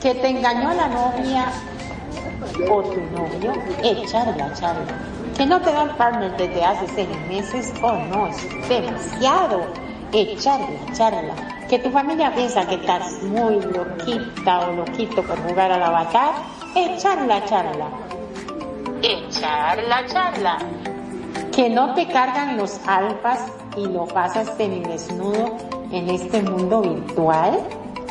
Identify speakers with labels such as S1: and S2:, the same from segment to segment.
S1: que te engañó la novia o tu novio, echarla, charla. Que no te dan partner desde hace seis meses, oh no, es demasiado. Echarla, charla. Que tu familia piensa que estás muy loquita o loquito por jugar al avatar, echarla, charla. Echarla, charla. Que no te cargan los alfas y lo pasas desnudo en este mundo virtual,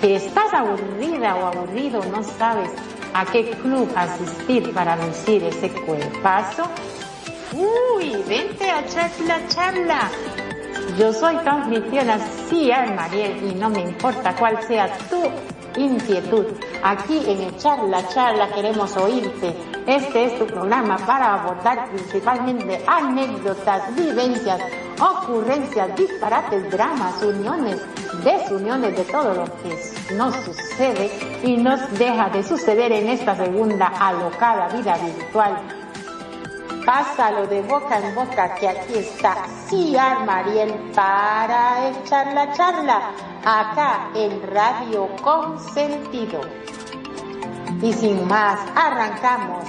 S1: que estás aburrida o aburrido, no sabes a qué club asistir para lucir ese cuerpazo. Uy, vente a charla, charla. Yo soy tu anfitriona, sí, Mariel, y no me importa cuál sea tu inquietud. Aquí en el Charla Charla queremos oírte. Este es tu programa para abordar principalmente anécdotas, vivencias, ocurrencias, disparates, dramas, uniones, desuniones de todo lo que nos sucede y nos deja de suceder en esta segunda alocada vida virtual Pásalo de boca en boca que aquí está Ciar Mariel para echar la charla acá en Radio Consentido. Y sin más, arrancamos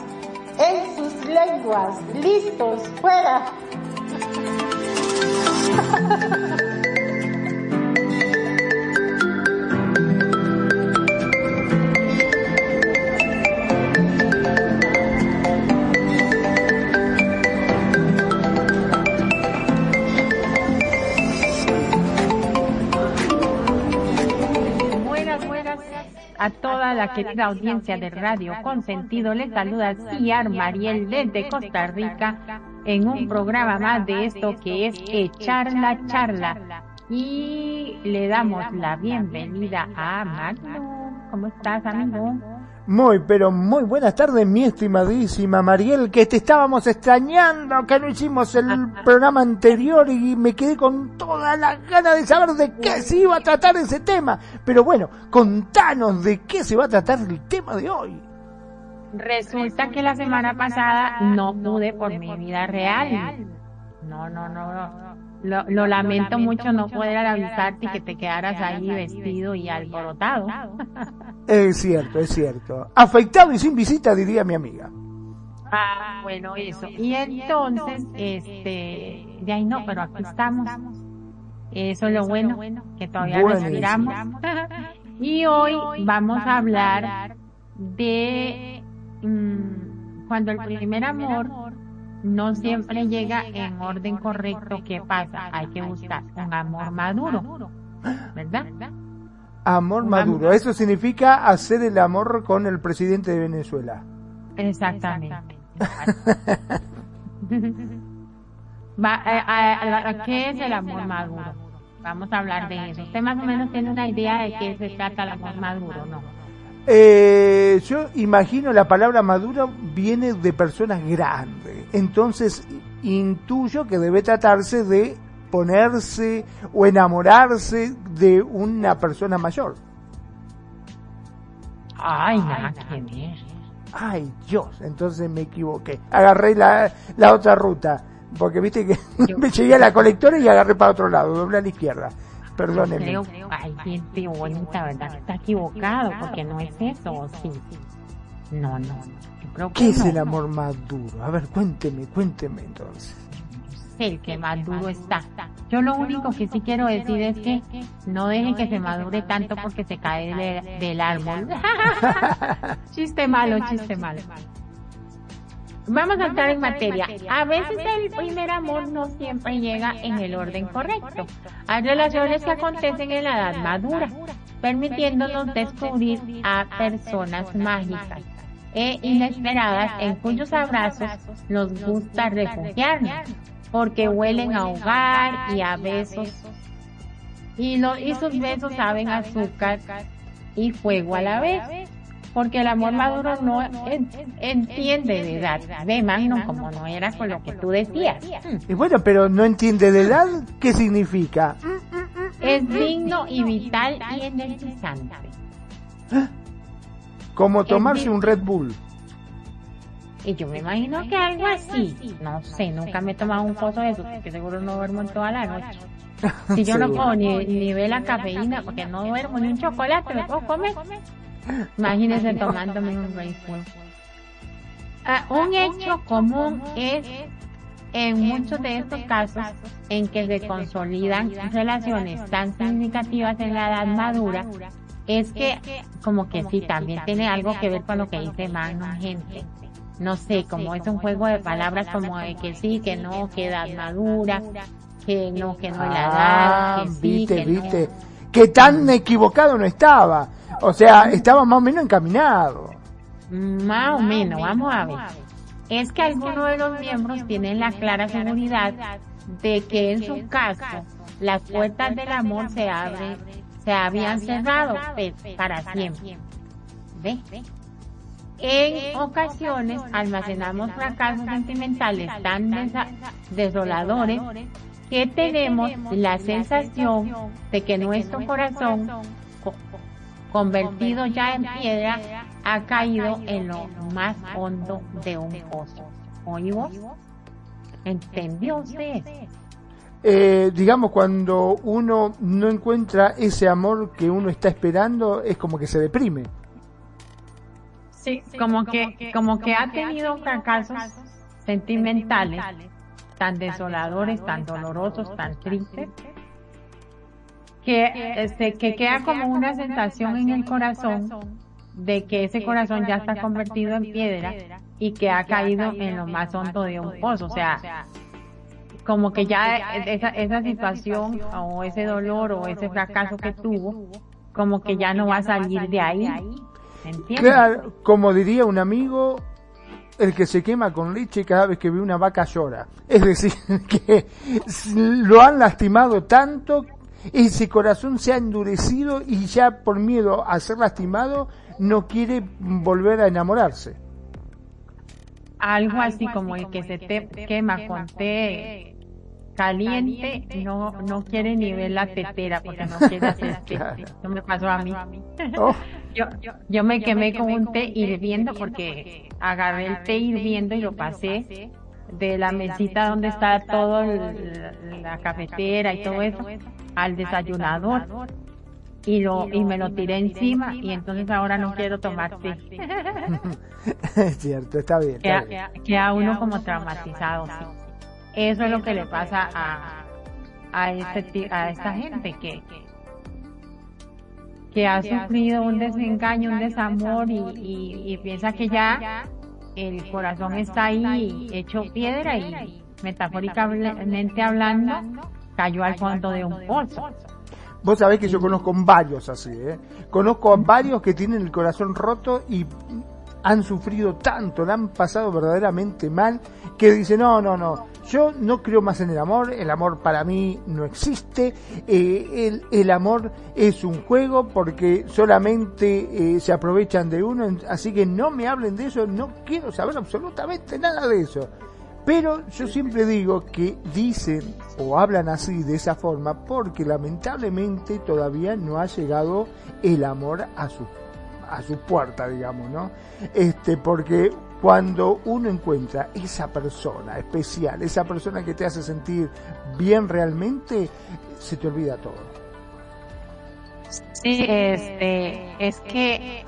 S1: en sus lenguas, listos, fuera.
S2: a toda la querida audiencia de Radio Consentido. Les saluda Ciar Mariel desde Costa Rica en un programa más de esto que es Echar la Charla. Y le damos la bienvenida a Magno. ¿Cómo estás, amigo?
S3: Muy, pero muy buenas tardes, mi estimadísima Mariel, que te estábamos extrañando, que no hicimos el programa anterior y me quedé con toda la ganas de saber de qué se iba a tratar ese tema. Pero bueno, contanos de qué se va a tratar el tema de hoy.
S2: Resulta que la semana pasada no pude por mi vida real. No, no, no, no. Lo, lo lamento mucho no poder avisarte y que te quedaras ahí vestido y alborotado.
S3: Es cierto, es cierto. Afeitado y sin visita, diría mi amiga.
S2: Ah, bueno, eso. Y entonces, este, de ahí no, pero aquí estamos. Eso es lo bueno, que todavía respiramos. y hoy vamos a hablar de mm, cuando el primer amor no siempre llega en orden correcto. ¿Qué pasa? Hay que buscar un amor maduro, ¿verdad?
S3: Amor maduro. Eso significa hacer el amor con el presidente de Venezuela.
S2: Exactamente. Va, eh, ¿Qué es el amor maduro? Vamos a hablar de eso. ¿Usted más o menos tiene una idea de qué se trata el amor maduro, no?
S3: Eh, yo imagino la palabra maduro viene de personas grandes. Entonces intuyo que debe tratarse de ponerse o enamorarse de una persona mayor.
S2: Ay, nada que ver.
S3: Ay, Dios, entonces me equivoqué. Agarré la, la otra ruta, porque viste que me llegué a la colectora y agarré para otro lado, doblé a la izquierda. Perdóneme.
S2: Creo, ay, gente bonita, ¿verdad? Está equivocado, porque no es eso, sí. No, no,
S3: creo ¿Qué es el amor maduro? A ver, cuénteme, cuénteme entonces
S2: el que más duro está. Yo lo único que sí quiero decir es que no dejen que se madure tanto porque se cae del árbol. chiste malo, chiste malo. Vamos a entrar en materia. A veces el primer amor no siempre llega en el orden correcto. Hay relaciones que acontecen en la edad madura, permitiéndonos descubrir a personas mágicas e inesperadas en cuyos abrazos nos gusta refugiarnos porque huelen a hogar y a besos. Y, y sus besos saben azúcar y fuego a la vez. Porque el amor maduro no entiende de edad. Ve, Magno, como no era con lo que tú decías.
S3: Y bueno, pero no entiende de edad, ¿qué significa?
S2: Es digno y vital y energizante.
S3: Como tomarse un Red Bull.
S2: Y yo me imagino que algo así. No sé, nunca me he tomado un pozo de eso, porque seguro no duermo en toda la noche. Si yo no puedo ni, ni ver la cafeína, porque no duermo ni un chocolate, me puedo comer. Imagínense tomándome un Red Bull. Ah, un hecho común es en muchos de estos casos en que se consolidan relaciones tan significativas en la edad madura, es que como que sí, también tiene algo que ver con lo que dice Magno gente. No sé, como es un juego de palabras como de que sí, que no, que edad madura, que no, que no es la edad,
S3: Ah,
S2: que sí,
S3: viste,
S2: que
S3: viste. Que tan equivocado no estaba. O sea, estaba más o menos encaminado.
S2: Más o menos, vamos a ver. Es que algunos de los miembros tienen la clara seguridad de que en su caso las puertas del amor se abren, se habían cerrado pues, para siempre. ¿Ve? En ocasiones almacenamos fracasos sentimentales tan desoladores que tenemos la sensación de que nuestro corazón, co- convertido ya en piedra, ha caído en lo más hondo de un pozo. ¿Oí vos? ¿Entendió usted?
S3: Eh, digamos, cuando uno no encuentra ese amor que uno está esperando, es como que se deprime.
S2: Sí, como que, como que ha tenido fracasos sentimentales tan desoladores, tan dolorosos, tan tristes, que, este, que queda como una sensación en el corazón de que ese corazón ya está convertido en piedra y que ha caído en lo más hondo de un pozo. O sea, como que ya esa, esa situación o ese dolor o ese fracaso que tuvo, como que ya no va a salir de ahí.
S3: Claro, como diría un amigo, el que se quema con leche cada vez que ve una vaca llora. Es decir, que lo han lastimado tanto, ese corazón se ha endurecido y ya por miedo a ser lastimado no quiere volver a enamorarse.
S2: Algo así como el que se te quema con té caliente, no, no quiere ni ver la tetera porque no quiere hacer té.
S3: Claro.
S2: Eso me pasó a mí.
S3: Oh,
S2: Yo, yo me quemé con un té hirviendo porque agarré el té hirviendo y lo pasé de la mesita donde está todo el- la cafetera y todo eso al desayunador y lo y me lo tiré encima y entonces ahora no quiero tomar té.
S3: es cierto, está bien. está bien.
S2: Queda, queda uno como traumatizado. sí. Eso es lo que le pasa a, a, este, ti- a esta gente que, que ha sufrido un desengaño, un desamor y, y, y piensa que ya el corazón está ahí hecho piedra y metafóricamente hablando cayó al fondo de un pozo.
S3: Vos sabés que yo conozco varios así, ¿eh? Conozco a varios que tienen el corazón roto y han sufrido tanto, la han pasado verdaderamente mal, que dicen, no, no, no, yo no creo más en el amor, el amor para mí no existe, eh, el, el amor es un juego porque solamente eh, se aprovechan de uno, así que no me hablen de eso, no quiero saber absolutamente nada de eso. Pero yo siempre digo que dicen o hablan así de esa forma porque lamentablemente todavía no ha llegado el amor a su a su puerta, digamos, ¿no? Este, porque cuando uno encuentra esa persona especial, esa persona que te hace sentir bien realmente, se te olvida todo.
S2: Sí, este, es que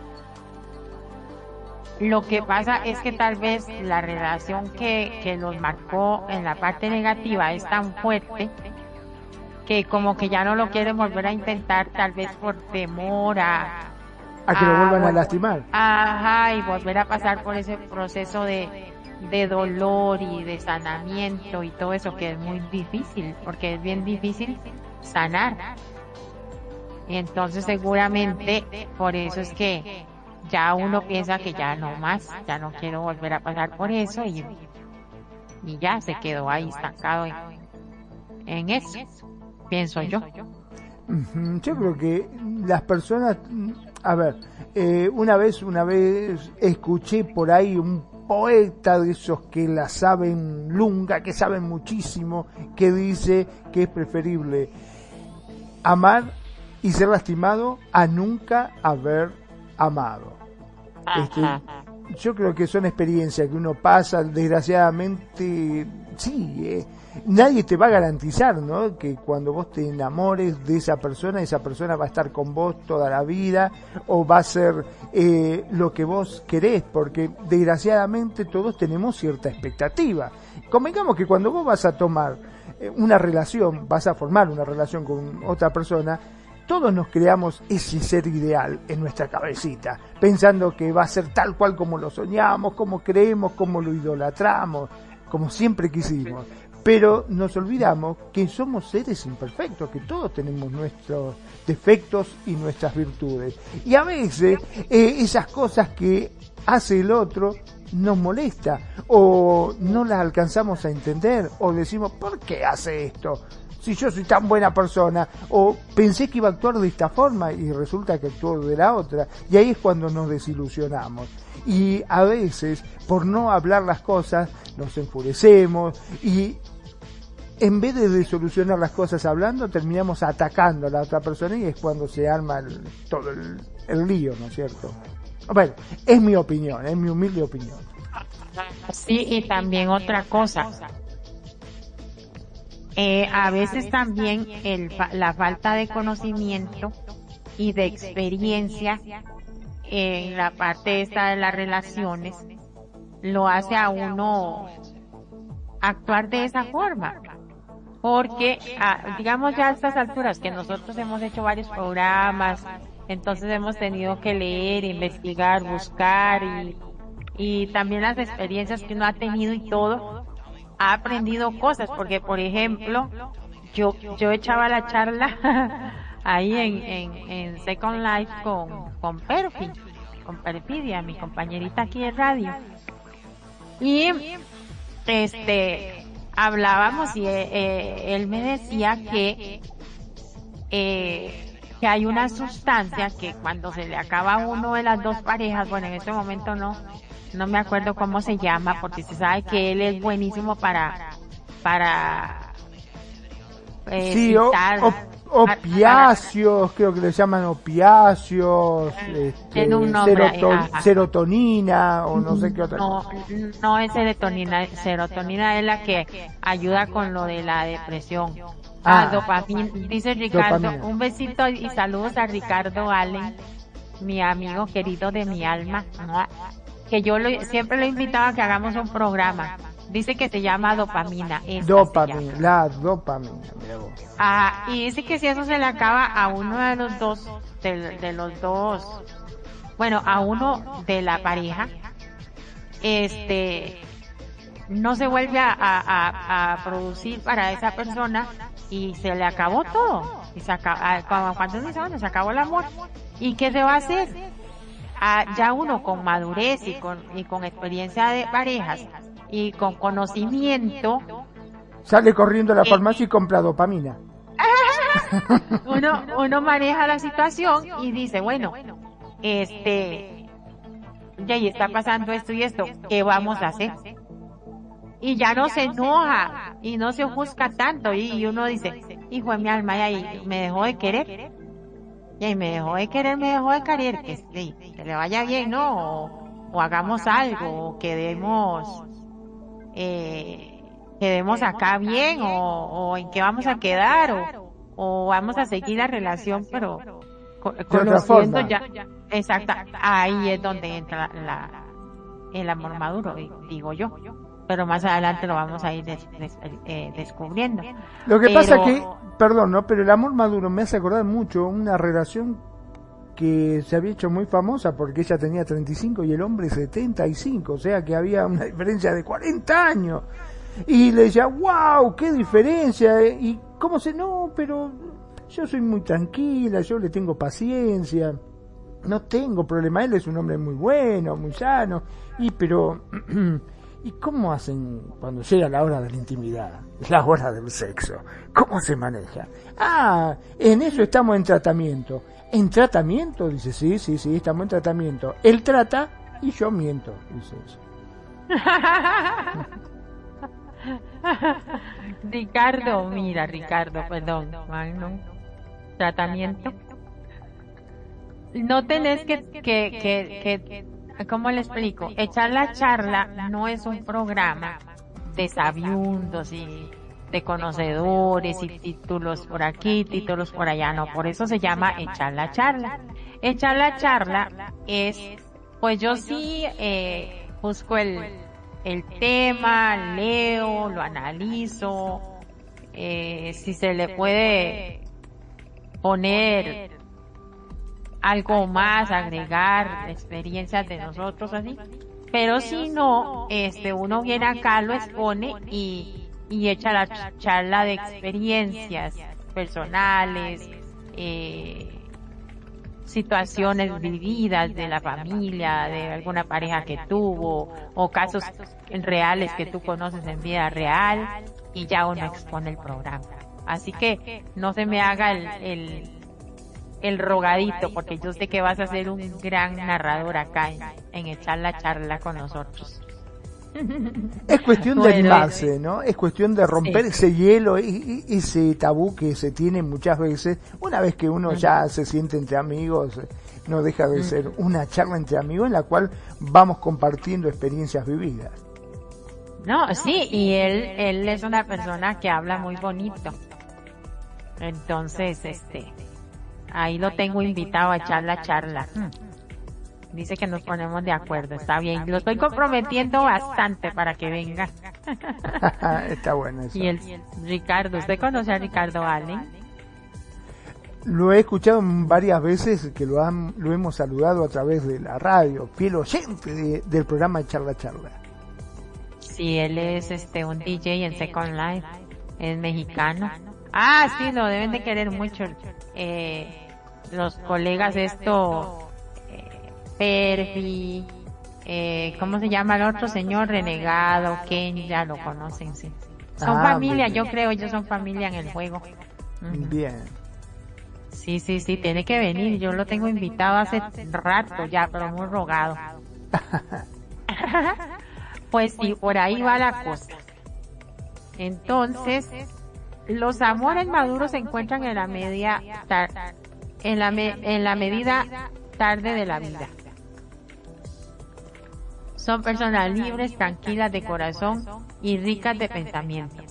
S2: lo que pasa es que tal vez la relación que, que los marcó en la parte negativa es tan fuerte que como que ya no lo quieren volver a intentar, tal vez por temor a,
S3: A que lo
S2: Ah,
S3: vuelvan a lastimar.
S2: ajá, y volver a pasar por ese proceso de, de dolor y de sanamiento y todo eso que es muy difícil, porque es bien difícil sanar. Y entonces seguramente por eso es que ya uno piensa que ya no más, ya no quiero volver a pasar por eso y, y ya se quedó ahí estancado en, en eso, pienso yo.
S3: Yo creo que las personas, a ver, eh, una vez, una vez escuché por ahí un poeta de esos que la saben lunga, que saben muchísimo, que dice que es preferible amar y ser lastimado a nunca haber amado. Este, yo creo que son experiencias que uno pasa, desgraciadamente, sí, eh, nadie te va a garantizar, ¿no? Que cuando vos te enamores de esa persona, esa persona va a estar con vos toda la vida o va a ser eh, lo que vos querés, porque desgraciadamente todos tenemos cierta expectativa. Convengamos que cuando vos vas a tomar eh, una relación, vas a formar una relación con otra persona, todos nos creamos ese ser ideal en nuestra cabecita, pensando que va a ser tal cual como lo soñamos, como creemos, como lo idolatramos, como siempre quisimos. Pero nos olvidamos que somos seres imperfectos, que todos tenemos nuestros defectos y nuestras virtudes. Y a veces eh, esas cosas que hace el otro nos molesta o no las alcanzamos a entender o decimos, ¿por qué hace esto? si yo soy tan buena persona, o pensé que iba a actuar de esta forma y resulta que actuó de la otra, y ahí es cuando nos desilusionamos. Y a veces, por no hablar las cosas, nos enfurecemos y en vez de solucionar las cosas hablando, terminamos atacando a la otra persona y es cuando se arma todo el, el lío, ¿no es cierto? Bueno, es mi opinión, es mi humilde opinión.
S2: Sí, y también otra cosa, eh, a veces también el, la falta de conocimiento y de experiencia en la parte esta de las relaciones lo hace a uno actuar de esa forma. Porque, ah, digamos ya a estas alturas que nosotros hemos hecho varios programas, entonces hemos tenido que leer, investigar, buscar y, y también las experiencias que uno ha tenido y todo, ha aprendido cosas, porque por ejemplo, yo, yo echaba la charla ahí en, en, en Second Life con, con Perfi, con Perfidia, mi compañerita aquí de radio. Y este hablábamos y eh, eh, él me decía que eh, que hay una sustancia que cuando se le acaba uno de las dos parejas, bueno en este momento no, no me acuerdo cómo se llama, porque se sabe que él es buenísimo para, para,
S3: eh, sí, opiáceos, creo que le llaman opiáceos, este, un serotonina o no sé qué otra
S2: no, No es serotonina, serotonina es la que ayuda con lo de la depresión. Ah, ah. dopamina, dice Ricardo, un besito y saludos a Ricardo Allen, mi amigo querido de mi alma que yo siempre lo invitaba a que hagamos un programa. Dice que se llama dopamina.
S3: Dopamina, la dopamina.
S2: Ah, y dice que si eso se le acaba a uno de los dos, de, los dos, bueno, a uno de la pareja, este, no se vuelve a, a, producir para esa persona y se le acabó todo. Y se acaba, ah, cuando se acabó el amor. ¿Y qué se va a hacer? ya uno con madurez y con, y con experiencia de parejas y con conocimiento.
S3: Sale corriendo a la eh, farmacia y compra dopamina.
S2: uno, uno maneja la situación y dice, bueno, este, ya y está pasando esto y esto, ¿qué vamos a hacer? Y ya no se enoja y no se ofusca tanto y, uno dice, hijo de mi alma, ya me dejó de querer y me dejó de querer, me dejó de querer, que, que le vaya bien, ¿no? O, hagamos algo, o quedemos, eh, quedemos acá bien, o, en qué vamos a quedar, o, o vamos a seguir la relación, pero conociendo ya, exacto, ahí es donde entra la, el amor maduro, digo yo. pero más adelante lo vamos a ir eh, descubriendo.
S3: Lo que pasa que, perdón, ¿no? pero el amor maduro me hace acordar mucho una relación que se había hecho muy famosa porque ella tenía 35 y el hombre 75, o sea que había una diferencia de 40 años. Y le decía, wow, qué diferencia. Eh". Y cómo se, no, pero yo soy muy tranquila, yo le tengo paciencia, no tengo problema, él es un hombre muy bueno, muy sano, y pero ¿Y cómo hacen cuando llega la hora de la intimidad, la hora del sexo? ¿Cómo se maneja? Ah, en eso estamos en tratamiento. ¿En tratamiento? Dice, sí, sí, sí, estamos en tratamiento. Él trata y yo miento, dice eso.
S2: Ricardo, mira, Ricardo, perdón, tratamiento. No tenés que, que, que, que, ¿cómo le explico? Echar la charla no es un programa de sabiundos y de conocedores y títulos por aquí, títulos por allá, no, por eso se llama echar la charla. Echar la charla es, pues yo sí eh, busco el, el tema, leo, lo analizo, eh, si se le puede poner algo más, agregar experiencias de nosotros así. Pero si no, este, uno viene acá, lo expone y, y echa la charla de experiencias personales, eh, situaciones vividas de la familia, de alguna pareja que tuvo, o casos reales que tú conoces en vida real, y ya uno expone el programa. Así que no se me haga el, el, el rogadito, porque yo sé que vas a ser un gran narrador acá en, echar la charla con nosotros.
S3: Es cuestión de animarse, ¿no? Es cuestión de romper ese hielo y, ese tabú que se tiene muchas veces. Una vez que uno ya se siente entre amigos, no deja de ser una charla entre amigos en la cual vamos compartiendo experiencias vividas.
S2: No, sí, y él, él es una persona que habla muy bonito. Entonces, este, ahí lo tengo invitado a echar la charla. Hmm. Dice que nos ponemos de acuerdo, está bien. Lo estoy comprometiendo bastante para que venga.
S3: está bueno eso.
S2: Y el Ricardo, ¿usted conoce a Ricardo Allen?
S3: Lo he escuchado varias veces que lo, han, lo hemos saludado a través de la radio, fiel oyente del programa Charla Charla.
S2: Sí, él es este un DJ en Second Life, es mexicano. Ah, sí, lo deben de querer mucho eh, los colegas esto, Perfi, eh, ¿cómo se llama el otro señor? Renegado, Ken, ya lo conocen, sí. Son ah, familia, yo creo, ellos son familia en el juego.
S3: Bien.
S2: Sí, sí, sí, tiene que venir. Yo lo tengo invitado hace rato ya, pero muy rogado. pues sí, por ahí va la cosa. Entonces, los amores maduros se encuentran en la media en la, en la medida tarde de la vida. Son personas libres, tranquilas de corazón y ricas de pensamiento,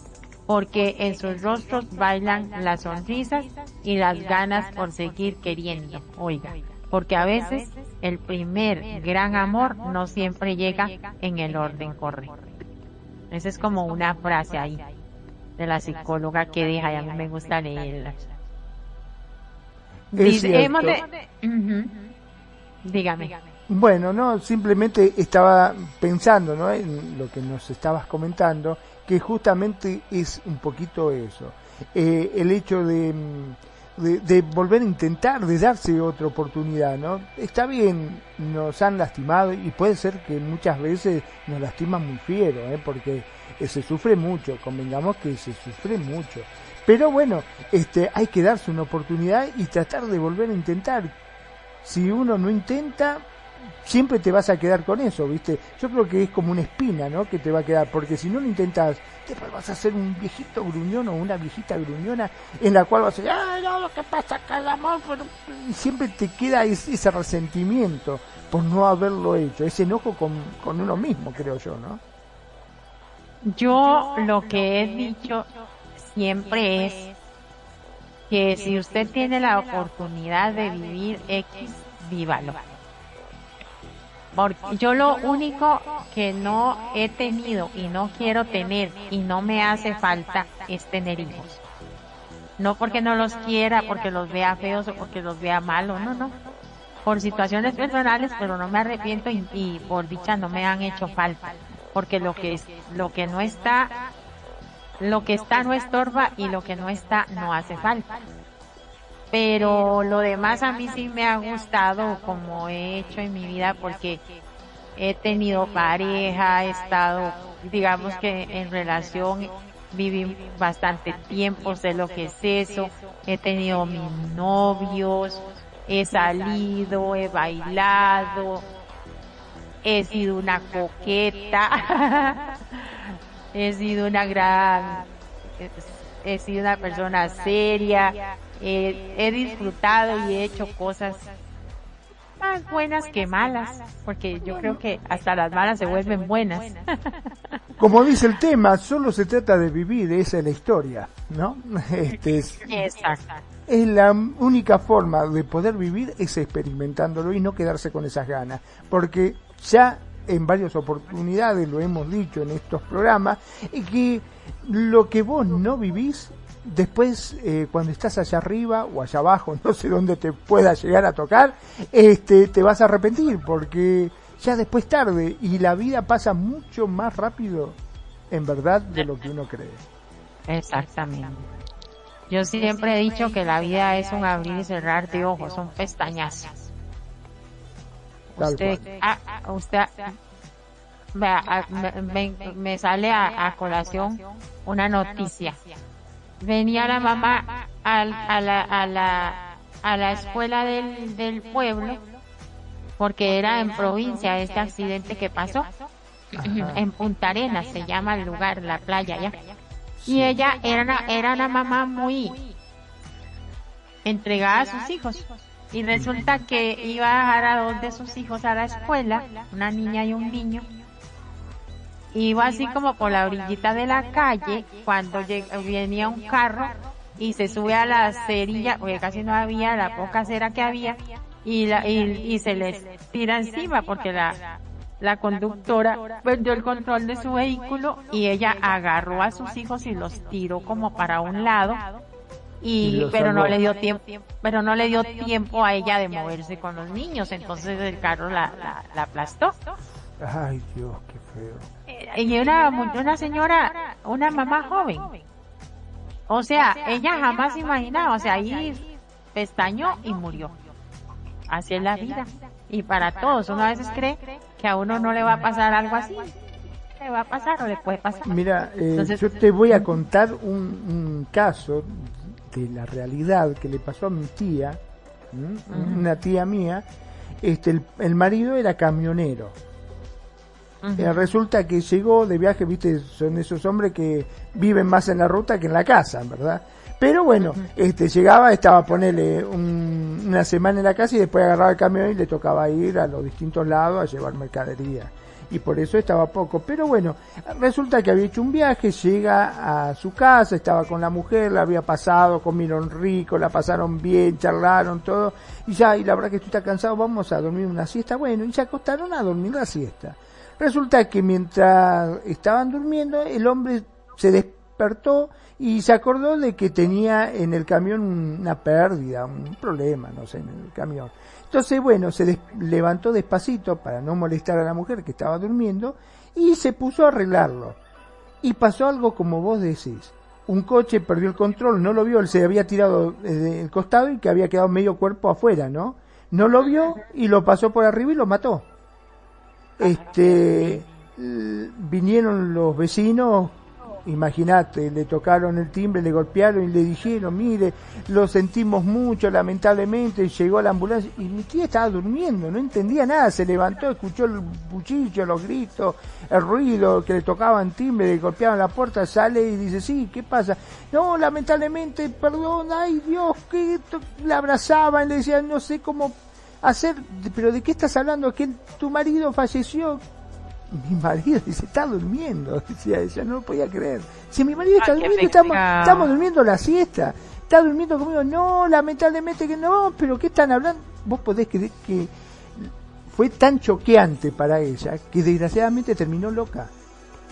S2: porque en sus rostros bailan las sonrisas y las ganas por seguir queriendo. Oiga, porque a veces el primer gran amor no siempre llega en el orden correcto. Esa es como una frase ahí de la psicóloga que deja y a mí me gusta leerla. Dígame.
S3: Bueno, no, simplemente estaba pensando ¿no? en lo que nos estabas comentando, que justamente es un poquito eso. Eh, el hecho de, de, de, volver a intentar, de darse otra oportunidad, ¿no? Está bien, nos han lastimado y puede ser que muchas veces nos lastiman muy fiero, ¿eh? porque se sufre mucho, convengamos que se sufre mucho. Pero bueno, este, hay que darse una oportunidad y tratar de volver a intentar. Si uno no intenta, siempre te vas a quedar con eso, ¿viste? Yo creo que es como una espina, ¿no? Que te va a quedar, porque si no lo intentas, después vas a ser un viejito gruñón o una viejita gruñona en la cual vas a decir, ¡ay, no, lo que pasa acá el amor! Y siempre te queda ese, ese, resentimiento por no haberlo hecho, ese enojo con, con uno mismo, creo yo, ¿no?
S2: Yo lo que he dicho siempre es que si usted tiene la oportunidad de vivir X, vívalo. Yo lo único que no he tenido y no quiero tener y no me hace falta es tener hijos. No porque no los quiera, porque los vea feos o porque los vea malos, no, no. Por situaciones personales, pero no me arrepiento y, y por dicha no me han hecho falta porque lo que lo que no está lo que está no estorba y lo que no está no hace falta. Pero lo demás a mí sí me ha gustado como he hecho en mi vida porque he tenido pareja, he estado, digamos que en relación, viví bastante tiempo, sé lo que es eso, he tenido mis novios, he salido, he bailado, he sido una coqueta, he sido una gran, he sido una persona seria, he disfrutado y he hecho cosas más buenas que malas, porque yo creo que hasta las malas se vuelven buenas.
S3: Como dice el tema, solo se trata de vivir, esa es la historia, ¿no? Este es, es la única forma de poder vivir es experimentándolo y no quedarse con esas ganas, porque ya en varias oportunidades lo hemos dicho en estos programas, y que lo que vos no vivís después eh, cuando estás allá arriba o allá abajo, no sé dónde te pueda llegar a tocar, este, te vas a arrepentir porque ya después tarde y la vida pasa mucho más rápido en verdad de lo que uno cree.
S2: Exactamente. Yo siempre he dicho que la vida es un abrir y cerrar de ojos, son pestañazos. usted, ah, usted me, sale a colación una noticia venía la mamá a, la, a, la, a la escuela del, del pueblo, porque era en provincia este accidente que pasó. En Punta Arenas se llama el lugar, la playa ya. Y ella era una, era una mamá muy entregada a sus hijos. Y resulta que iba a dejar a dos de sus hijos a la escuela, una niña y un niño Iba así como por la orillita de la calle cuando venía un carro y se sube a la cerilla, porque casi no había la poca cera que había, y, la, y, se les tira encima porque la, la conductora perdió el control de su vehículo y ella agarró a sus hijos y los tiró como para un lado y, pero no le dio tiempo pero no le dio tiempo a ella de moverse con los niños entonces el carro la, la, la aplastó.
S3: ay Dios qué feo
S2: y una, una señora, una mamá joven. O sea, ella jamás imaginaba, o sea, ahí pestañó y murió. Así es la vida. Y para todos, uno a veces cree que a uno no le va a pasar algo así. Le va a pasar o le puede pasar.
S3: Mira, eh, yo te voy a contar un, caso de la realidad que le pasó a mi tía, una tía mía. Este, el, el marido era camionero eh, resulta que llegó de viaje, viste, son esos hombres que viven más en la ruta que en la casa, ¿verdad? Pero bueno, este llegaba, estaba a ponerle una semana en la casa y después agarraba el camión y le tocaba ir a los distintos lados a llevar mercadería. Y por eso estaba poco. Pero bueno, resulta que había hecho un viaje, llega a su casa, estaba con la mujer, la había pasado, comieron rico, la pasaron bien, charlaron todo. Y ya, y la verdad que estoy tan cansado, vamos a dormir una siesta. Bueno, y se acostaron a dormir la siesta. Resulta que mientras estaban durmiendo, el hombre se despertó y se acordó de que tenía en el camión una pérdida, un problema, no sé, en el camión. Entonces, bueno, se levantó despacito para no molestar a la mujer que estaba durmiendo y se puso a arreglarlo. Y pasó algo como vos decís. Un coche perdió el control, no lo vio, él se había tirado del costado y que había quedado medio cuerpo afuera, ¿no? No lo vio y lo pasó por arriba y lo mató este vinieron los vecinos imagínate, le tocaron el timbre, le golpearon y le dijeron, mire, lo sentimos mucho, lamentablemente, llegó la ambulancia y mi tía estaba durmiendo, no entendía nada, se levantó, escuchó el cuchillo, los gritos, el ruido, que le tocaban timbre, le golpeaban la puerta, sale y dice, sí, ¿qué pasa? No, lamentablemente, perdón, ay Dios, que la abrazaban, le decían, no sé cómo hacer, pero ¿de qué estás hablando? Que tu marido falleció. Mi marido dice, está durmiendo, decía ella, no lo podía creer. Si mi marido está durmiendo, estamos, estamos durmiendo la siesta. Está durmiendo conmigo, no, lamentablemente que no, pero ¿qué están hablando? Vos podés creer que fue tan choqueante para ella que desgraciadamente terminó loca.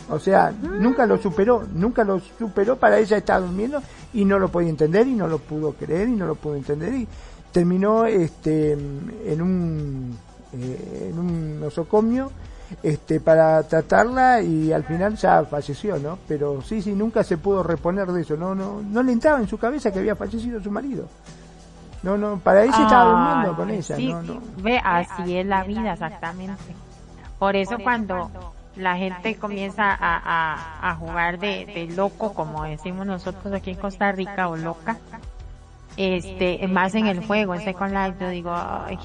S3: O sea, nunca lo superó, nunca lo superó, para ella estaba durmiendo y no lo podía entender y no lo pudo creer y no lo pudo entender y terminó este, en un, eh, en un nosocomio este, para tratarla y al final ya falleció, ¿no? Pero sí, sí, nunca se pudo reponer de eso, no, no, no le entraba en su cabeza que había fallecido su marido. No, no, para ella estaba durmiendo con ella,
S2: sí, Ve, así es la vida, exactamente. Por eso cuando la gente comienza a, a, jugar de, de loco, como decimos nosotros aquí en Costa Rica, o loca, este, más en el juego, en Second Life, yo digo, ay,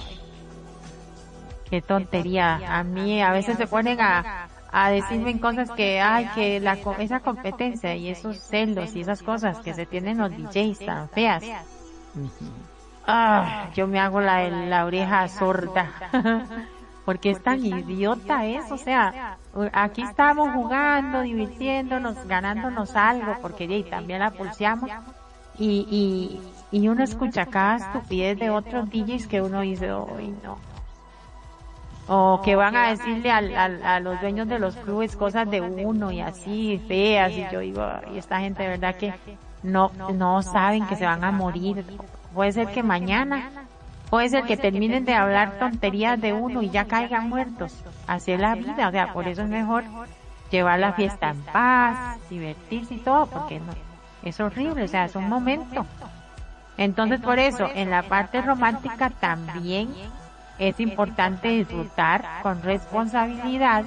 S2: qué tontería. A mí a veces se ponen a, a decirme cosas que, ay, que la, esa competencia y esos celos y esas cosas que se tienen los DJs tan feas. Ah, yo me hago la, la oreja sorda. Porque es tan idiota eso, o sea, aquí estamos jugando, divirtiéndonos, ganándonos algo, porque también la pulseamos, y, y, y uno escucha cada estupidez de otros DJs que uno dice, hoy no. O que van a decirle al, al, a los dueños de los clubes cosas de uno y así, feas, y yo digo, y esta gente de verdad que no, no saben que se van a morir. Puede ser que mañana, puede ser que terminen de hablar tonterías de uno y ya caigan muertos. Así es la vida, o sea, por eso es mejor llevar la fiesta en paz, divertirse y todo, porque no, es horrible, o sea, es un momento. Entonces por eso, en la parte romántica también es importante disfrutar con responsabilidad,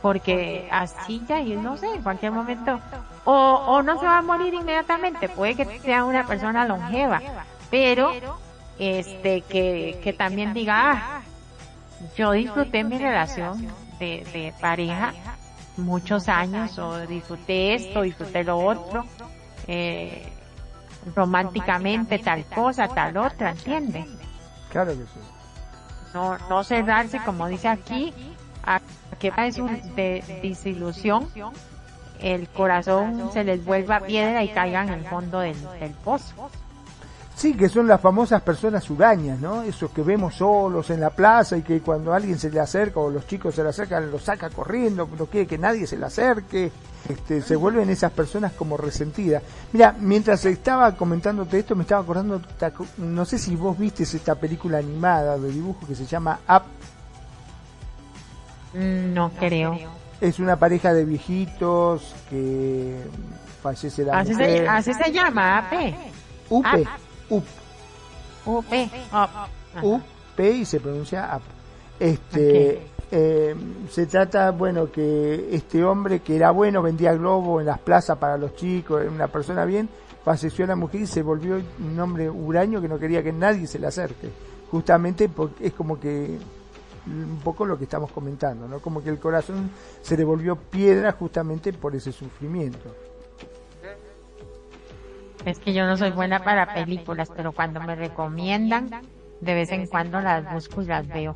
S2: porque así ya, y no sé, en cualquier momento, o, o no se va a morir inmediatamente, puede que sea una persona longeva, pero este que, que también diga, ah, yo disfruté mi relación de, de pareja muchos años, o disfruté esto, disfruté lo otro, eh, románticamente tal cosa, tal otra, ¿entiende?
S3: Claro que sí.
S2: No, no cerrarse, como dice aquí, a que es un de desilusión, el corazón se les vuelva piedra y caigan en el fondo del, del pozo.
S3: Sí, que son las famosas personas hurañas, ¿no? Esos que vemos solos en la plaza y que cuando alguien se le acerca o los chicos se le acercan, los saca corriendo, no quiere que nadie se le acerque. Este, se vuelven esas personas como resentidas. Mira, mientras estaba comentándote esto, me estaba acordando, no sé si vos viste esta película animada de dibujo que se llama Up.
S2: Mm, no creo.
S3: Es una pareja de viejitos que fallece la
S2: así
S3: mujer.
S2: Se, así se llama, AP.
S3: UP. UP.
S2: UP.
S3: UP y se pronuncia UP. Este, eh, se trata, bueno, que este hombre que era bueno, vendía globo en las plazas para los chicos, una persona bien, falleció la mujer y se volvió un hombre huraño que no quería que nadie se le acerque. Justamente porque es como que un poco lo que estamos comentando, ¿no? Como que el corazón se le volvió piedra justamente por ese sufrimiento.
S2: Es que yo no soy buena para películas, pero cuando me recomiendan, de vez en cuando las busco y las veo.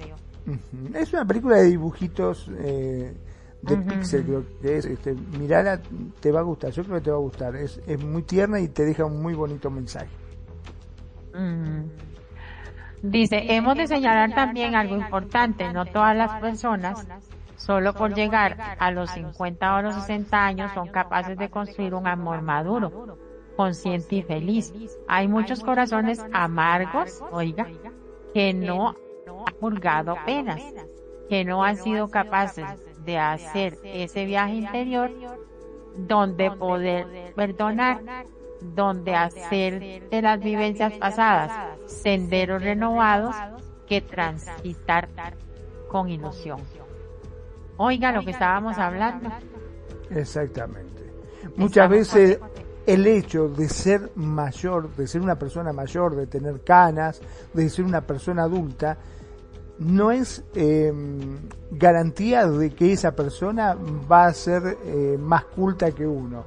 S3: Es una película de dibujitos eh, de Pixel, creo que es. Este, mirala, te va a gustar. Yo creo que te va a gustar. Es, es muy tierna y te deja un muy bonito mensaje.
S2: Dice, hemos de señalar también algo importante. No todas las personas, solo por llegar a los 50 o los 60 años, son capaces de construir un amor maduro, consciente y feliz. Hay muchos corazones amargos, oiga, que no purgado penas, que no han sido capaces de hacer ese viaje interior donde poder perdonar, donde hacer de las vivencias pasadas senderos renovados que transitar con ilusión. Oiga lo que estábamos hablando.
S3: Exactamente. Muchas veces el hecho de ser mayor, de ser una persona mayor, de tener canas, de ser una persona adulta, no es eh, garantía de que esa persona va a ser eh, más culta que uno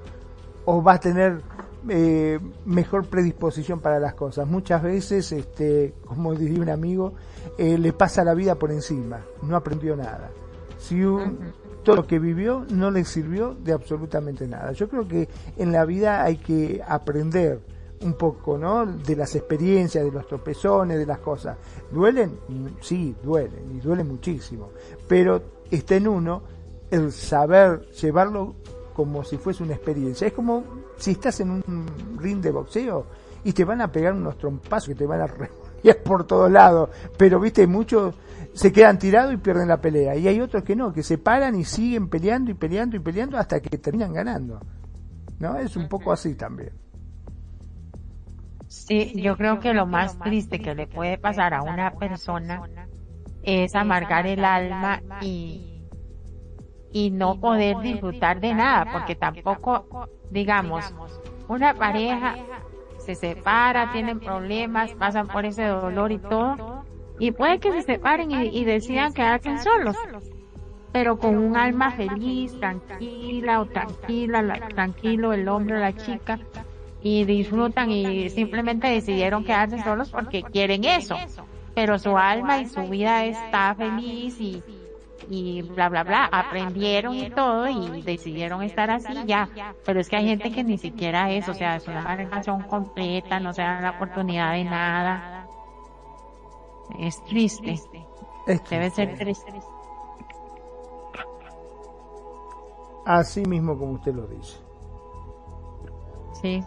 S3: o va a tener eh, mejor predisposición para las cosas. Muchas veces, este, como diría un amigo, le pasa la vida por encima, no aprendió nada. Si todo lo que vivió no le sirvió de absolutamente nada. Yo creo que en la vida hay que aprender un poco, ¿no? De las experiencias, de los tropezones, de las cosas. ¿Duelen? Sí, duelen, y duelen muchísimo. Pero está en uno el saber llevarlo como si fuese una experiencia. Es como si estás en un ring de boxeo y te van a pegar unos trompazos que te van a remollar por todos lados. Pero, viste, muchos se quedan tirados y pierden la pelea. Y hay otros que no, que se paran y siguen peleando y peleando y peleando hasta que terminan ganando. ¿No? Es un poco así también.
S2: Sí, yo creo que lo más triste que le puede pasar a una persona es amargar el alma y, y no poder disfrutar de nada, porque tampoco, digamos, una pareja se separa, tienen problemas, pasan por ese dolor y todo, y puede que se separen y, decidan quedarse solos, pero con un alma feliz, tranquila o tranquila, tranquilo el hombre o la chica, y disfrutan y simplemente decidieron quedarse solos porque quieren eso, pero su alma y su vida está feliz y y bla bla bla, aprendieron y todo y decidieron estar así ya. Pero es que hay gente que ni siquiera es, o sea, es una relación completa, no se dan la oportunidad de nada. Es triste. Debe ser triste.
S3: Así mismo como usted lo dice.
S2: Sí,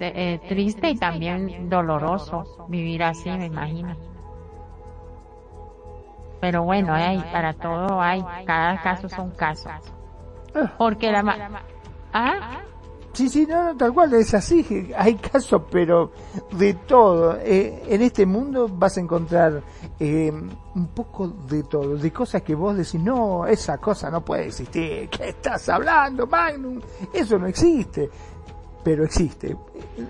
S2: eh, triste y también doloroso vivir así, me imagino. Pero bueno, hay, para todo hay, cada caso son casos. Porque la... ¿Ah?
S3: Sí, sí, no, tal cual, es así, hay casos, pero de todo. Eh, en este mundo vas a encontrar eh, un poco de todo, de cosas que vos decís, no, esa cosa no puede existir, ¿qué estás hablando, Magnum? Eso no existe, pero existe.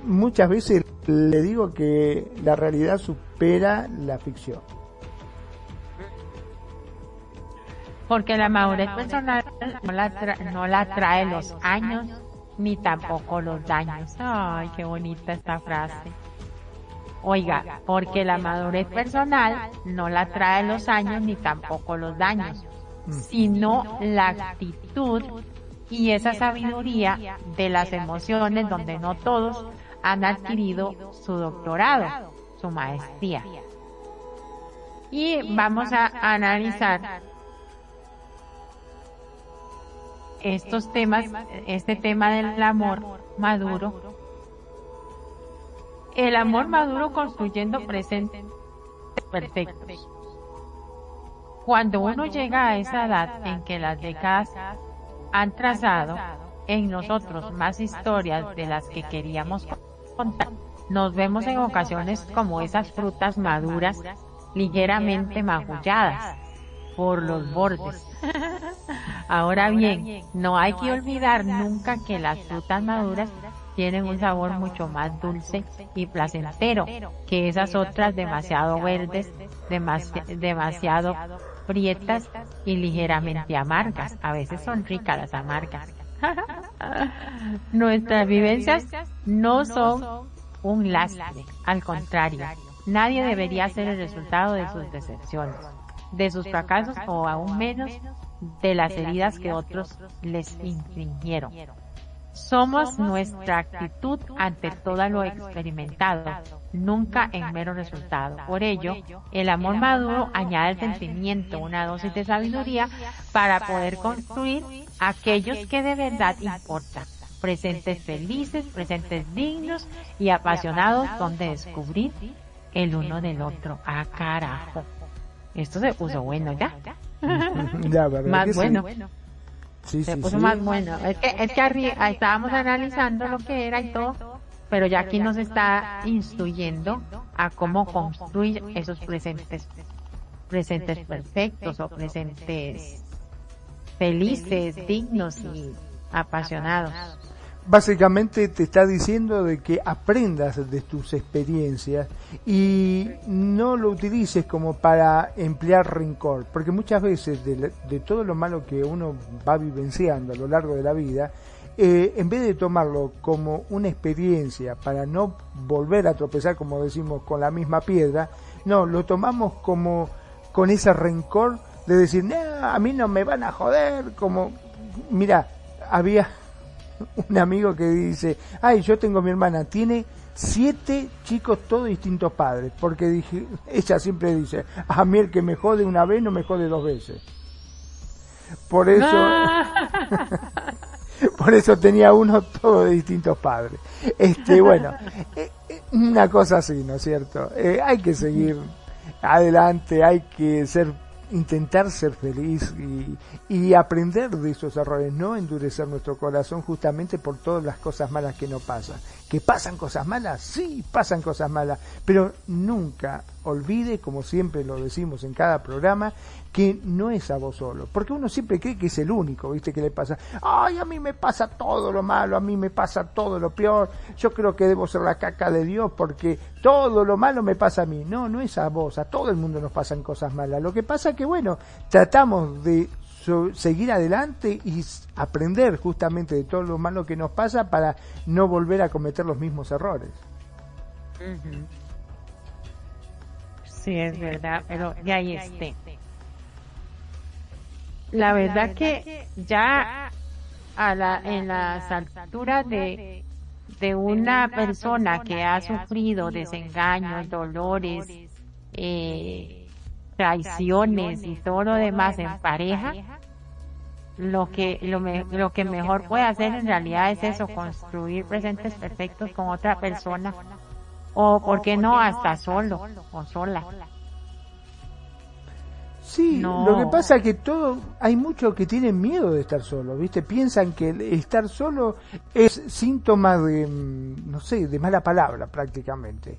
S3: Muchas veces le digo que la realidad supera la ficción.
S2: porque la madurez personal no la, no la trae los años ni tampoco los daños. Ay, qué bonita esta frase. Oiga, porque la madurez personal no la trae los años ni tampoco los daños, sino la actitud y esa sabiduría de las emociones donde no todos han adquirido su doctorado, su maestría. Y vamos a analizar estos temas, este tema del amor maduro, el amor maduro construyendo presentes perfectos. Cuando uno llega a esa edad en que las décadas han trazado en nosotros más historias de las que queríamos contar, nos vemos en ocasiones como esas frutas maduras ligeramente magulladas por los bordes. Ahora bien, no hay que olvidar nunca que las frutas maduras tienen un sabor mucho más dulce y placentero que esas otras demasiado verdes, demasiado prietas y ligeramente amargas. A veces son ricas las amargas. Nuestras vivencias no son un lastre, al contrario, nadie debería ser el resultado de sus decepciones de sus fracasos o aún menos de las heridas que otros les infringieron. Somos nuestra actitud ante todo lo experimentado, nunca en mero resultado. Por ello, el amor maduro añade el sentimiento, una dosis de sabiduría para poder construir aquellos que de verdad importan. Presentes felices, presentes dignos y apasionados donde descubrir el uno del otro. ¡Ah, carajo! Esto se puso bueno ya. más bueno. se puso más bueno. Es que, es que arriba, estábamos analizando lo que era y todo, pero ya aquí nos está instruyendo a cómo construir esos presentes, presentes. perfectos o presentes felices, dignos y apasionados.
S3: básicamente te está diciendo de que aprendas de tus experiencias y no lo utilices como para emplear rencor, porque muchas veces de, todo lo malo que uno va vivenciando a lo largo de la vida, eh, en vez de tomarlo como una experiencia para no volver a tropezar, como decimos, con la misma piedra, no, lo tomamos como con ese rencor de decir, a mí no me van a joder, como, mira, había un amigo que dice, ay, yo tengo mi hermana, tiene siete chicos todos distintos padres, porque dije, ella siempre dice, a mí el que me jode una vez no me jode dos veces. Por eso, por eso tenía uno todo de distintos padres. Este, bueno, eh, eh, una cosa así, ¿no es cierto? Eh, hay que seguir adelante, hay que ser intentar ser feliz y, aprender de esos errores, no endurecer nuestro corazón justamente por todas las cosas malas que no pasan. ¿Que pasan cosas malas? Sí, pasan cosas malas, pero nunca olvide, como siempre lo decimos en cada programa, que no es a vos solo, porque uno siempre cree que es el único, ¿viste? Que le pasa, ay, a mí me pasa todo lo malo, a mí me pasa todo lo peor, yo creo que debo ser la caca de Dios porque todo lo malo me pasa a mí. No, no es a vos, a todo el mundo nos pasan cosas malas. Lo que pasa que, bueno, tratamos de seguir adelante y aprender justamente de todo lo malo que nos pasa para no volver a cometer los mismos errores.
S2: Sí, es verdad, pero ya ahí esté. La verdad que ya a la, en las alturas de, de una persona que ha sufrido desengaños, dolores, eh, traiciones y todo lo demás en pareja, lo que lo, lo que mejor puede hacer en realidad es eso, construir presentes perfectos con otra persona o, ¿por qué no, hasta solo o sola?
S3: Sí, lo que pasa es que todo, hay muchos que tienen miedo de estar solo, ¿viste? Piensan que estar solo es síntoma de, mm, no sé, de mala palabra prácticamente.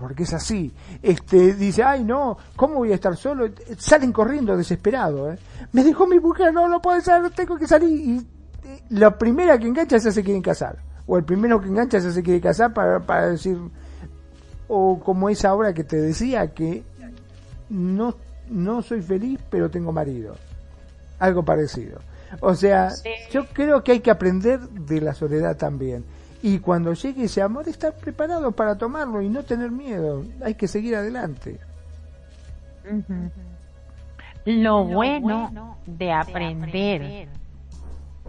S3: Porque es así. Este, dice, ay no, ¿cómo voy a estar solo? Salen corriendo desesperados, ¿eh? Me dijo mi mujer, no, no puede ser, tengo que salir. Y eh, la primera que engancha ya se quieren casar. O el primero que engancha ya se quiere casar para, para decir, o como esa obra que te decía, que no no soy feliz, pero tengo marido. Algo parecido. O sea, yo creo que hay que aprender de la soledad también. Y cuando llegue ese amor, estar preparado para tomarlo y no tener miedo. Hay que seguir adelante.
S2: Lo bueno de aprender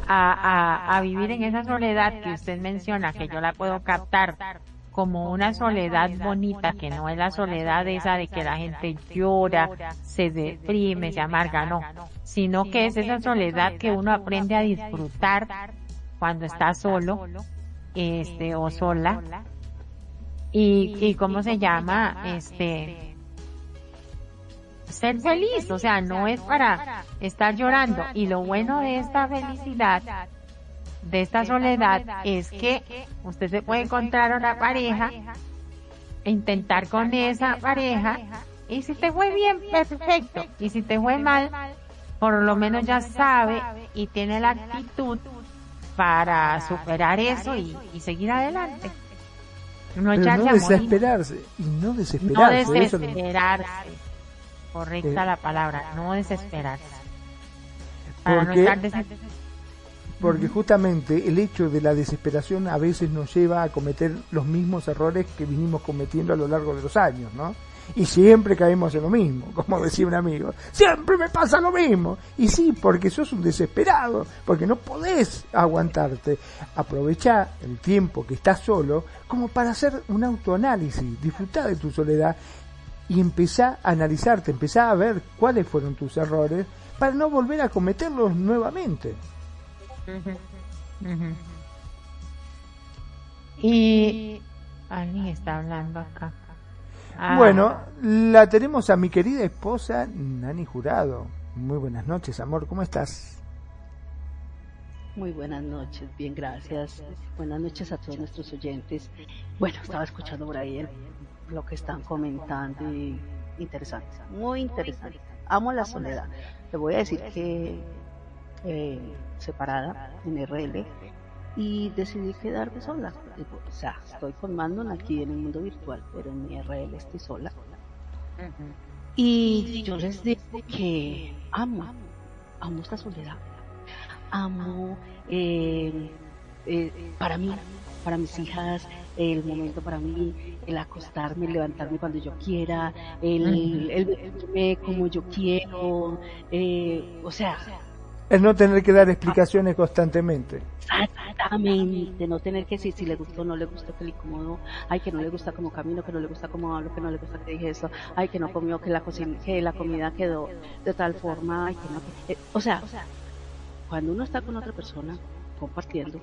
S2: a, a vivir en esa soledad que usted menciona, que yo la puedo captar como una soledad bonita, que no es la soledad esa de que la gente llora, se deprime, se amarga, no, sino que es esa soledad que uno aprende a disfrutar cuando está solo, este, o sola, y, y cómo se llama, este, ser feliz, o sea, no es para estar llorando, y lo bueno de esta felicidad de esta soledad es que usted se puede encontrar una pareja, intentar con esa pareja, y si te fue bien, perfecto, y si te fue mal, por lo menos ya sabe y tiene la actitud para superar eso y, seguir adelante.
S3: No, desesperarse, y no desesperarse.
S2: No desesperarse. Correcta la palabra, no desesperarse.
S3: Para no estar desesperado porque justamente el hecho de la desesperación a veces nos lleva a cometer los mismos errores que vinimos cometiendo a lo largo de los años, ¿no? Y siempre caemos en lo mismo, como decía un amigo, siempre me pasa lo mismo. Y sí, porque sos un desesperado, porque no podés aguantarte. Aprovecha el tiempo que estás solo como para hacer un autoanálisis, disfrutar de tu soledad y empezar a analizarte, empezar a ver cuáles fueron tus errores para no volver a cometerlos nuevamente.
S2: Y alguien está hablando acá.
S3: Ah. Bueno, la tenemos a mi querida esposa Nani Jurado. Muy buenas noches, amor, ¿cómo estás?
S4: Muy buenas noches, bien, gracias. Buenas noches a todos nuestros oyentes. Bueno, estaba escuchando por ahí lo que están comentando y interesante, muy interesante. Amo la soledad. Le voy a decir que eh, separada en RL y decidí quedarme sola. O sea, estoy formando aquí en el mundo virtual, pero en mi RL estoy sola. Y yo les digo que amo, amo esta soledad. Amo eh, eh, para mí, para mis hijas, el momento para mí, el acostarme, el levantarme cuando yo quiera, el, el, verme como yo quiero, o sea,
S3: es no tener que dar explicaciones constantemente.
S4: Exactamente, no tener que decir si le gustó o no le gustó, que le incomodó, ay, que no le gusta como camino, que no le gusta como hablo, que no le gusta que dije eso, ay, que no comió, que la, cocina, que la comida quedó de tal forma, ay, que no. Eh, o sea, cuando uno está con otra persona compartiendo,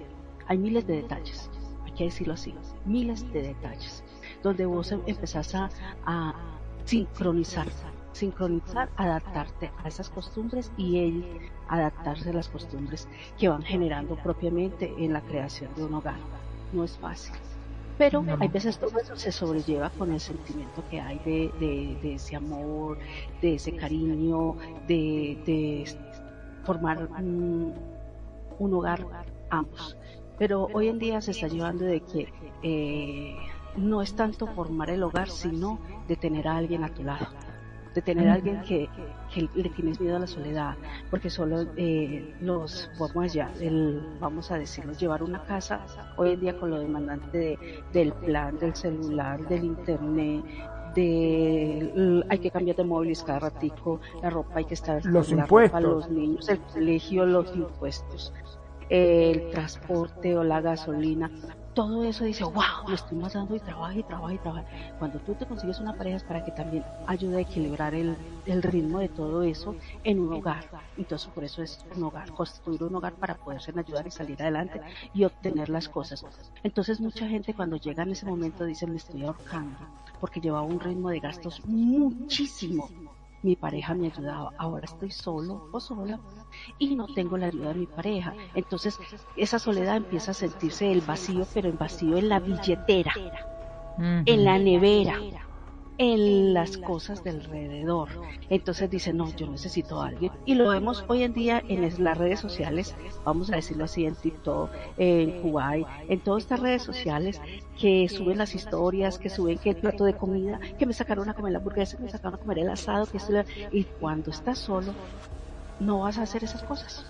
S4: hay miles de detalles, hay que decirlo así, miles de detalles, donde vos empezás a, a sincronizar sincronizar, adaptarte a esas costumbres y él adaptarse a las costumbres que van generando propiamente en la creación de un hogar. No es fácil, Pero hay veces todo eso se sobrelleva con el sentimiento que hay de, de, ese amor, de ese cariño, de, de formar un, un, hogar ambos. Pero hoy en día se está llevando de que eh, no es tanto formar el hogar, sino de tener a alguien a tu lado de tener a alguien que, que, le tienes miedo a la soledad, porque solo eh, los, vamos allá, el, vamos a decirlo, llevar una casa, hoy en día con lo demandante del plan, del celular, del internet, de hay que cambiar de móviles cada ratico, la ropa hay que estar
S3: los impuestos,
S4: los niños, el colegio, los impuestos, el transporte o la gasolina, todo eso dice, wow, me estoy matando y trabajo y trabajo y trabajo. Cuando tú te consigues una pareja es para que también ayude a equilibrar el, el ritmo de todo eso en un hogar. Entonces por eso es un hogar, construir un hogar para poderse ayudar y salir adelante y obtener las cosas. Entonces mucha gente cuando llega en ese momento dice, me estoy ahorcando, porque llevaba un ritmo de gastos muchísimo mi pareja me ayudaba, ahora estoy solo o sola y no tengo la ayuda de mi pareja. Entonces esa soledad empieza a sentirse el vacío, pero el vacío en la billetera, en la nevera, en las cosas del alrededor. Entonces dice, no, yo necesito a alguien. Y lo vemos hoy en día en las redes sociales, vamos a decirlo así, en TikTok, en Kuwait, en todas estas redes sociales que suben las historias, que suben que el plato de comida, que me sacaron a comer la hamburguesa, que me sacaron a comer el asado, que y cuando estás solo, no vas a hacer esas cosas.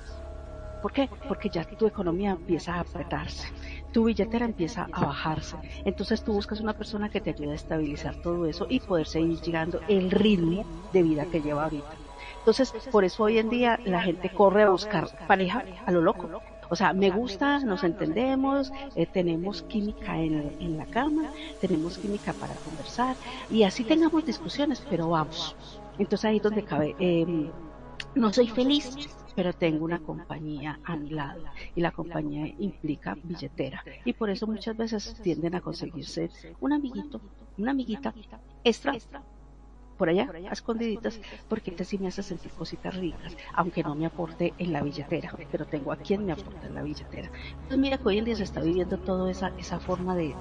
S4: ¿Por qué? Porque ya tu economía empieza a apretarse tu billetera empieza a bajarse. Entonces tú buscas una persona que te ayude a estabilizar todo eso y poder seguir llegando el ritmo de vida que lleva ahorita. Entonces, por eso hoy en día la gente corre a buscar pareja a lo loco. O sea, me gusta, nos entendemos, eh, tenemos química en, en, la cama, tenemos química para conversar y así tengamos discusiones, pero vamos. Entonces ahí es donde cabe. Eh, no soy feliz, pero tengo una compañía a mi lado y la compañía implica billetera y por eso muchas veces tienden a conseguirse un amiguito, una amiguita extra por allá, escondiditas, porque este sí me hace sentir cositas ricas, aunque no me aporte en la billetera, pero tengo a quien me aporta en la billetera. Entonces mira que hoy en día se está viviendo toda esa, esa forma de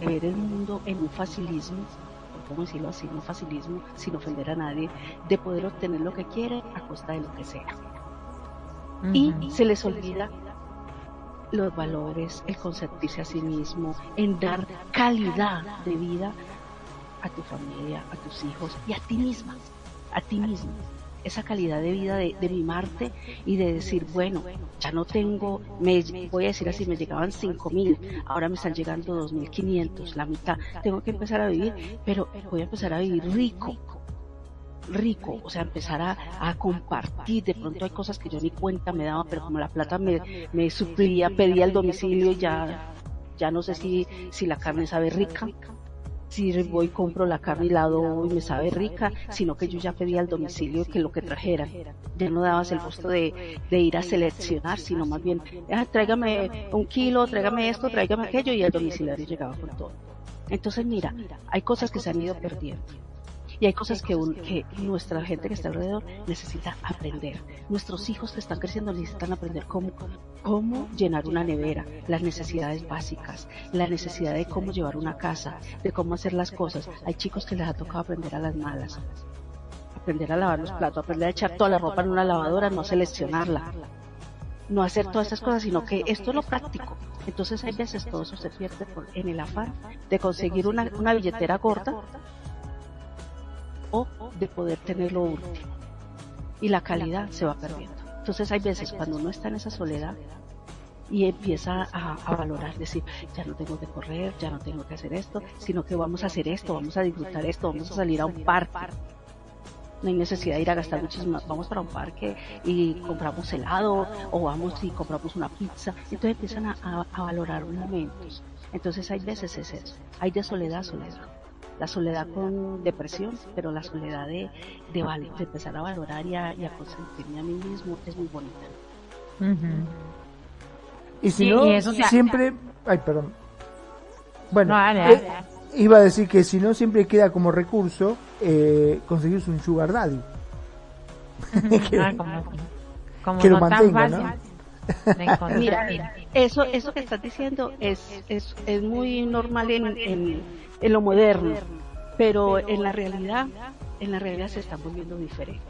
S4: ver el mundo en un facilismo ¿cómo decirlo así? No facilismo, sin ofender a nadie, de poder obtener lo que quiere a costa de lo que sea y se les olvida los valores, el consentirse a sí mismo, en dar calidad de vida a tu familia, a tus hijos y a ti misma, a ti mismo. Esa calidad de vida de, mimarte y de decir, bueno, ya no tengo, me, voy a decir así, me llegaban cinco mil, ahora me están llegando dos mil quinientos, la mitad. Tengo que empezar a vivir, pero voy a empezar a vivir rico, rico, o sea, empezar a, compartir. De pronto hay cosas que yo ni cuenta me daba, pero como la plata me, me suplía, pedía el domicilio y ya, ya no sé si, si la carne sabe rica, si voy compro la carne y la doy me sabe rica, sino que yo ya pedía el domicilio que lo que trajeran. Ya no dabas el gusto de, de ir a seleccionar, sino más bien, ah, tráigame un kilo, tráigame esto, tráigame aquello y el domiciliario llegaba con todo. Entonces mira, hay cosas que se han ido perdiendo y hay cosas que, que nuestra gente que está alrededor necesita aprender. Nuestros hijos que están creciendo necesitan aprender cómo, cómo llenar una nevera, las necesidades básicas, la necesidad de cómo llevar una casa, de cómo hacer las cosas. Hay chicos que les ha tocado aprender a las malas. Aprender a lavar los platos, aprender a echar toda la ropa en una lavadora, no seleccionarla, no hacer todas esas cosas, sino que esto es lo práctico. Entonces hay veces todo eso se pierde en el afán de conseguir una, una billetera gorda de poder tener lo último. Y la calidad se va perdiendo. Entonces hay veces cuando uno está en esa soledad y empieza a, valorar, decir, ya no tengo que correr, ya no tengo que hacer esto, sino que vamos a hacer esto, vamos a disfrutar esto, vamos a salir a un parque. No hay necesidad de ir a gastar muchísimas, vamos para un parque y compramos helado o vamos y compramos una pizza. Entonces empiezan a, a valorar momentos. Entonces hay veces es eso, hay de soledad a soledad la soledad con depresión, pero la soledad de, de, empezar a valorar y a, y a, consentirme a mí mismo es muy bonita.
S3: Y si no, siempre... Ay, perdón. Bueno, eh, iba a decir que si no, siempre queda como recurso eh, conseguirse un sugar daddy.
S2: que, ah, como, lo mantenga, ¿no?
S4: Mira, eso, eso que estás diciendo es, es, es muy normal en, en, en, lo moderno, pero en la realidad, en la realidad se está volviendo diferente.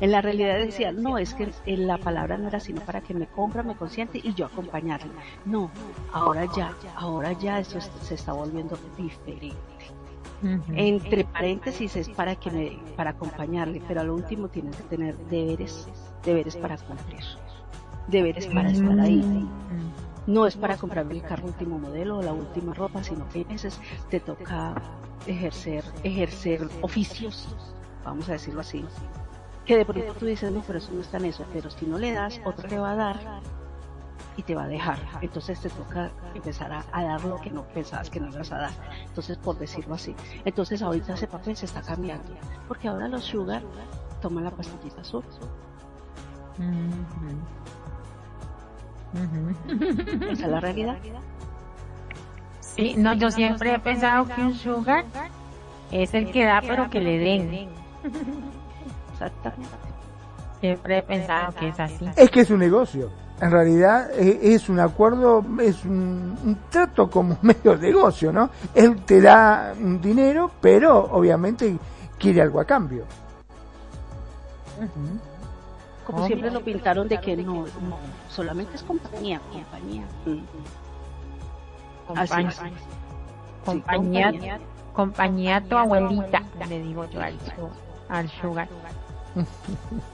S4: En la realidad decía, no, es que la palabra no era sino para que me compra, me consiente y yo acompañarle. No, ahora ya, ahora ya eso se está volviendo diferente. Entre paréntesis es para que me, para acompañarle, pero al último tienes que tener deberes, deberes para cumplir, deberes para estar ahí. No es para comprarme el carro último modelo o la última ropa, sino que a veces te toca ejercer, ejercer oficios, vamos a decirlo así, que de pronto tú dices, no, pero eso no está en eso, pero si no le das, otro te va a dar y te va a dejar. Entonces te toca empezar a, dar lo que no pensabas que no ibas a dar. Entonces, por decirlo así. Entonces, ahorita ese papel se está cambiando. Porque ahora los sugar toman la pastillita azul. Esa es la realidad.
S2: Sí, no, yo siempre he pensado que un sugar es el que da, pero que le den.
S4: Exactamente.
S2: Siempre he pensado que es así.
S3: Es que es un negocio. En realidad eh, es un acuerdo, es un, trato como medio negocio, ¿no? Él te da un dinero, pero obviamente quiere algo a cambio.
S4: Como siempre lo pintaron de que no, solamente es compañía, compañía.
S2: Compañía, compañía, compañía, tu abuelita, le digo yo al, al sugar.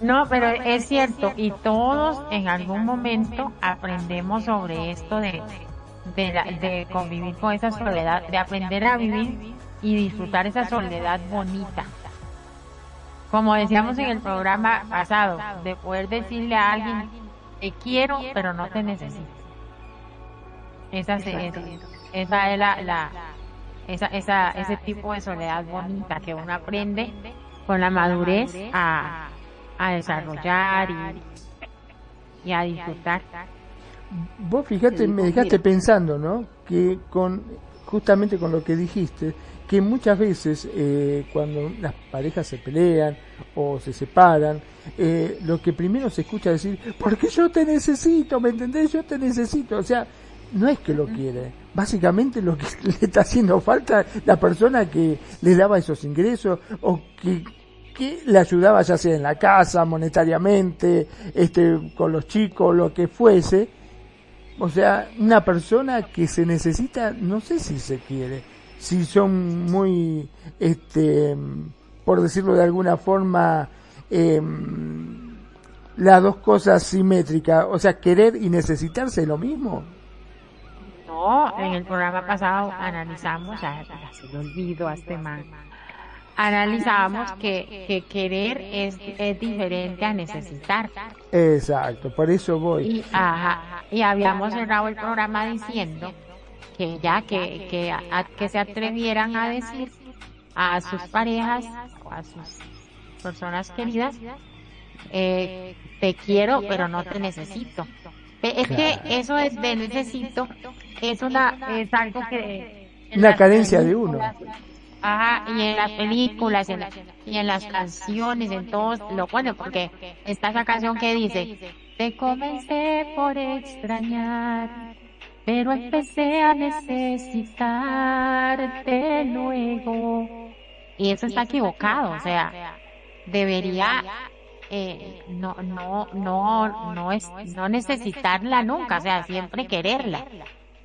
S2: No, pero es cierto, y todos en algún momento aprendemos sobre esto de, de, convivir con esa soledad, de aprender a vivir y disfrutar esa soledad bonita. Como decíamos en el programa pasado, de poder decirle a alguien, te quiero, pero no te necesito. Esa, es, esa es la, la esa, esa, ese tipo de soledad bonita que uno aprende con la madurez a, a desarrollar y, y a disfrutar.
S3: Vos fíjate, me dejaste pensando, ¿no? Que con justamente con lo que dijiste, que muchas veces eh, cuando las parejas se pelean o se separan, eh, lo que primero se escucha decir, porque yo te necesito, ¿me entendés? Yo te necesito. O sea, no es que lo quiere. Básicamente lo que le está haciendo falta la persona que le daba esos ingresos o que, que le ayudaba ya sea en la casa, monetariamente, este, con los chicos, lo que fuese. O sea, una persona que se necesita, no sé si se quiere, si son muy, este, por decirlo de alguna forma, eh, las dos cosas simétricas, o sea, querer y necesitarse lo mismo
S2: en el programa pasado analizamos, ya, se lo olvido a este man, analizamos que, que querer es, es diferente a necesitar.
S3: Exacto, por eso voy.
S2: Y, ajá, y habíamos cerrado el programa diciendo que ya que, que, que se atrevieran a decir a sus parejas o a sus personas queridas, eh, te quiero pero no te necesito. Es que eso es de necesito, es una, es algo que...
S3: Una carencia de uno.
S2: Ajá, y en las películas, y en las canciones, en todos, lo bueno, porque está esa canción que dice, te comencé por extrañar, pero empecé a necesitarte luego. Y eso está equivocado, o sea, debería eh, no, no, no, no es, no necesitarla nunca, o sea, siempre quererla,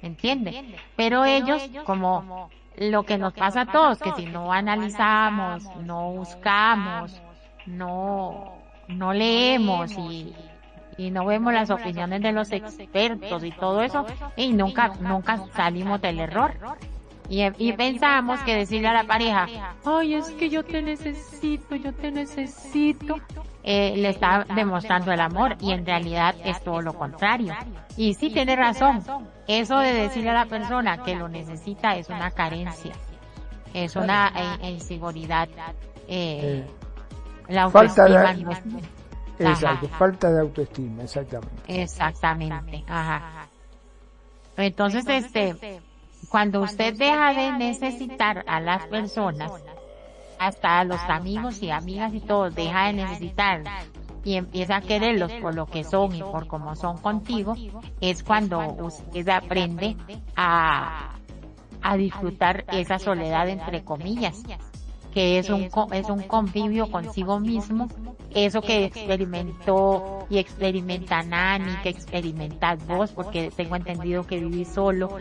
S2: ¿entiende? Pero ellos, como lo que nos pasa a todos, que si no analizamos, no buscamos, no, no leemos y, y no vemos las opiniones de los expertos y todo eso, y nunca, nunca salimos del error. Y, y pensamos que decirle a la pareja, ay, es que yo te necesito, yo te necesito, eh, le está demostrando el amor y en realidad es todo lo contrario. Y sí tiene razón, eso de decirle a la persona que lo necesita es una carencia, es una inseguridad. Eh,
S3: la falta de, exacto, falta de autoestima, exactamente.
S2: Exactamente, ajá. Entonces, este, cuando usted deja de necesitar a las personas, hasta los amigos y amigas y todo deja de necesitar y empieza a quererlos por lo que son y por cómo son contigo, es cuando usted aprende a, a disfrutar esa soledad entre comillas que es un, es un convivio consigo mismo, eso que experimentó y experimenta Nani, que experimentas vos, porque tengo entendido que viví solo,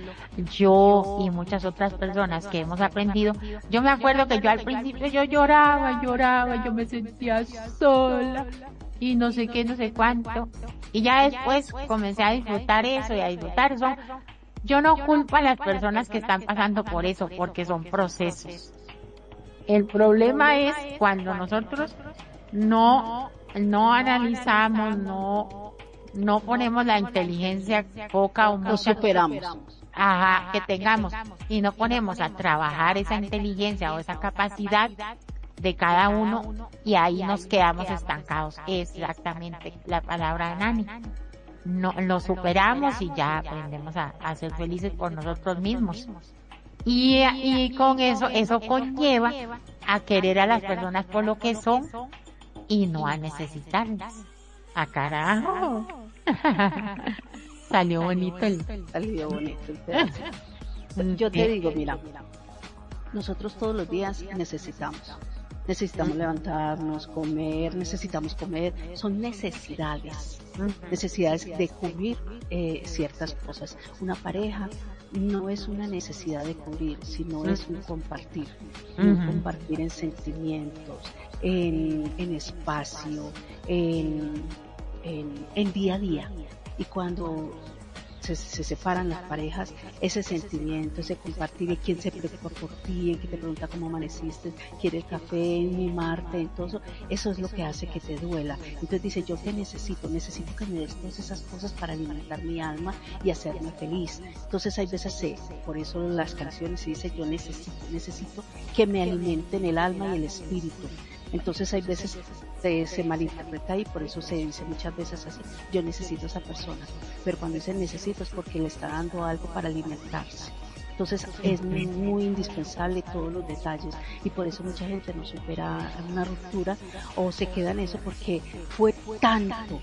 S2: yo y muchas otras personas que hemos aprendido. Yo me acuerdo que yo al principio yo lloraba, lloraba, yo me sentía sola y no sé qué, no sé cuánto. Y ya después comencé a disfrutar eso y a disfrutar eso. Yo no culpo a las personas que están pasando por eso, porque son procesos. El problema es cuando nosotros no, no analizamos, no, no ponemos la inteligencia poca o mucha.
S4: superamos.
S2: Ajá, que tengamos y no ponemos a trabajar esa inteligencia o esa capacidad de cada uno y ahí nos quedamos estancados. Exactamente la palabra de Nani. No, lo superamos y ya aprendemos a, a ser felices por nosotros mismos. Y, y con eso, eso conlleva a querer a las personas por lo que son y no a necesitarlas. A ah, carajo. Salió bonito el...
S4: Salió bonito el Yo te digo, mira, nosotros todos los días necesitamos. Necesitamos levantarnos, comer, necesitamos comer. Son necesidades. Necesidades de cubrir eh, ciertas cosas. Una pareja no es una necesidad de cubrir, sino es un compartir, un compartir en sentimientos, en, en espacio, en, en, en día a día. Y cuando se, separan las parejas, ese sentimiento, ese compartir, y quién se preocupa por ti, en que te pregunta cómo amaneciste, quiere el café, mimarte, todo eso, es lo que hace que te duela. Entonces dice, yo te necesito, necesito que me des todas esas cosas para alimentar mi alma y hacerme feliz. Entonces hay veces, se, por eso las canciones se dice, yo necesito, necesito que me alimenten el alma y el espíritu. Entonces hay veces se, se, malinterpreta y por eso se dice muchas veces así, yo necesito a esa persona, pero cuando dice necesito es porque le está dando algo para alimentarse. Entonces es muy, indispensable todos los detalles y por eso mucha gente no supera una ruptura o se queda en eso porque fue tanto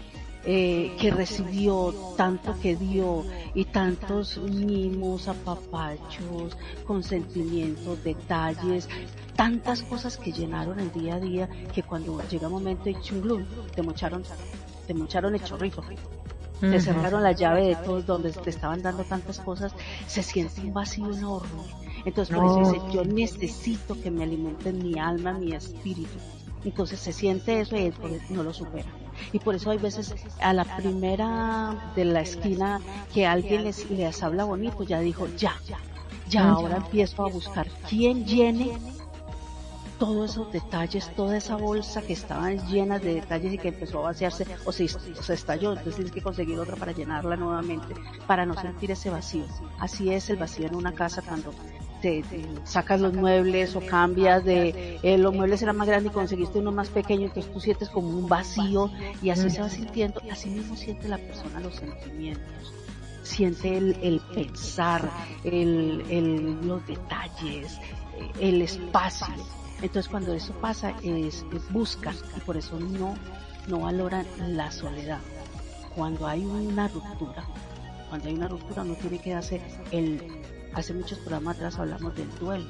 S4: eh, que recibió, tanto que dio y tantos mimos, apapachos, consentimientos, detalles, tantas cosas que llenaron el día a día que cuando llega un momento de chunglum, te mocharon, te mocharon el chorrito. Te cerraron la llave de todos donde te estaban dando tantas cosas, se siente un vacío enorme. Entonces por eso dice, yo necesito que me alimenten mi alma, mi espíritu. Entonces se siente eso y no lo supera. Y por eso hay veces a la primera de la esquina que alguien les, les habla bonito, ya dijo, ya, ya ahora empiezo a buscar quién llene todos esos detalles, toda esa bolsa que estaba llena de detalles y que empezó a vaciarse o se, se estalló, entonces tienes que conseguir otra para llenarla nuevamente, para no sentir ese vacío. Así es el vacío en una casa cuando te, sacas los muebles o cambias de eh, los muebles eran más grandes y conseguiste uno más pequeño, entonces tú sientes como un vacío y así se va sintiendo, así mismo siente la persona los sentimientos. Siente el, pensar, el, los detalles, el espacio. Entonces cuando eso pasa es, busca y por eso no, no valoran la soledad. Cuando hay una ruptura, cuando hay una ruptura no tiene que hacer el, hace muchos programas atrás hablamos del duelo.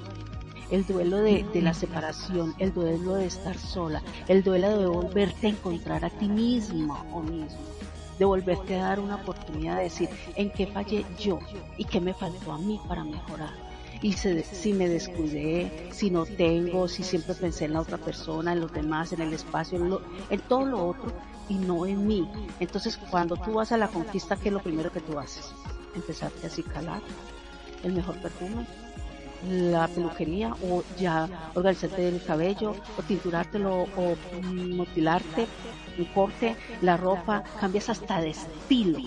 S4: El duelo de, la separación, el duelo de estar sola, el duelo de volverte a encontrar a ti mismo o mismo de volverte a dar una oportunidad de decir en qué fallé yo y qué me faltó a mí para mejorar y si me descuidé, si no tengo, si siempre pensé en la otra persona, en los demás, en el espacio, en, todo lo otro y no en mí. Entonces cuando tú vas a la conquista, ¿qué es lo primero que tú haces? Empezarte a calar el mejor perfume, la peluquería o ya organizarte el cabello o tinturártelo o mutilarte, un corte, la ropa, cambias hasta de estilo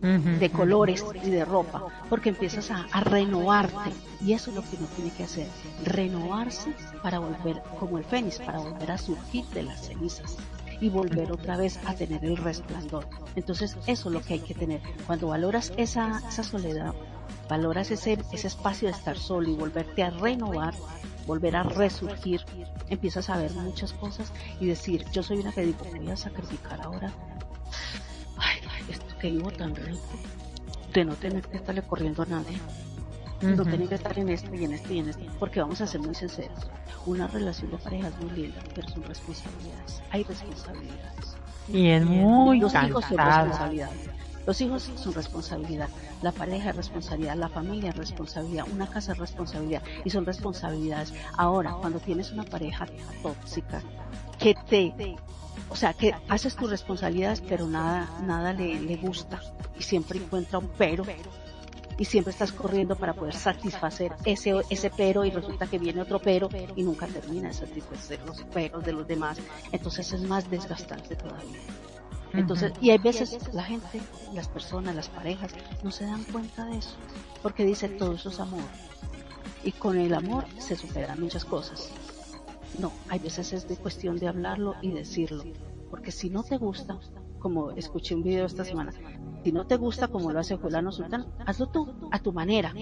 S4: de colores y de ropa, porque empiezas a, renovarte. Y eso es lo que uno tiene que hacer, renovarse para volver, como el fénix, para volver a surgir de las cenizas y volver otra vez a tener el resplandor. Entonces eso es lo que hay que tener. Cuando valoras esa, esa soledad, valoras ese, ese espacio de estar solo y volverte a renovar, volver a resurgir, empiezas a ver muchas cosas y decir, yo soy una que digo, voy a sacrificar ahora, ay, esto que vivo tan rico, de no tener que estarle corriendo a nadie, no tener que estar en esto y en esto y en esto, porque vamos a ser muy sinceros, una relación de pareja es muy linda, pero son responsabilidades, hay responsabilidades.
S2: Y es muy
S4: Los hijos son responsabilidad. Los hijos son responsabilidad, la pareja es responsabilidad, la familia es responsabilidad, una casa es responsabilidad y son responsabilidades. Ahora, cuando tienes una pareja tóxica que te, o sea, que haces tus responsabilidades pero nada, nada le, le gusta y siempre encuentra un pero y siempre estás corriendo para poder satisfacer ese, ese pero y resulta que viene otro pero y nunca termina de satisfacer los peros de los demás. Entonces es más desgastante todavía. Entonces, y hay veces la gente, las personas, las parejas, no se dan cuenta de eso, porque dicen todo eso es amor. Y con el amor se superan muchas cosas. No, hay veces es de cuestión de hablarlo y decirlo, porque si no te gusta, como escuché un video esta semana, si no te gusta como lo hace Fulano Sultán, hazlo tú, a tu manera.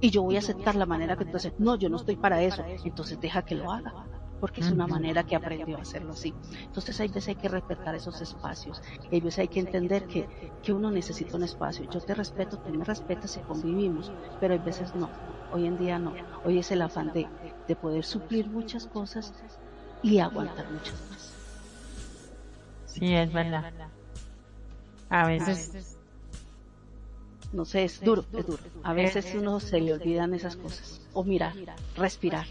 S4: Y yo voy a aceptar la manera que tú haces. No, yo no estoy para eso. Entonces deja que lo haga porque es una manera que aprendió a hacerlo así. Entonces hay veces hay que respetar esos espacios, hay veces hay que entender que, que uno necesita un espacio. Yo te respeto, tú me respetas y convivimos, pero hay veces no, hoy en día no. Hoy es el afán de, de poder suplir muchas cosas y aguantar muchas más.
S2: Sí, es verdad. A veces...
S4: No sé, es duro, es duro. A veces uno se le olvidan esas cosas. O mirar, respirar.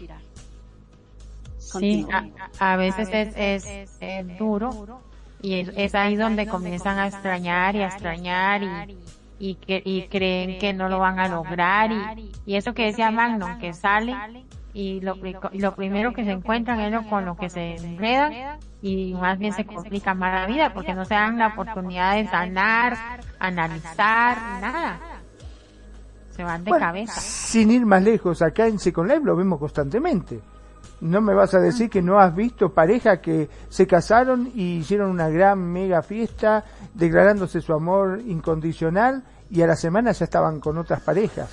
S2: Sí, a, a veces es, es, es, duro y es, es, ahí donde comienzan a extrañar y a extrañar y, y, que, y creen que no lo van a lograr y, y eso que decía Magnum, que sale y lo, lo primero que se encuentran es lo con lo que se enredan y más bien se complica más la vida porque no se dan la oportunidad de sanar, analizar, nada. Se van de
S3: Bueno,
S2: cabeza.
S3: Sin ir más lejos, acá en Second Life lo vemos constantemente. No me vas a decir que no has visto pareja que se casaron y hicieron una gran mega fiesta declarándose su amor incondicional y a la semana ya estaban con otras parejas.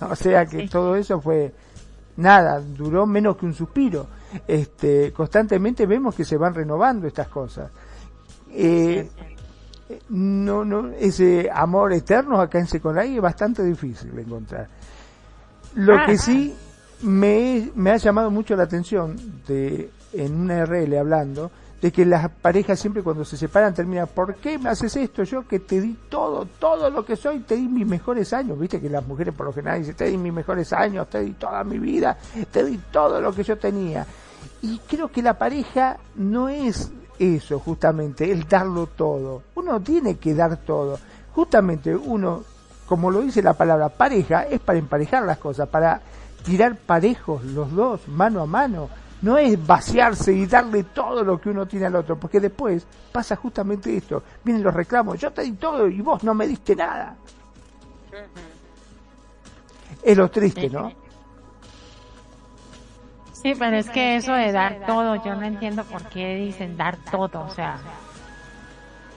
S3: O sea que
S2: Sí.
S3: todo eso fue nada, duró menos que un suspiro. Este, constantemente vemos que se van renovando estas cosas. Eh, no, no, ese amor eterno acá en Second Life es bastante difícil de encontrar. Lo
S2: Ah,
S3: que
S2: ah.
S3: Me ha llamado mucho la atención de, en una RL hablando, de que las parejas siempre cuando se separan terminan, ¿por qué me haces esto? Yo que te di todo, todo lo que soy, te di mis mejores años, viste que las mujeres por lo general dicen, te di mis mejores años, te di toda mi vida, te di todo lo que yo tenía. Y creo que la pareja no es eso, justamente, el darlo todo. Uno tiene que dar todo. Justamente uno, como lo dice la palabra pareja, es para emparejar las cosas, para tirar parejos los dos, mano a mano. No es vaciarse y darle todo lo que uno tiene al otro, porque después pasa justamente esto. Vienen los reclamos, yo te di todo y vos no me diste nada. Es lo triste, ¿no?
S2: Sí, pero es que eso de dar todo, yo no entiendo por qué dicen dar todo, o sea,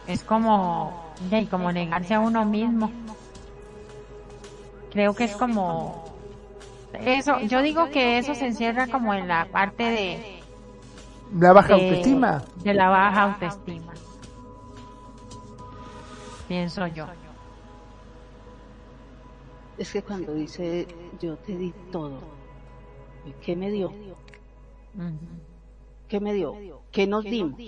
S2: es como, y como negarse a uno mismo. Creo que es como, eso, yo digo que eso se encierra como en la parte de,
S3: La baja
S2: de-
S3: autoestima.
S2: de la baja autoestima. Pienso yo.
S4: Es que cuando dice yo te di todo, ¿qué me dio? ¿Qué me dio? ¿Qué nos dimos?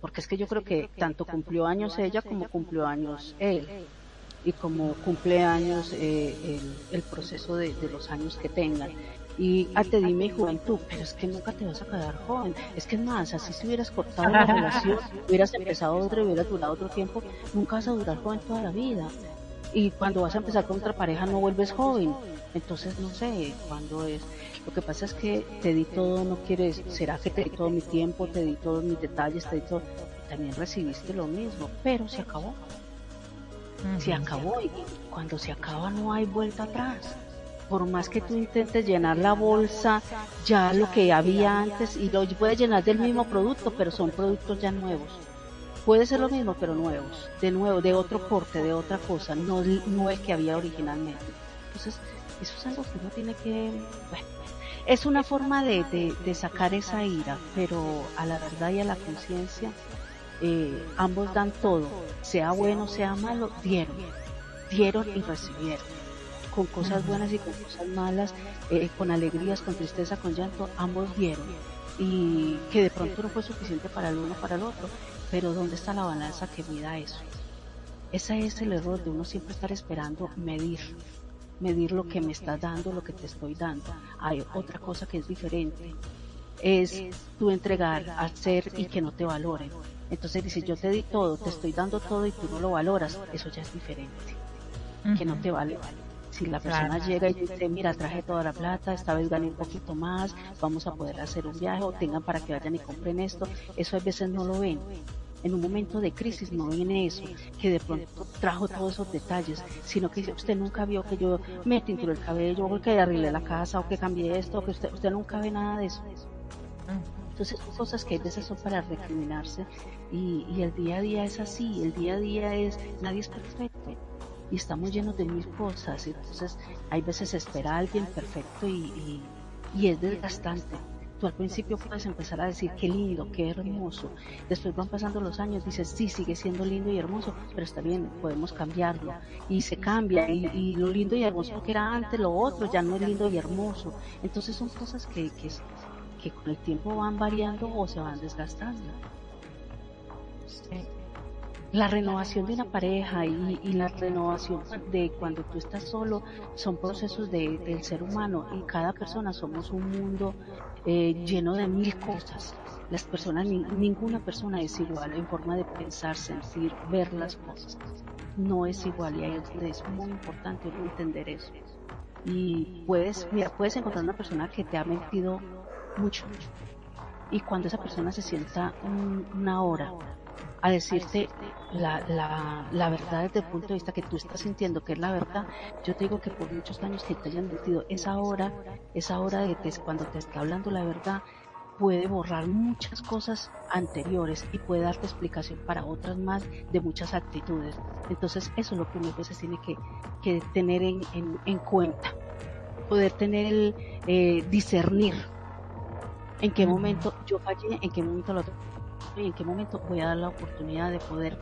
S4: Porque es que yo creo que tanto cumplió años ella como cumplió años él. Y como cumple años eh, el, el proceso de, de los años que tengan. Y ah, te di mi juventud, pero es que nunca te vas a quedar joven. Es que es más, así si hubieras cortado la relación, hubieras empezado otra y hubieras durado otro tiempo, nunca vas a durar joven toda la vida. Y cuando vas a empezar con otra pareja no vuelves joven. Entonces no sé cuándo es. Lo que pasa es que te di todo, no quieres, será que te di todo mi tiempo, te di todos mis detalles, te di todo. También recibiste lo mismo, pero se acabó. Se acabó y cuando se acaba no hay vuelta atrás. Por más que tú intentes llenar la bolsa, ya lo que había antes, y lo puedes llenar del mismo producto, pero son productos ya nuevos. Puede ser lo mismo, pero nuevos. De nuevo, de otro corte, de otra cosa, no, no el que había originalmente. Entonces, eso es algo que uno tiene que, bueno, es una forma de, de, sacar esa ira, pero a la verdad y a la conciencia, eh, ambos dan todo, sea bueno, sea malo, dieron, dieron y recibieron, con cosas buenas y con cosas malas, eh, con alegrías, con tristeza, con llanto, ambos dieron, y que de pronto no fue suficiente para el uno, para el otro, pero ¿dónde está la balanza que mida eso? Ese es el error de uno siempre estar esperando medir, medir lo que me estás dando, lo que te estoy dando. Hay otra cosa que es diferente, es tú entregar, hacer y que no te valoren. Entonces dice, yo te di todo, te estoy dando todo y tú no lo valoras, eso ya es diferente, que no te vale. Si la persona llega y dice, mira, traje toda la plata, esta vez gané un poquito más, vamos a poder hacer un viaje o tengan para que vayan y compren esto, eso a veces no lo ven. En un momento de crisis no viene eso, que de pronto trajo todos esos detalles, sino que usted nunca vio que yo me tinturé el cabello, o que arreglé la casa, o que cambié esto, o que usted, usted nunca ve nada de eso. Entonces cosas que a veces son para recriminarse y, y, el día a día es así, el día a día es, nadie es perfecto y estamos llenos de mil cosas, entonces hay veces espera a alguien perfecto y, y, y es desgastante al principio puedes empezar a decir qué lindo, qué hermoso. Después van pasando los años, dices, sí, sigue siendo lindo y hermoso, pero está bien, podemos cambiarlo. Y se cambia, y, lo lindo y hermoso que era antes, lo otro ya no es lindo y hermoso. Entonces son cosas que, que, que con el tiempo van variando o se van desgastando. La renovación de una pareja y, la renovación de cuando tú estás solo son procesos de, del ser humano y cada persona somos un mundo eh, lleno de mil cosas. Las personas, ninguna persona es igual en forma de pensar, sentir, ver las cosas. No es igual y es muy importante entender eso. Y puedes, mira, puedes encontrar una persona que te ha mentido mucho. Y cuando esa persona se sienta una hora a decirte la, la, la, verdad desde el punto de vista que tú estás sintiendo que es la verdad, yo te digo que por muchos años que te hayan metido esa hora, esa hora de cuando te está hablando la verdad, puede borrar muchas cosas anteriores y puede darte explicación para otras más de muchas actitudes. Entonces eso es lo que uno a veces tiene que, que tener en, en, cuenta, poder tener el eh, discernir en qué momento yo fallé, en qué momento lo en qué momento voy a dar la oportunidad de poder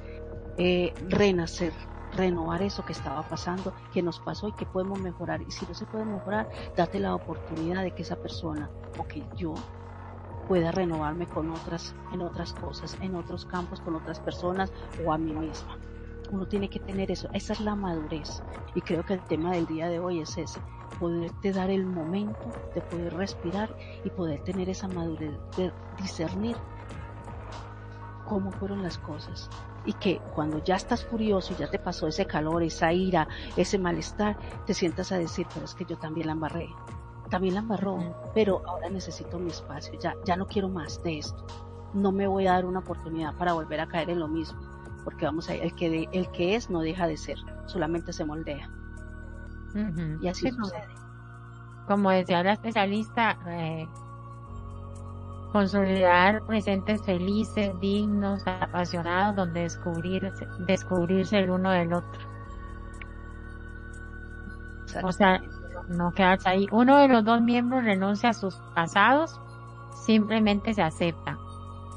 S4: eh, renacer, renovar eso que estaba pasando, que nos pasó y que podemos mejorar. Y si no se puede mejorar, date la oportunidad de que esa persona o que yo pueda renovarme con otras, en otras cosas, en otros campos, con otras personas o a mí misma. Uno tiene que tener eso, esa es la madurez. Y creo que el tema del día de hoy es ese, poderte dar el momento de poder respirar y poder tener esa madurez de discernir cómo fueron las cosas. Y que cuando ya estás furioso y ya te pasó ese calor, esa ira, ese malestar, te sientas a decir, pero es que yo también la embarré. También la embarró, pero ahora necesito mi espacio. Ya, ya no quiero más de esto. No me voy a dar una oportunidad para volver a caer en lo mismo. Porque vamos a el que, el que es no deja de ser, solamente se moldea. Y así sucede.
S2: Como decía la especialista, eh, consolidar presentes felices, dignos, apasionados, donde descubrir, descubrirse el uno del otro. O sea, no quedarse ahí. Uno de los dos miembros renuncia a sus pasados, simplemente se acepta.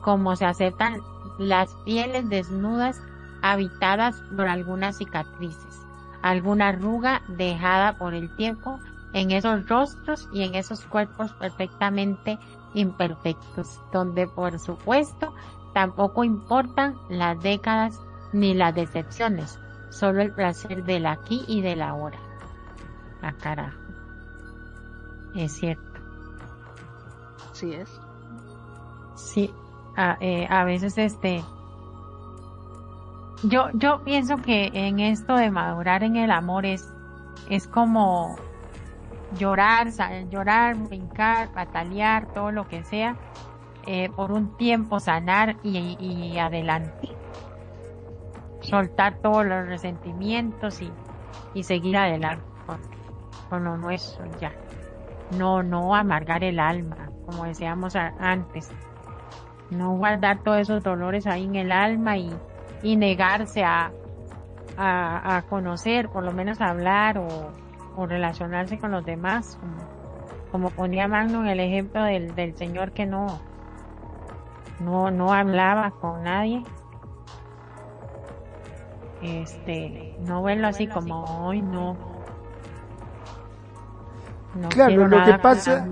S2: Como se aceptan las pieles desnudas habitadas por algunas cicatrices, alguna arruga dejada por el tiempo en esos rostros y en esos cuerpos perfectamente imperfectos, donde por supuesto tampoco importan las décadas ni las decepciones, solo el placer del aquí y del ahora. A ah, carajo. Es cierto.
S4: Sí es.
S2: Sí, a, eh, a veces este, yo, yo pienso que en esto de madurar en el amor es, es como llorar, llorar, brincar, batalear, todo lo que sea, eh, por un tiempo sanar y, adelante. Soltar todos los resentimientos y, y seguir adelante con, lo nuestro ya. No, no amargar el alma, como decíamos antes. No guardar todos esos dolores ahí en el alma y, y negarse a, a, a conocer, por lo menos hablar o, o relacionarse con los demás, como, ponía Magno en el ejemplo del, del señor que no, no, no hablaba con nadie. Este, no verlo así como hoy no.
S3: no claro, lo que pasa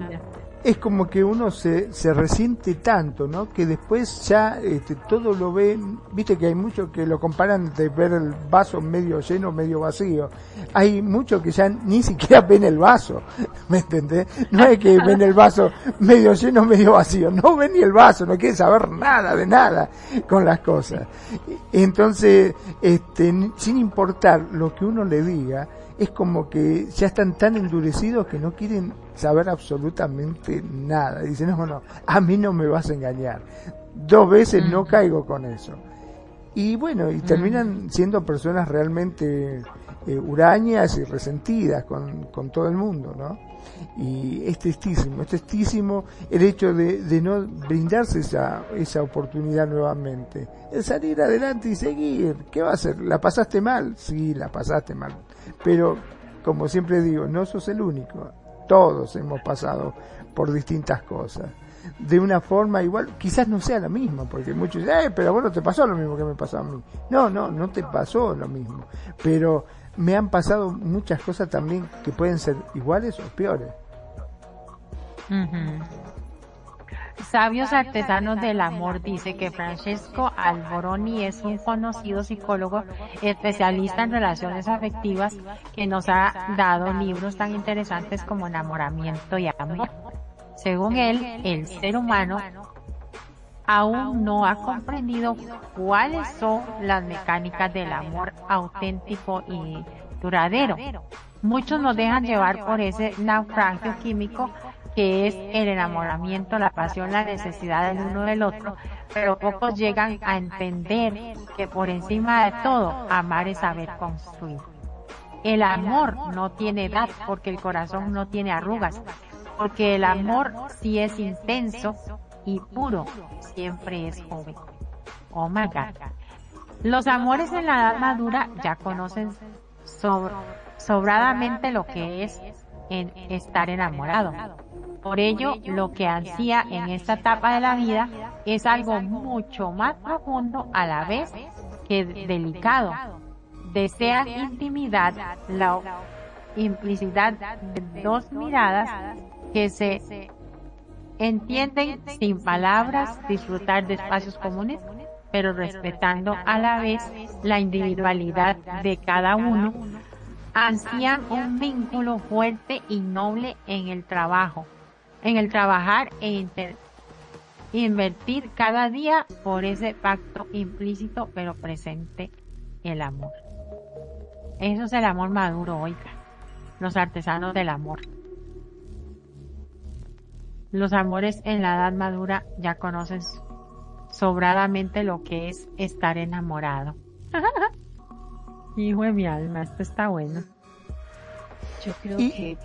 S3: es como que uno se, se resiente tanto, ¿no? Que después ya este, todo lo ve, viste que hay muchos que lo comparan de ver el vaso medio lleno, medio vacío. Hay muchos que ya ni siquiera ven el vaso, ¿me entendés? No es que ven el vaso medio lleno, medio vacío, no ven ni el vaso, no quieren saber nada de nada con las cosas. Entonces, este, sin importar lo que uno le diga, es como que ya están tan endurecidos que no quieren saber absolutamente nada. Dicen, no, no, a mí no me vas a engañar. Dos veces no caigo con eso. Y bueno, y terminan siendo personas realmente eh, hurañas y resentidas con, con todo el mundo, ¿no? Y es tristísimo, es tristísimo el hecho de, de no brindarse esa, esa oportunidad nuevamente. El salir adelante y seguir. ¿Qué va a hacer? ¿La pasaste mal? Sí, la pasaste mal. Pero, como siempre digo, no sos el único. Todos hemos pasado por distintas cosas. De una forma igual, quizás no sea la misma, porque muchos dicen, eh, pero bueno, te pasó lo mismo que me pasó a mí. No, no, no te pasó lo mismo. Pero me han pasado muchas cosas también que pueden ser iguales o peores.
S2: Sabios Artesanos del Amor dice que Francesco Alboroni es un conocido psicólogo especialista en relaciones afectivas que nos ha dado libros tan interesantes como Enamoramiento y Amor. Según él, el ser humano aún no ha comprendido cuáles son las mecánicas del amor auténtico y duradero. Muchos nos dejan llevar por ese naufragio químico que es el enamoramiento, la pasión, la necesidad del uno del otro, pero pocos llegan a entender que por encima de todo, amar es saber construir. El amor no tiene edad porque el corazón no tiene arrugas, porque el amor si es intenso y puro, siempre es joven. Oh my God. Los amores en la edad madura ya conocen sobradamente lo que es estar enamorado por ello, lo que ansía en esta etapa de la vida es algo mucho más profundo a la vez que delicado. Desea intimidad, la implicidad de dos miradas que se entienden sin palabras, disfrutar de espacios comunes, pero respetando a la vez la individualidad de cada uno, ansían un vínculo fuerte y noble en el trabajo, en el trabajar e invertir cada día por ese pacto implícito pero presente el amor. Eso es el amor maduro, oiga. Los artesanos del amor. Los amores en la edad madura ya conocen sobradamente lo que es estar enamorado. Hijo de mi alma, esto está bueno.
S4: Yo creo que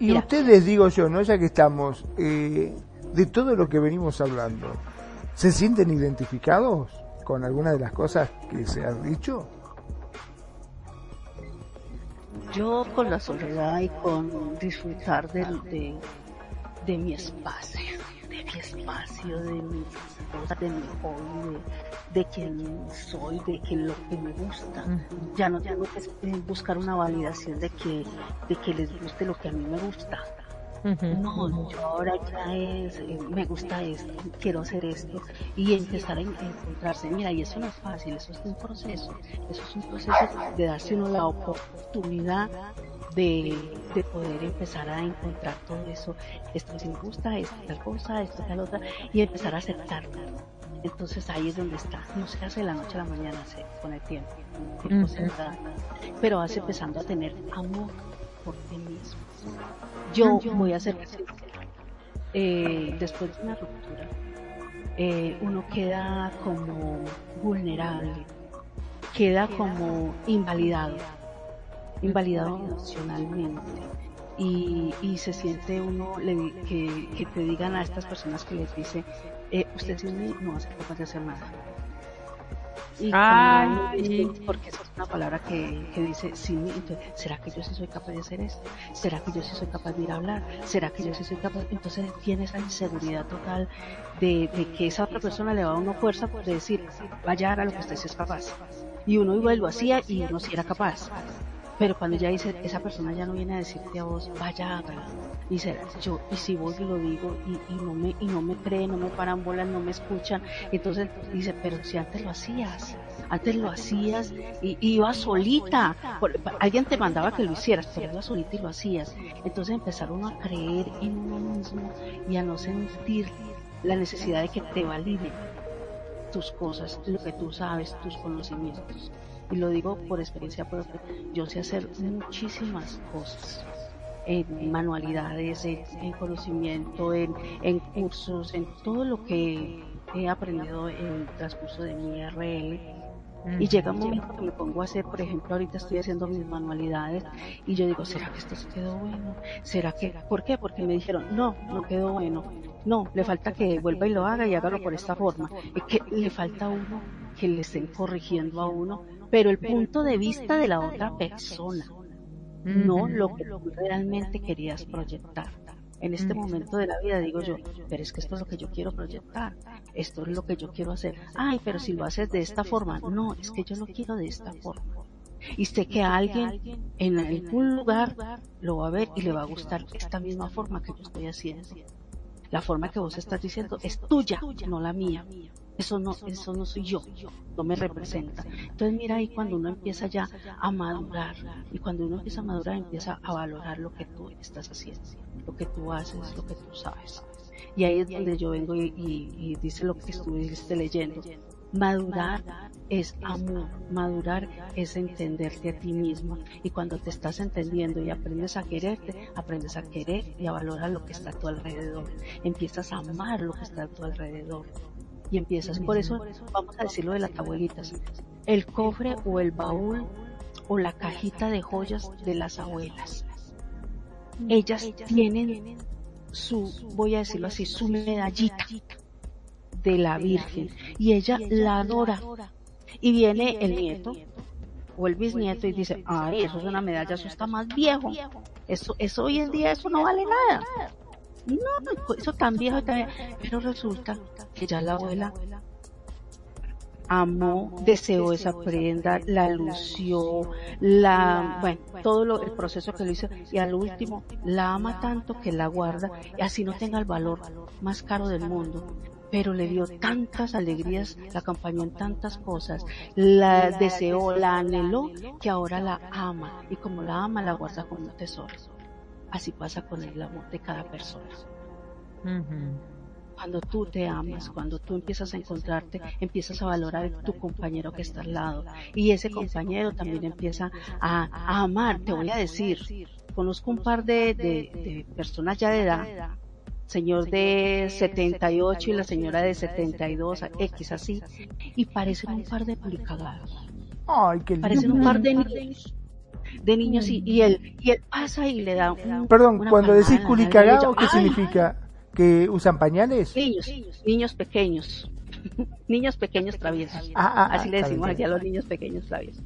S3: y ustedes, digo yo, ¿no? Ya que estamos, eh, de todo lo que venimos hablando, ¿se sienten identificados con alguna de las cosas que se han dicho?
S4: Yo con la soledad y con disfrutar de, de, de mi espacio, mi espacio, de mi de mi hobby, de, quién soy, de que lo que me gusta. Ya no tengo que buscar una validación de que, de que les guste lo que a mí me gusta. No, yo ahora ya es, eh, me gusta esto, quiero hacer esto y empezar a encontrarse. Mira, y eso no es fácil, eso es un proceso, eso es un proceso de darse uno la oportunidad de, de, poder empezar a encontrar todo eso, esto me gusta, esto tal cosa, esto tal otra, y empezar a aceptarlo. Entonces ahí es donde está, no se hace de la noche a la mañana con el tiempo, pero vas empezando a tener amor por ti mismo. Yo voy a ser eh, después de una ruptura, eh, uno queda como vulnerable, queda como invalidado invalidado emocionalmente. Y, y se siente uno que, que, te digan a estas personas que les dice, eh, usted no va a ser capaz de hacer nada. Y Ay, porque es una palabra que, que dice, sí, entonces, ¿será que yo sí soy capaz de hacer esto? ¿Será que yo sí soy capaz de ir a hablar? ¿Será que yo sí soy capaz? Entonces tiene esa inseguridad total de, de que esa otra persona le va a una fuerza por decir, vaya a lo que usted sí es capaz. Y uno y lo hacía y uno sí era capaz. Pero cuando ya dice, esa persona ya no viene a decirte a vos, vaya, hágalo. Dice, yo, y si vos lo digo y, y, no me, y no me creen, no me paran bolas, no me escuchan, entonces dice, pero si antes lo hacías, antes lo hacías y, ibas solita, alguien te mandaba que lo hicieras, pero ibas solita y lo hacías. Entonces empezaron a creer en uno mismo y a no sentir la necesidad de que te validen tus cosas, lo que tú sabes, tus conocimientos y lo digo por experiencia propia, yo sé hacer muchísimas cosas en manualidades, en, conocimiento, en, en, cursos, en todo lo que he aprendido en el transcurso de mi RL. Y llega un momento que me pongo a hacer, por ejemplo, ahorita estoy haciendo mis manualidades y yo digo, ¿será que esto se quedó bueno? ¿Será que? ¿Por qué? Porque me dijeron, no, no quedó bueno. No, le falta que vuelva y lo haga y hágalo por esta forma. Es que le falta a uno que le estén corrigiendo a uno pero el punto de vista de la otra persona, no lo que tú realmente querías proyectar. En este momento de la vida digo yo, pero es que esto es lo que yo quiero proyectar, esto es lo que yo quiero hacer. Ay, pero si lo haces de esta forma, no, es que yo lo quiero de esta forma. Y sé que alguien en algún lugar lo va a ver y le va a gustar esta misma forma que yo estoy haciendo. La forma que vos estás diciendo es tuya, no la mía eso no, eso no soy yo, no me representa. Entonces mira ahí cuando uno empieza ya a madurar y cuando uno empieza a madurar empieza a valorar lo que tú estás haciendo, lo que tú haces, lo que tú sabes. Y ahí es donde yo vengo y, dice lo que estuviste leyendo. Madurar es amor, madurar es entenderte a ti mismo. Y cuando te estás entendiendo y aprendes a quererte, aprendes a querer y a valorar lo que está a tu alrededor. Empiezas a amar lo que está a tu alrededor y empiezas. Por eso vamos a decirlo de las abuelitas. El cofre o el baúl o la cajita de joyas de las abuelas. Ellas tienen su, voy a decirlo así, su medallita de la Virgen y ella la adora. Y viene el nieto o el bisnieto y dice, ay, eso es una medalla, eso está más viejo. Eso, eso hoy en día eso no vale nada. No, eso tan viejo también. Pero resulta que ya la abuela amó, deseó esa prenda, la lució, la, bueno, todo lo, el proceso que lo hizo y al último la ama tanto que la guarda y así no tenga el valor más caro del mundo. Pero le dio tantas alegrías, la acompañó en tantas cosas, la deseó, la anheló, que ahora la ama y como la ama la guarda como un tesoro. Así pasa con el amor de cada persona. Cuando tú te amas, cuando tú empiezas a encontrarte, empiezas a valorar a tu compañero que está al lado. Y ese compañero también empieza a, amar. Te voy a decir, conozco un par de, de, personas ya de edad, señor de 78 y la señora de 72, X así, y parecen un par de policagados.
S3: Ay, qué
S4: Parecen un par de niños de niños y, y, él, y él pasa y le da un,
S3: Perdón, cuando decís culicagao, ¿qué significa? ¿Que usan pañales?
S4: Niños, niños pequeños. niños pequeños traviesos. Ah, ah, así le decimos aquí a los niños pequeños traviesos.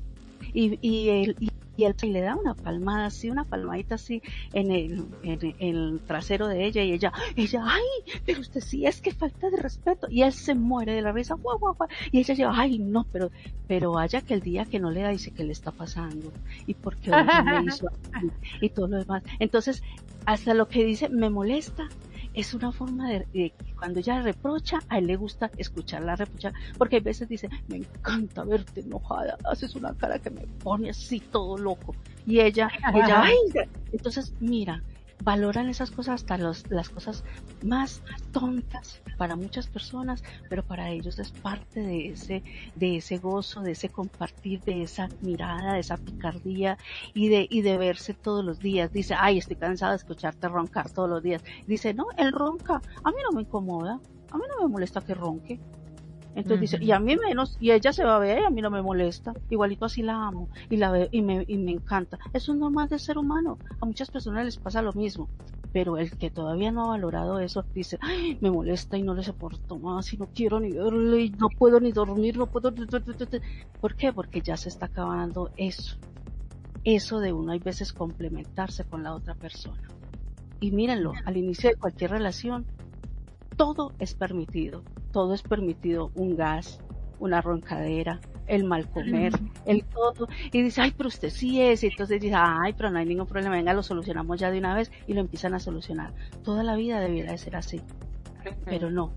S4: Y, y, y él le da una palmada así, una palmadita así en el, en, el trasero de ella y ella, ella, ay, pero usted sí es que falta de respeto y él se muere de la risa, guau, guau, guau. y ella lleva, ay, no, pero, pero vaya que el día que no le da dice que le está pasando y porque hoy me hizo y todo lo demás. Entonces, hasta lo que dice me molesta es una forma de, cuando ella reprocha, a él le gusta escucharla reprochar, porque a veces dice, me encanta verte enojada, haces una cara que me pone así todo loco. Y ella, ella, ay, entonces mira, valoran esas cosas hasta los, las cosas más tontas para muchas personas, pero para ellos es parte de ese, de ese gozo, de ese compartir, de esa mirada, de esa picardía y de, y de verse todos los días. Dice, ay, estoy cansada de escucharte roncar todos los días. Dice, no, él ronca, a mí no me incomoda, a mí no me molesta que ronque. Entonces dice, y a mí menos, y ella se va a ver, y a mí no me molesta, igualito así la amo, y la veo, y me, y me encanta. Eso es normal del ser humano, a muchas personas les pasa lo mismo. Pero el que todavía no ha valorado eso dice, Ay, me molesta y no le soporto más y no quiero ni verle y no puedo ni dormir, no puedo... ¿Por qué? Porque ya se está acabando eso. Eso de uno hay veces complementarse con la otra persona. Y mírenlo, al inicio de cualquier relación, todo es permitido. Todo es permitido. Un gas, una roncadera, el mal comer, el todo. Y dice, ay, pero usted sí es. Y entonces dice, ay, pero no hay ningún problema, venga, lo solucionamos ya de una vez y lo empiezan a solucionar. Toda la vida debiera de ser así. Pero no.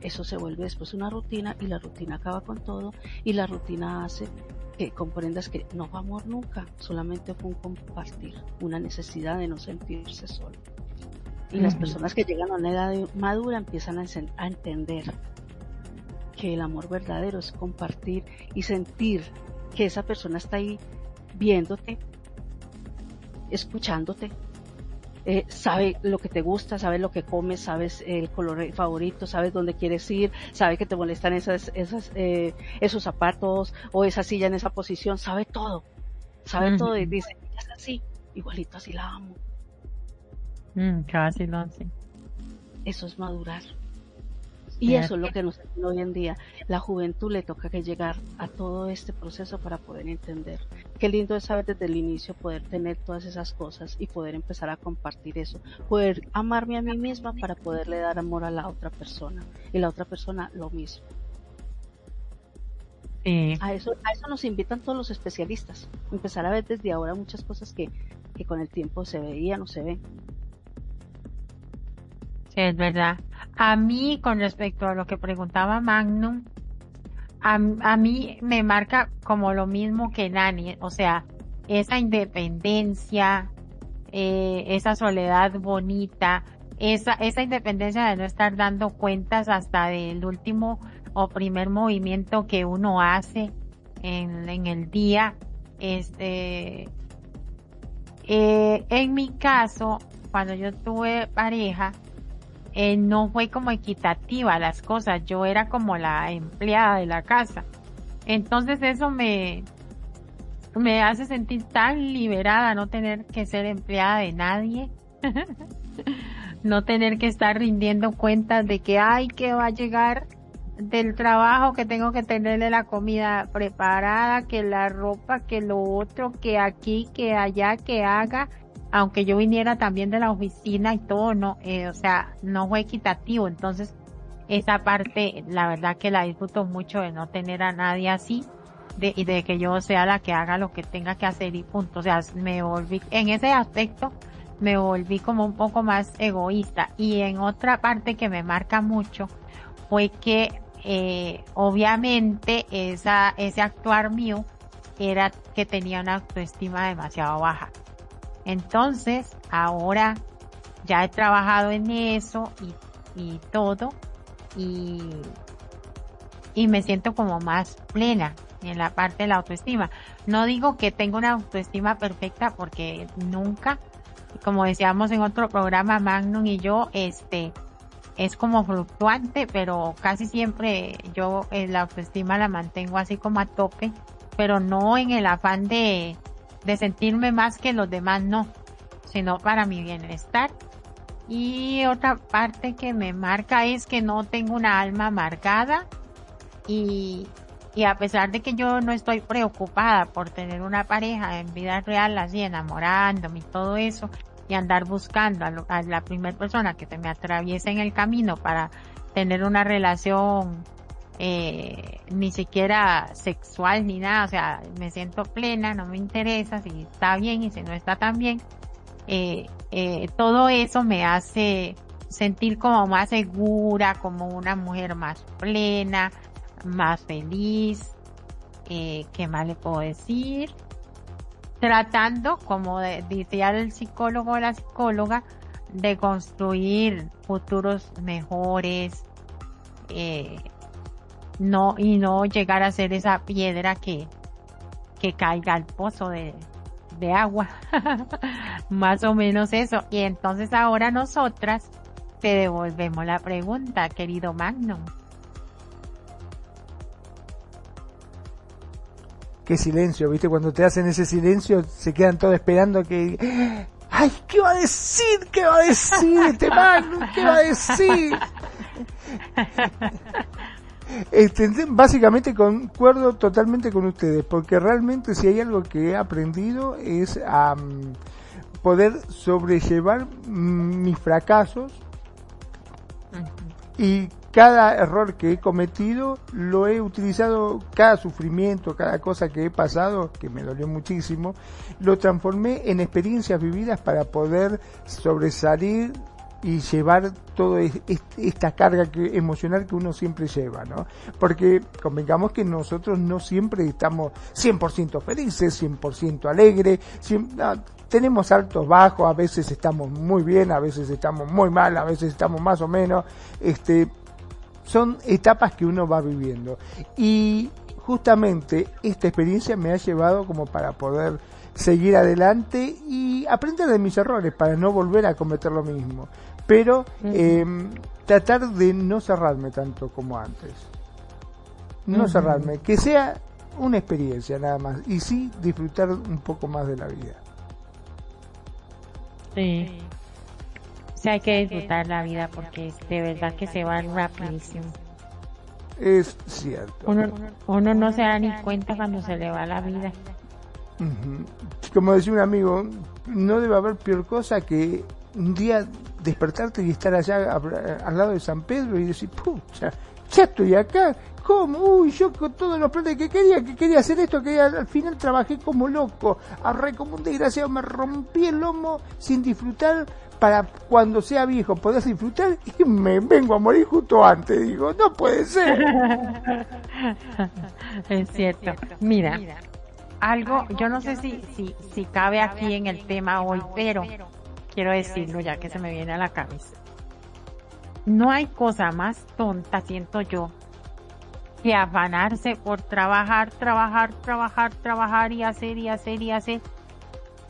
S4: Eso se vuelve después una rutina y la rutina acaba con todo y la rutina hace que comprendas que no va amor nunca, solamente fue un compartir, una necesidad de no sentirse solo. Y las personas que llegan a una edad madura empiezan a, a entender que el amor verdadero es compartir y sentir que esa persona está ahí viéndote, escuchándote, eh, sabe lo que te gusta, sabe lo que comes, sabes el color favorito, sabes dónde quieres ir, sabe que te molestan esas, esas, eh, esos zapatos o esa silla en esa posición, sabe todo, sabe todo y dice, es así, igualito así la amo.
S2: Mm, casi lo
S4: Eso es madurar. Y eso es lo que nos hoy en día. La juventud le toca que llegar a todo este proceso para poder entender. Qué lindo es saber desde el inicio poder tener todas esas cosas y poder empezar a compartir eso. Poder amarme a mí misma para poderle dar amor a la otra persona. Y la otra persona lo mismo. A, eso, a eso nos invitan todos los especialistas. Empezar a ver desde ahora muchas cosas que, que con el tiempo se veían o se ven.
S2: Es verdad. A mí, con respecto a lo que preguntaba Magnum, a, mí me marca como lo mismo que Nani, o sea, esa independencia, eh, esa soledad bonita, esa, esa independencia de no estar dando cuentas hasta del último o primer movimiento que uno hace en, en el día. Este, eh, en mi caso, cuando yo tuve pareja, eh, no fue como equitativa las cosas, yo era como la empleada de la casa. Entonces eso me, me hace sentir tan liberada, no tener que ser empleada de nadie, no tener que estar rindiendo cuentas de que, ay, que va a llegar del trabajo, que tengo que tenerle la comida preparada, que la ropa, que lo otro, que aquí, que allá, que haga aunque yo viniera también de la oficina y todo, no, eh, o sea, no fue equitativo. Entonces, esa parte, la verdad que la disfruto mucho de no tener a nadie así, de, y de que yo sea la que haga lo que tenga que hacer y punto. O sea, me volví, en ese aspecto, me volví como un poco más egoísta. Y en otra parte que me marca mucho fue que, eh, obviamente, esa, ese actuar mío era que tenía una autoestima demasiado baja. Entonces, ahora ya he trabajado en eso y, y todo y, y me siento como más plena en la parte de la autoestima. No digo que tengo una autoestima perfecta porque nunca, como decíamos en otro programa, Magnum y yo, este, es como fluctuante, pero casi siempre yo eh, la autoestima la mantengo así como a tope, pero no en el afán de, de sentirme más que los demás, no, sino para mi bienestar. Y otra parte que me marca es que no tengo una alma amargada y, y a pesar de que yo no estoy preocupada por tener una pareja en vida real, así enamorándome y todo eso, y andar buscando a, la primera persona que me atraviese en el camino para tener una relación eh, ni siquiera sexual ni nada, o sea, me siento plena, no me interesa si está bien y si no está tan bien. Eh, eh, todo eso me hace sentir como más segura, como una mujer más plena, más feliz. Eh, ¿Qué más le puedo decir? Tratando, como decía el psicólogo o la psicóloga, de construir futuros mejores, eh, no, y no llegar a ser esa piedra que, que caiga al pozo de, de agua. Más o menos eso. Y entonces ahora nosotras te devolvemos la pregunta, querido Magnum.
S3: Qué silencio, ¿viste? Cuando te hacen ese silencio, se quedan todos esperando que... ay, ¿qué va a decir? ¿Qué va a decir este man? ¿Qué va a decir? Este, básicamente concuerdo totalmente con ustedes, porque realmente si hay algo que he aprendido es a poder sobrellevar mis fracasos. Y cada error que he cometido lo he utilizado, cada sufrimiento, cada cosa que he pasado, que me dolió muchísimo, lo transformé en experiencias vividas para poder sobresalir y llevar toda esta carga que, emocional que uno siempre lleva, ¿no? Porque convengamos que nosotros no siempre estamos 100% felices, 100% alegres, tenemos altos, bajos, a veces estamos muy bien, a veces estamos muy mal, a veces estamos más o menos, este, son etapas que uno va viviendo. Y justamente esta experiencia me ha llevado como para poder seguir adelante y aprender de mis errores para no volver a cometer lo mismo. Pero em, tratar de no cerrarme tanto como antes. No cerrarme, que sea una experiencia nada más y sí disfrutar un poco más de la vida.
S2: Sí. Sí, hay que disfrutar la vida porque de verdad que se va rapidísimo.
S3: Es cierto.
S2: Uno, no se da ni cuenta cuando se le va la vida.
S3: Como decía un amigo, no debe haber peor cosa que un día despertarte y estar allá al lado de San Pedro y decir, pucha, ya estoy acá, ¿Cómo? Uy, yo con todos los planes que quería, que quería hacer esto, que al final trabajé como loco, arre como un desgraciado, me rompí el lomo sin disfrutar para cuando sea viejo poder disfrutar y me vengo a morir justo antes. Digo, no puede ser.
S2: es cierto. Mira, algo, yo no sé si, si, si cabe aquí en el tema hoy, pero quiero decirlo ya que se me viene a la cabeza. No hay cosa más tonta, siento yo, que afanarse por trabajar, trabajar, trabajar, trabajar y hacer y hacer y hacer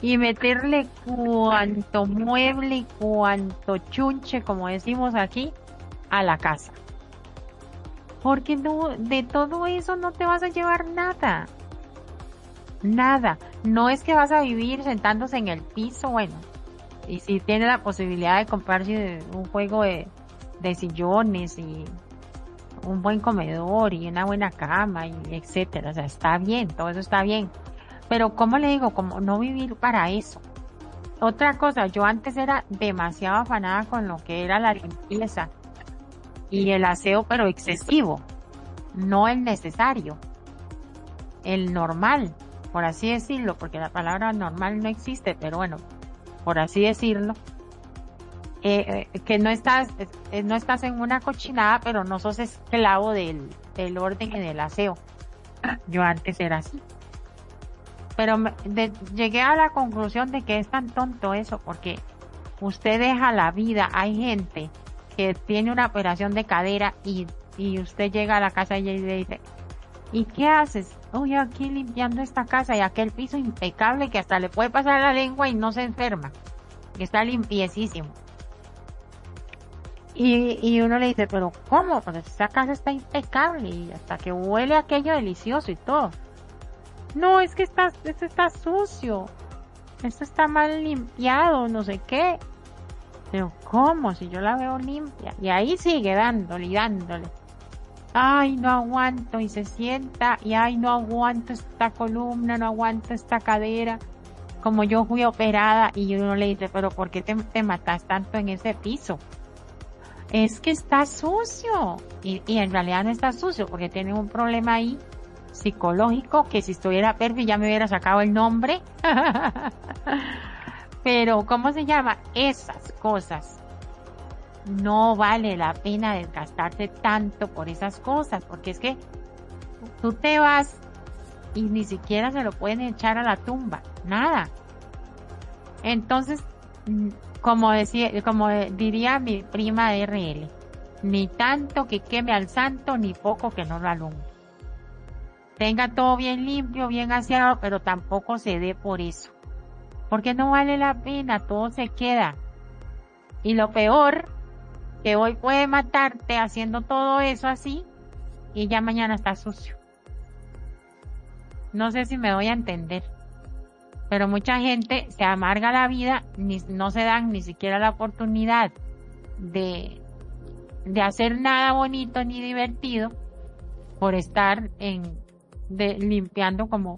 S2: y meterle cuanto mueble y cuanto chunche, como decimos aquí, a la casa. Porque no, de todo eso no te vas a llevar nada. Nada. No es que vas a vivir sentándose en el piso, bueno. Y si tienes la posibilidad de comprarse un juego de, de sillones y un buen comedor y una buena cama y etcétera. O sea, está bien, todo eso está bien. Pero como le digo, como no vivir para eso. Otra cosa, yo antes era demasiado afanada con lo que era la limpieza y el aseo, pero excesivo, no el necesario, el normal, por así decirlo, porque la palabra normal no existe, pero bueno, por así decirlo eh, eh, que no estás, eh, no estás en una cochinada, pero no sos esclavo del, del orden y del aseo. Yo antes era así. Pero llegué a la conclusión de que es tan tonto eso, porque usted deja la vida, hay gente que tiene una operación de cadera y, y usted llega a la casa y le dice, ¿y qué haces? Uy, aquí limpiando esta casa y aquel piso impecable que hasta le puede pasar la lengua y no se enferma. Que está limpiecísimo. Y, y uno le dice, pero ¿cómo? Pues esta casa está impecable y hasta que huele aquello delicioso y todo. No, es que está, esto está sucio. Esto está mal limpiado, no sé qué. Pero ¿cómo? Si yo la veo limpia. Y ahí sigue dándole y dándole. Ay, no aguanto. Y se sienta. Y ay, no aguanto esta columna, no aguanto esta cadera. Como yo fui operada y uno le dice, pero ¿por qué te, matas tanto en ese piso? es que está sucio. Y, en realidad no está sucio porque tiene un problema ahí psicológico que si estuviera perfil ya me hubiera sacado el nombre. Pero, ¿cómo se llama? Esas cosas. No vale la pena desgastarte tanto por esas cosas, porque es que tú te vas y ni siquiera se lo pueden echar a la tumba, nada. Entonces, como decía, como diría mi prima RL, ni tanto que queme al santo, ni poco que no lo alumbre. Tenga todo bien limpio, bien aseado, pero tampoco se dé por eso. Porque no vale la pena, todo se queda. Y lo peor, que hoy puede matarte haciendo todo eso así, y ya mañana está sucio. No sé si me voy a entender. Pero mucha gente se amarga la vida, ni, no se dan ni siquiera la oportunidad de, de hacer nada bonito ni divertido por estar en, de, limpiando como,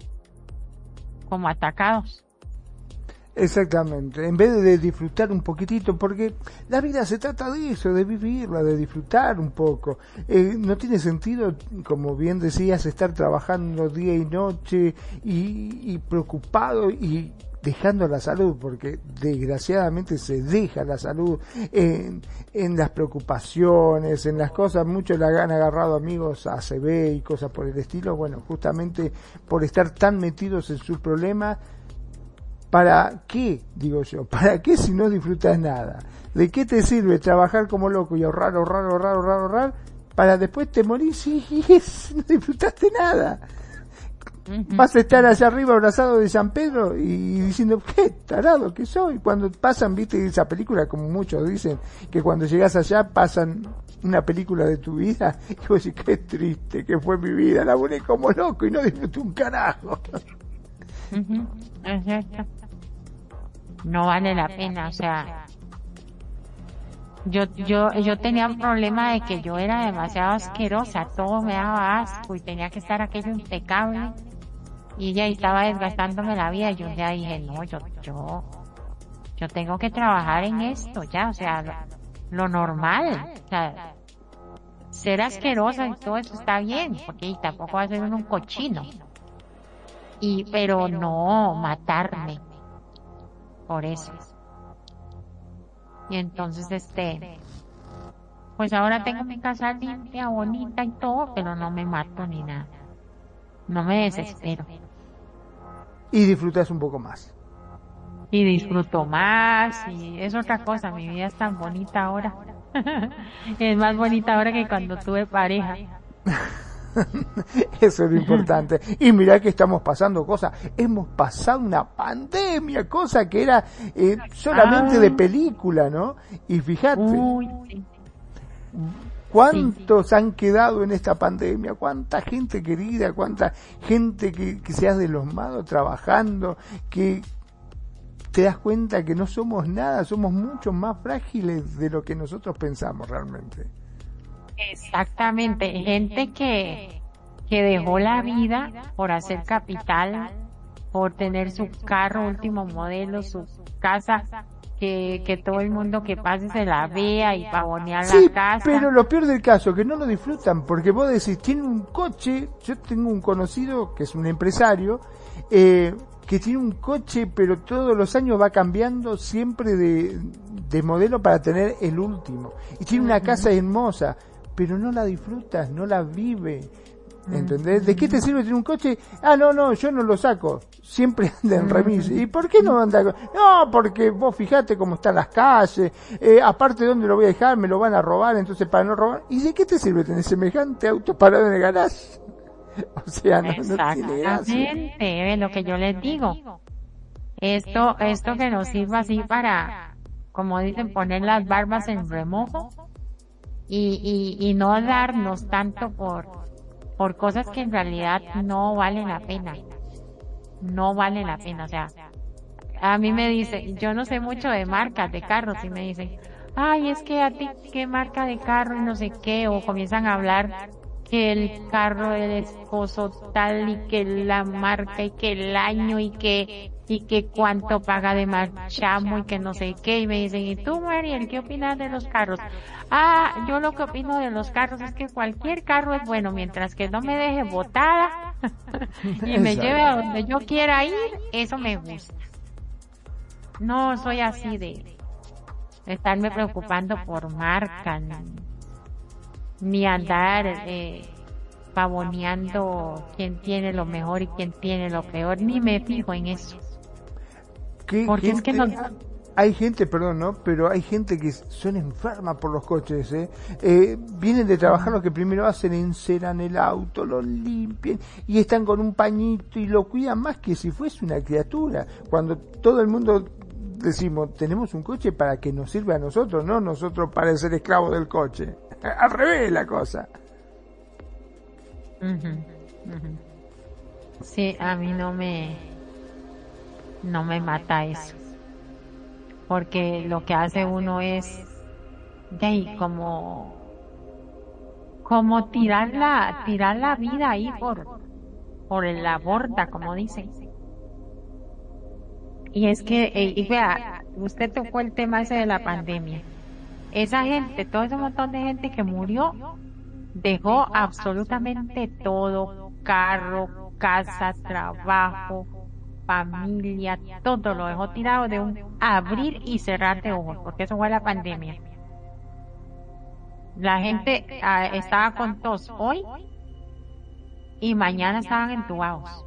S2: como atacados.
S3: Exactamente, en vez de disfrutar un poquitito, porque la vida se trata de eso, de vivirla, de disfrutar un poco. Eh, no tiene sentido, como bien decías, estar trabajando día y noche y, preocupado y dejando la salud, porque desgraciadamente se deja la salud en, en las preocupaciones, en las cosas, muchos la han agarrado amigos a CB y cosas por el estilo, bueno, justamente por estar tan metidos en sus problemas, ¿Para qué, digo yo? ¿Para qué si no disfrutas nada? ¿De qué te sirve trabajar como loco y ahorrar, ahorrar, ahorrar, ahorrar, ahorrar? Para después te morís y, no disfrutaste nada. Vas a estar allá arriba abrazado de San Pedro y diciendo, qué tarado que soy. Cuando pasan, viste, esa película, como muchos dicen, que cuando llegas allá pasan una película de tu vida y vos decís, qué triste que fue mi vida, la volé como loco y no disfruté un carajo.
S2: No vale la pena, o sea, yo, yo, yo tenía un problema de que yo era demasiado asquerosa, todo me daba asco y tenía que estar aquello impecable y ya estaba desgastándome la vida. Yo ya dije, no, yo, yo, yo tengo que trabajar en esto ya, o sea, lo, lo normal, o sea, ser asquerosa y todo eso está bien, porque tampoco va a ser un cochino y pero no matarme. por eso. Y entonces este pues ahora tengo mi casa limpia bonita y todo pero no me mato ni nada. No me desespero.
S3: y disfrutas un poco más.
S2: Y disfruto más y es otra cosa mi vida es tan bonita ahora. es más bonita ahora que cuando tuve pareja
S3: Eso es lo importante. Y mira que estamos pasando cosas. Hemos pasado una pandemia, cosa que era eh, solamente de película, ¿no? Y fíjate. ¿Cuántos han quedado en esta pandemia? ¿Cuánta gente querida? ¿Cuánta gente que, que se ha deslomado trabajando? Que te das cuenta que no somos nada, somos mucho más frágiles de lo que nosotros pensamos realmente.
S2: Exactamente, gente que, que dejó la vida por hacer capital, por tener su carro último modelo, su casa, que, que todo el mundo que pase se la vea y pavonear la casa.
S3: Pero lo peor del caso, que no lo disfrutan, porque vos decís, tiene un coche, yo tengo un conocido que es un empresario, eh, que tiene un coche, pero todos los años va cambiando siempre de, de modelo para tener el último. Y tiene una casa hermosa pero no la disfrutas, no la vive. ¿Entendés? ¿De qué te sirve tener un coche? Ah, no, no, yo no lo saco. Siempre anda en remis. ¿Y por qué no anda? No, porque vos fijate cómo están las calles. Eh, aparte, ¿dónde lo voy a dejar? Me lo van a robar, entonces para no robar. ¿Y de qué te sirve tener semejante auto parado en el garage?
S2: O sea, no, Exactamente, es lo que yo les digo. Esto, esto que nos sirva así para, como dicen, poner las barbas en remojo y, y, y no darnos tanto por, por cosas que en realidad no valen la pena. No valen la pena, o sea, a mí me dice, yo no sé mucho de marcas de carros y me dicen, ay, es que a ti qué marca de carro y no sé qué, o comienzan a hablar que el carro del esposo tal y que la marca y que el año y que y que cuánto paga de marchamo y que no sé qué y me dicen y tú Mariel qué opinas de los carros ah yo lo que opino de los carros es que cualquier carro es bueno mientras que no me deje botada y me lleve a donde yo quiera ir eso me gusta. No soy así de estarme preocupando por marca ni andar eh, pavoneando quién tiene lo mejor y quién tiene lo peor, ni me fijo en eso.
S3: Porque es que no... Hay gente, perdón, ¿no? Pero hay gente que son enfermas por los coches, ¿eh? ¿eh? Vienen de trabajar lo que primero hacen, enceran el auto, lo limpian y están con un pañito y lo cuidan más que si fuese una criatura. Cuando todo el mundo decimos, tenemos un coche para que nos sirva a nosotros, no nosotros para ser esclavos del coche. Al revés la cosa.
S2: Sí, a mí no me... no me mata eso. Porque lo que hace uno es, de como, como tirar la, tirar la vida ahí por, por la borda, como dicen. Y es que, eh, y vea, usted tocó el tema ese de la pandemia. Esa gente, todo ese montón de gente que murió, dejó absolutamente todo, carro, casa, trabajo, familia, todo lo dejó tirado de un abrir y cerrar de ojos, porque eso fue la pandemia. La gente ah, estaba con tos hoy y mañana estaban entubados.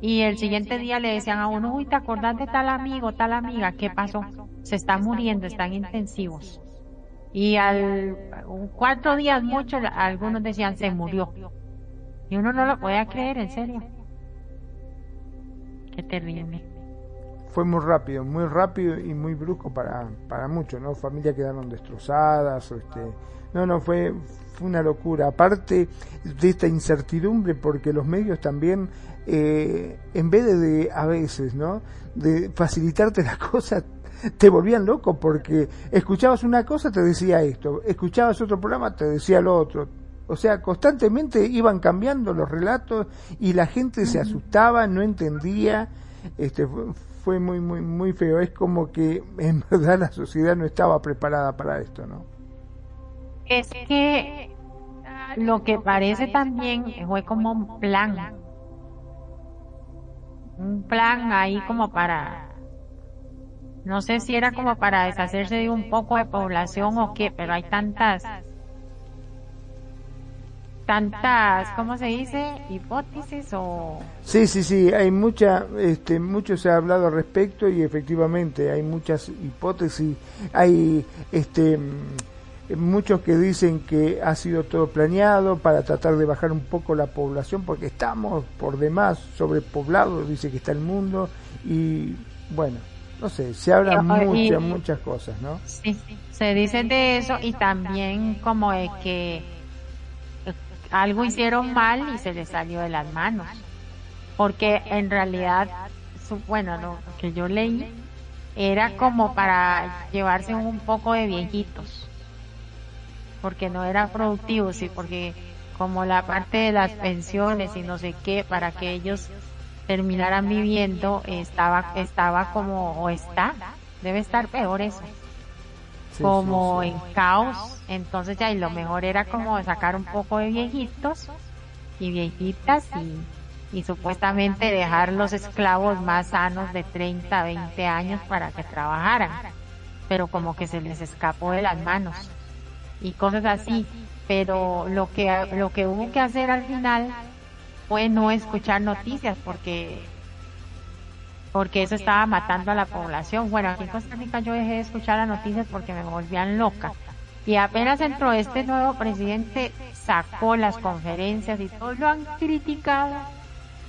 S2: Y el siguiente día le decían a uno, uy, ¿te acordás de tal amigo, tal amiga? ¿Qué pasó? Se está muriendo, están intensivos. Y al cuatro días muchos, algunos decían, se murió. Y uno no lo podía creer, en serio.
S3: Fue muy rápido, muy rápido y muy brusco para, para muchos, ¿no? Familias quedaron destrozadas, este, no, no, fue, fue una locura. Aparte de esta incertidumbre, porque los medios también, eh, en vez de, a veces, ¿no? De facilitarte las cosas, te volvían loco porque escuchabas una cosa, te decía esto, escuchabas otro programa, te decía lo otro. O sea, constantemente iban cambiando los relatos y la gente se asustaba, no entendía. Este, fue muy, muy, muy feo. Es como que en verdad la sociedad no estaba preparada para esto, ¿no?
S2: es que lo que parece también fue como un plan. Un plan ahí como para, no sé si era como para deshacerse de un poco de población o qué, pero hay tantas, tantas, ¿cómo se dice? Hipótesis o...
S3: Sí, sí, sí, hay mucha, este, mucho se ha hablado al respecto y efectivamente hay muchas hipótesis, hay, este, muchos que dicen que ha sido todo planeado para tratar de bajar un poco la población porque estamos por demás sobrepoblados, dice que está el mundo y bueno, no sé, se hablan muchas, muchas cosas, ¿no?
S2: Sí, se dice de eso y también como de que algo hicieron mal y se les salió de las manos. Porque en realidad, bueno, lo que yo leí era como para llevarse un poco de viejitos porque no era productivo, sí, porque como la parte de las pensiones y no sé qué, para que ellos terminaran viviendo, estaba, estaba como, o está, debe estar peor eso, como en caos, entonces ya, y lo mejor era como sacar un poco de viejitos y viejitas y, y supuestamente dejar los esclavos más sanos de 30, 20 años para que trabajaran, pero como que se les escapó de las manos y cosas así. Pero lo que, lo que hubo que hacer al final fue no escuchar noticias porque porque eso estaba matando a la población. Bueno, aquí en Costa Rica yo dejé de escuchar las noticias porque me volvían loca. Y apenas entró este nuevo presidente, sacó las conferencias y todos lo han criticado,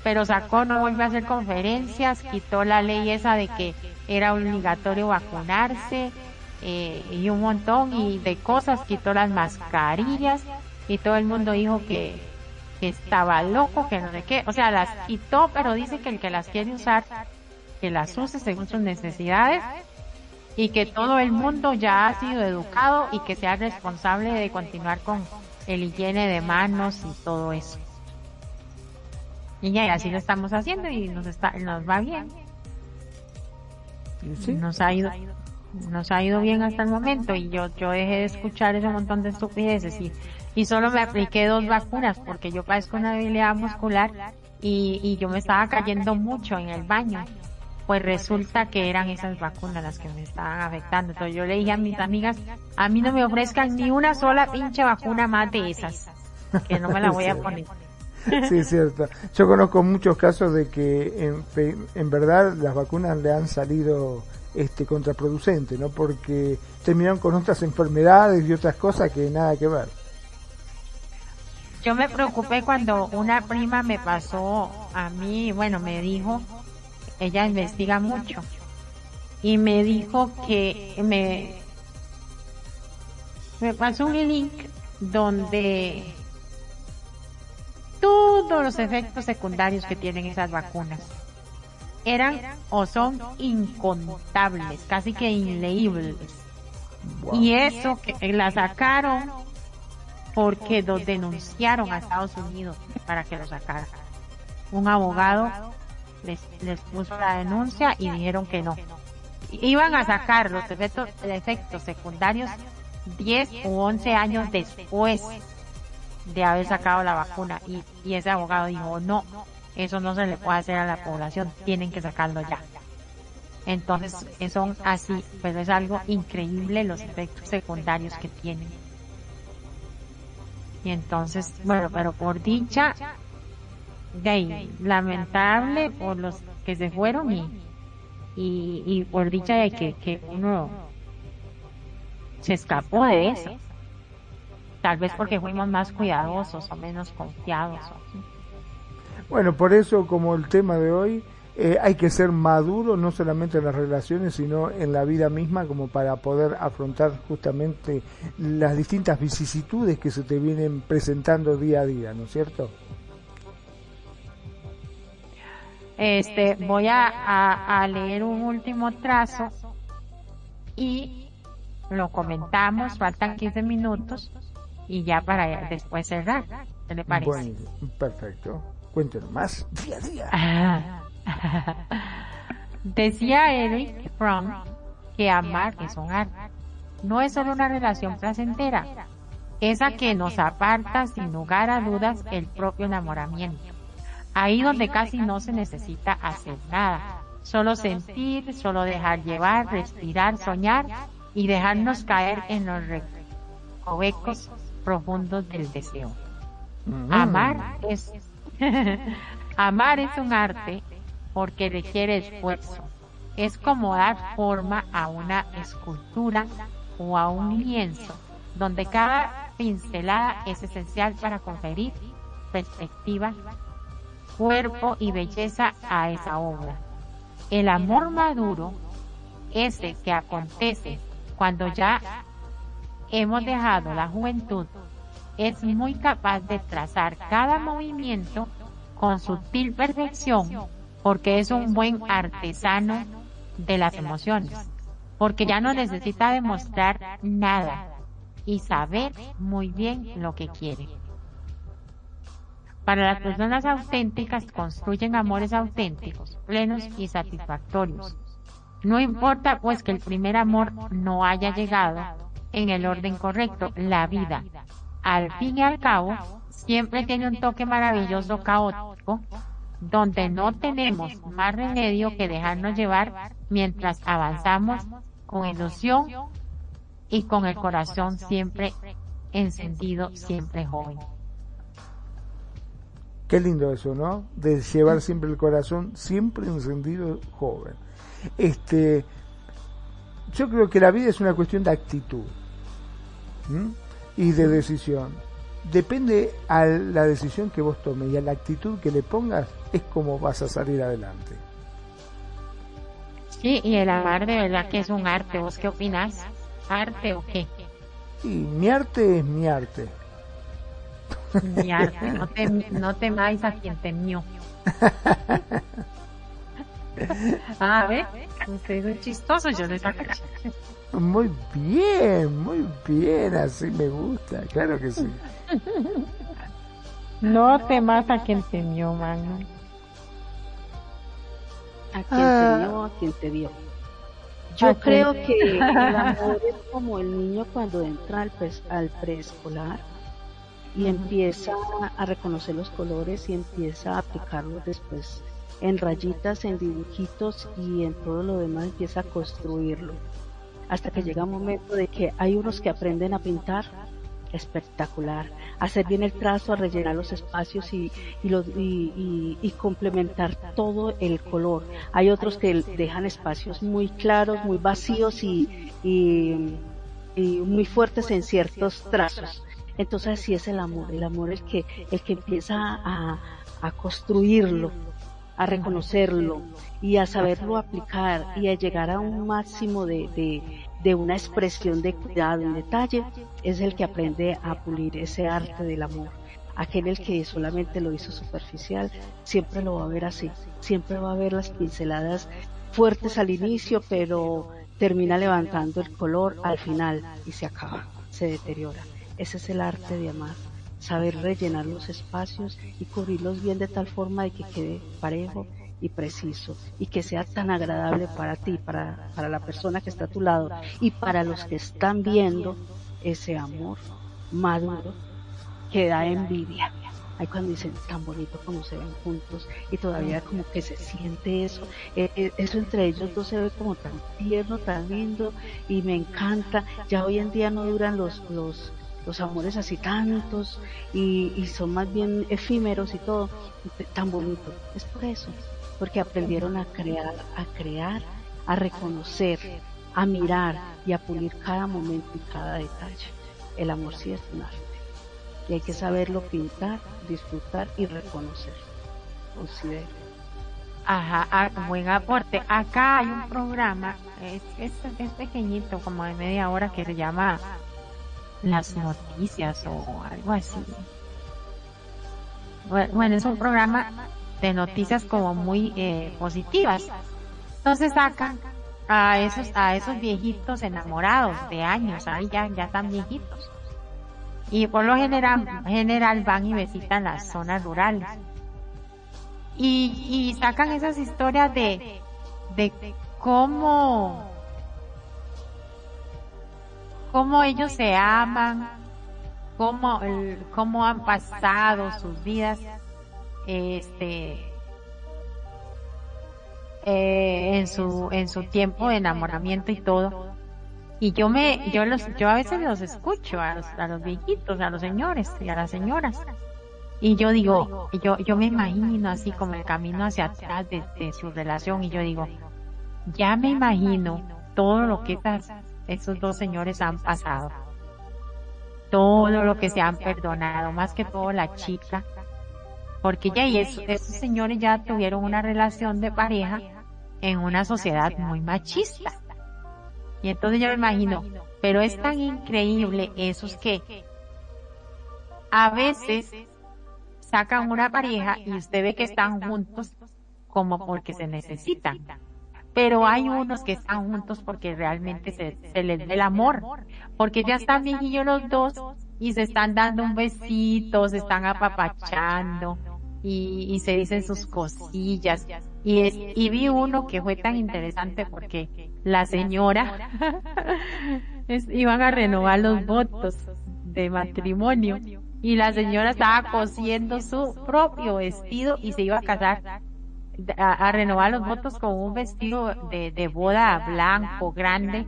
S2: pero sacó, no volvió a hacer conferencias, quitó la ley esa de que era obligatorio vacunarse, eh, y un montón y de cosas, quitó las mascarillas y todo el mundo dijo que, que estaba loco, que no sé qué, o sea, las quitó, pero dice que el que las quiere usar, que las use según sus necesidades y que todo el mundo ya ha sido educado y que sea responsable de continuar con el higiene de manos y todo eso. Y ya, así lo estamos haciendo y nos está, nos va bien. Nos ha ido, nos ha ido bien hasta el momento y yo, yo dejé de escuchar ese montón de estupideces y, y solo me apliqué dos vacunas porque yo padezco una debilidad muscular y, y yo me estaba cayendo mucho en el baño. Pues resulta que eran esas vacunas las que me estaban afectando. Entonces yo le dije a mis amigas, a mí no me ofrezcan ni una sola pinche vacuna más de esas, que no me la voy a poner.
S3: Sí, es cierto. Yo conozco muchos casos de que en, en verdad las vacunas le han salido este contraproducente, ¿no? Porque terminaron con otras enfermedades y otras cosas que nada que ver.
S2: Yo me preocupé cuando una prima me pasó a mí, bueno, me dijo, ella investiga mucho, y me dijo que me, me pasó un link donde todos los efectos secundarios que tienen esas vacunas eran o son incontables, casi que inleíbles. Y eso que la sacaron porque los denunciaron a Estados Unidos para que lo sacaran. Un abogado les, puso la denuncia y dijeron que no. Iban a sacar los efectos, efectos secundarios 10 u 11 años después de haber sacado la vacuna y, y ese abogado dijo no, eso no se le puede hacer a la población, tienen que sacarlo ya. Entonces, son así, pero es algo increíble los efectos secundarios que tienen. Y entonces, bueno, pero por dicha, ahí, lamentable por los que se fueron y, y, por dicha de que, que uno se escapó de eso. Tal vez porque fuimos más cuidadosos o menos confiados.
S3: Bueno, por eso como el tema de hoy, eh, hay que ser maduro no solamente en las relaciones, sino en la vida misma, como para poder afrontar justamente las distintas vicisitudes que se te vienen presentando día a día, ¿no es cierto?
S2: Este, voy a, a leer un último trazo y lo comentamos, faltan 15 minutos y ya para después cerrar. ¿Qué le parece? Bueno,
S3: perfecto. Cuéntenos más día a
S2: día. Decía Eric Fromm que amar es un arte. No es solo una relación placentera, es a que nos aparta sin lugar a dudas el propio enamoramiento. Ahí donde casi no se necesita hacer nada, solo sentir, solo dejar llevar, respirar, soñar y dejarnos caer en los recovecos profundos del deseo. Mm. Amar es Amar es un arte porque requiere esfuerzo. Es como dar forma a una escultura o a un lienzo, donde cada pincelada es esencial para conferir perspectiva, cuerpo y belleza a esa obra. El amor maduro, ese que acontece cuando ya hemos dejado la juventud es muy capaz de trazar cada movimiento con sutil perfección porque es un buen artesano de las emociones, porque ya no necesita demostrar nada y saber muy bien lo que quiere. Para las personas auténticas construyen amores auténticos, plenos y satisfactorios. No importa pues que el primer amor no haya llegado en el orden correcto, la vida al fin y al cabo, siempre tiene un toque maravilloso caótico, donde no tenemos más remedio que dejarnos llevar mientras avanzamos con ilusión y con el corazón siempre encendido, siempre joven.
S3: Qué lindo eso, ¿no? De llevar siempre el corazón siempre encendido, joven. Este, yo creo que la vida es una cuestión de actitud y de decisión. Depende a la decisión que vos tomes y a la actitud que le pongas, es como vas a salir adelante.
S2: Sí, y el amar de verdad que es un arte. ¿Vos qué opinas? ¿Arte o qué?
S3: Y mi arte es mi arte.
S2: Mi arte, no te, no temáis a quien temió. ah, ¿ves? Usted es chistoso, yo le saco
S3: muy bien, muy bien, así me gusta, claro que sí.
S2: No temas a quien temió, mano.
S4: A quien ah. temió, a quien te vio. Yo creo que el amor es como el niño cuando entra al, al preescolar y empieza a reconocer los colores y empieza a aplicarlos después en rayitas, en dibujitos y en todo lo demás empieza a construirlo hasta que llega un momento de que hay unos que aprenden a pintar espectacular, hacer bien el trazo, a rellenar los espacios y, y, complementar todo el color. Hay otros que dejan espacios muy claros, muy vacíos y, muy fuertes en ciertos trazos. Entonces así es el amor, el amor el que, el que empieza a, a construirlo, a reconocerlo y a saberlo aplicar y a llegar a un máximo de, de, una expresión de cuidado, un detalle, es el que aprende a pulir ese arte del amor. aquel el que solamente lo hizo superficial, siempre lo va a ver así, siempre va a ver las pinceladas fuertes al inicio, pero termina levantando el color al final y se acaba, se deteriora. Ese es el arte de amar, saber rellenar los espacios y cubrirlos bien de tal forma de que quede parejo y preciso y que sea tan agradable para ti, para, para la persona que está a tu lado y para los que están viendo ese amor maduro que da envidia. Hay cuando dicen tan bonito como se ven juntos y todavía como que se siente eso. Eh, eh, eso entre ellos dos se ve como tan tierno, tan lindo y me encanta. Ya hoy en día no duran los, los, los amores así tantos y, son más bien efímeros y todo. Tan bonito. Es por eso. Porque aprendieron a crear, a crear, a reconocer, a mirar y a pulir cada momento y cada detalle. El amor sí es un arte y hay que saberlo pintar, disfrutar y reconocer. Considero.
S2: Ajá, ah, buen aporte. Acá hay un programa, es, es, pequeñito, como de media hora, que se llama Las Noticias o algo así. Bueno, es un programa de noticias como muy eh, positivas. Entonces sacan a esos, a esos viejitos enamorados de años, ahí ya, ya están viejitos y por lo general, general van y visitan las zonas rurales. Y, y sacan esas historias de, de cómo, cómo ellos se aman, cómo, cómo han pasado sus vidas, este, eh, en su, en su tiempo de enamoramiento y todo. Y yo me, yo los, yo a veces los escucho a los, a los viejitos, a los señores y a las señoras. Y yo digo, yo, yo me imagino así como el camino hacia atrás de, su relación y yo digo, ya me imagino todo lo que esas, esos dos señores han pasado. Todo lo que se han perdonado, más que todo la chica. Porque ya y esos señores ya tuvieron una relación de pareja en una sociedad muy machista y entonces yo me imagino, pero es tan increíble esos que a veces sacan una pareja y usted ve que están juntos como porque se necesitan. Pero hay unos que están juntos porque realmente se, les ve el amor, porque ya están viejillos los dos y se están dando un besito, se están apapachando y, y se dicen sus cosillas. Y, es, y vi uno que fue tan interesante porque la señora iban a renovar los votos de matrimonio y la señora estaba cosiendo su propio vestido y se iba a casar a, renovar los votos con un vestido de, de, boda blanco, grande,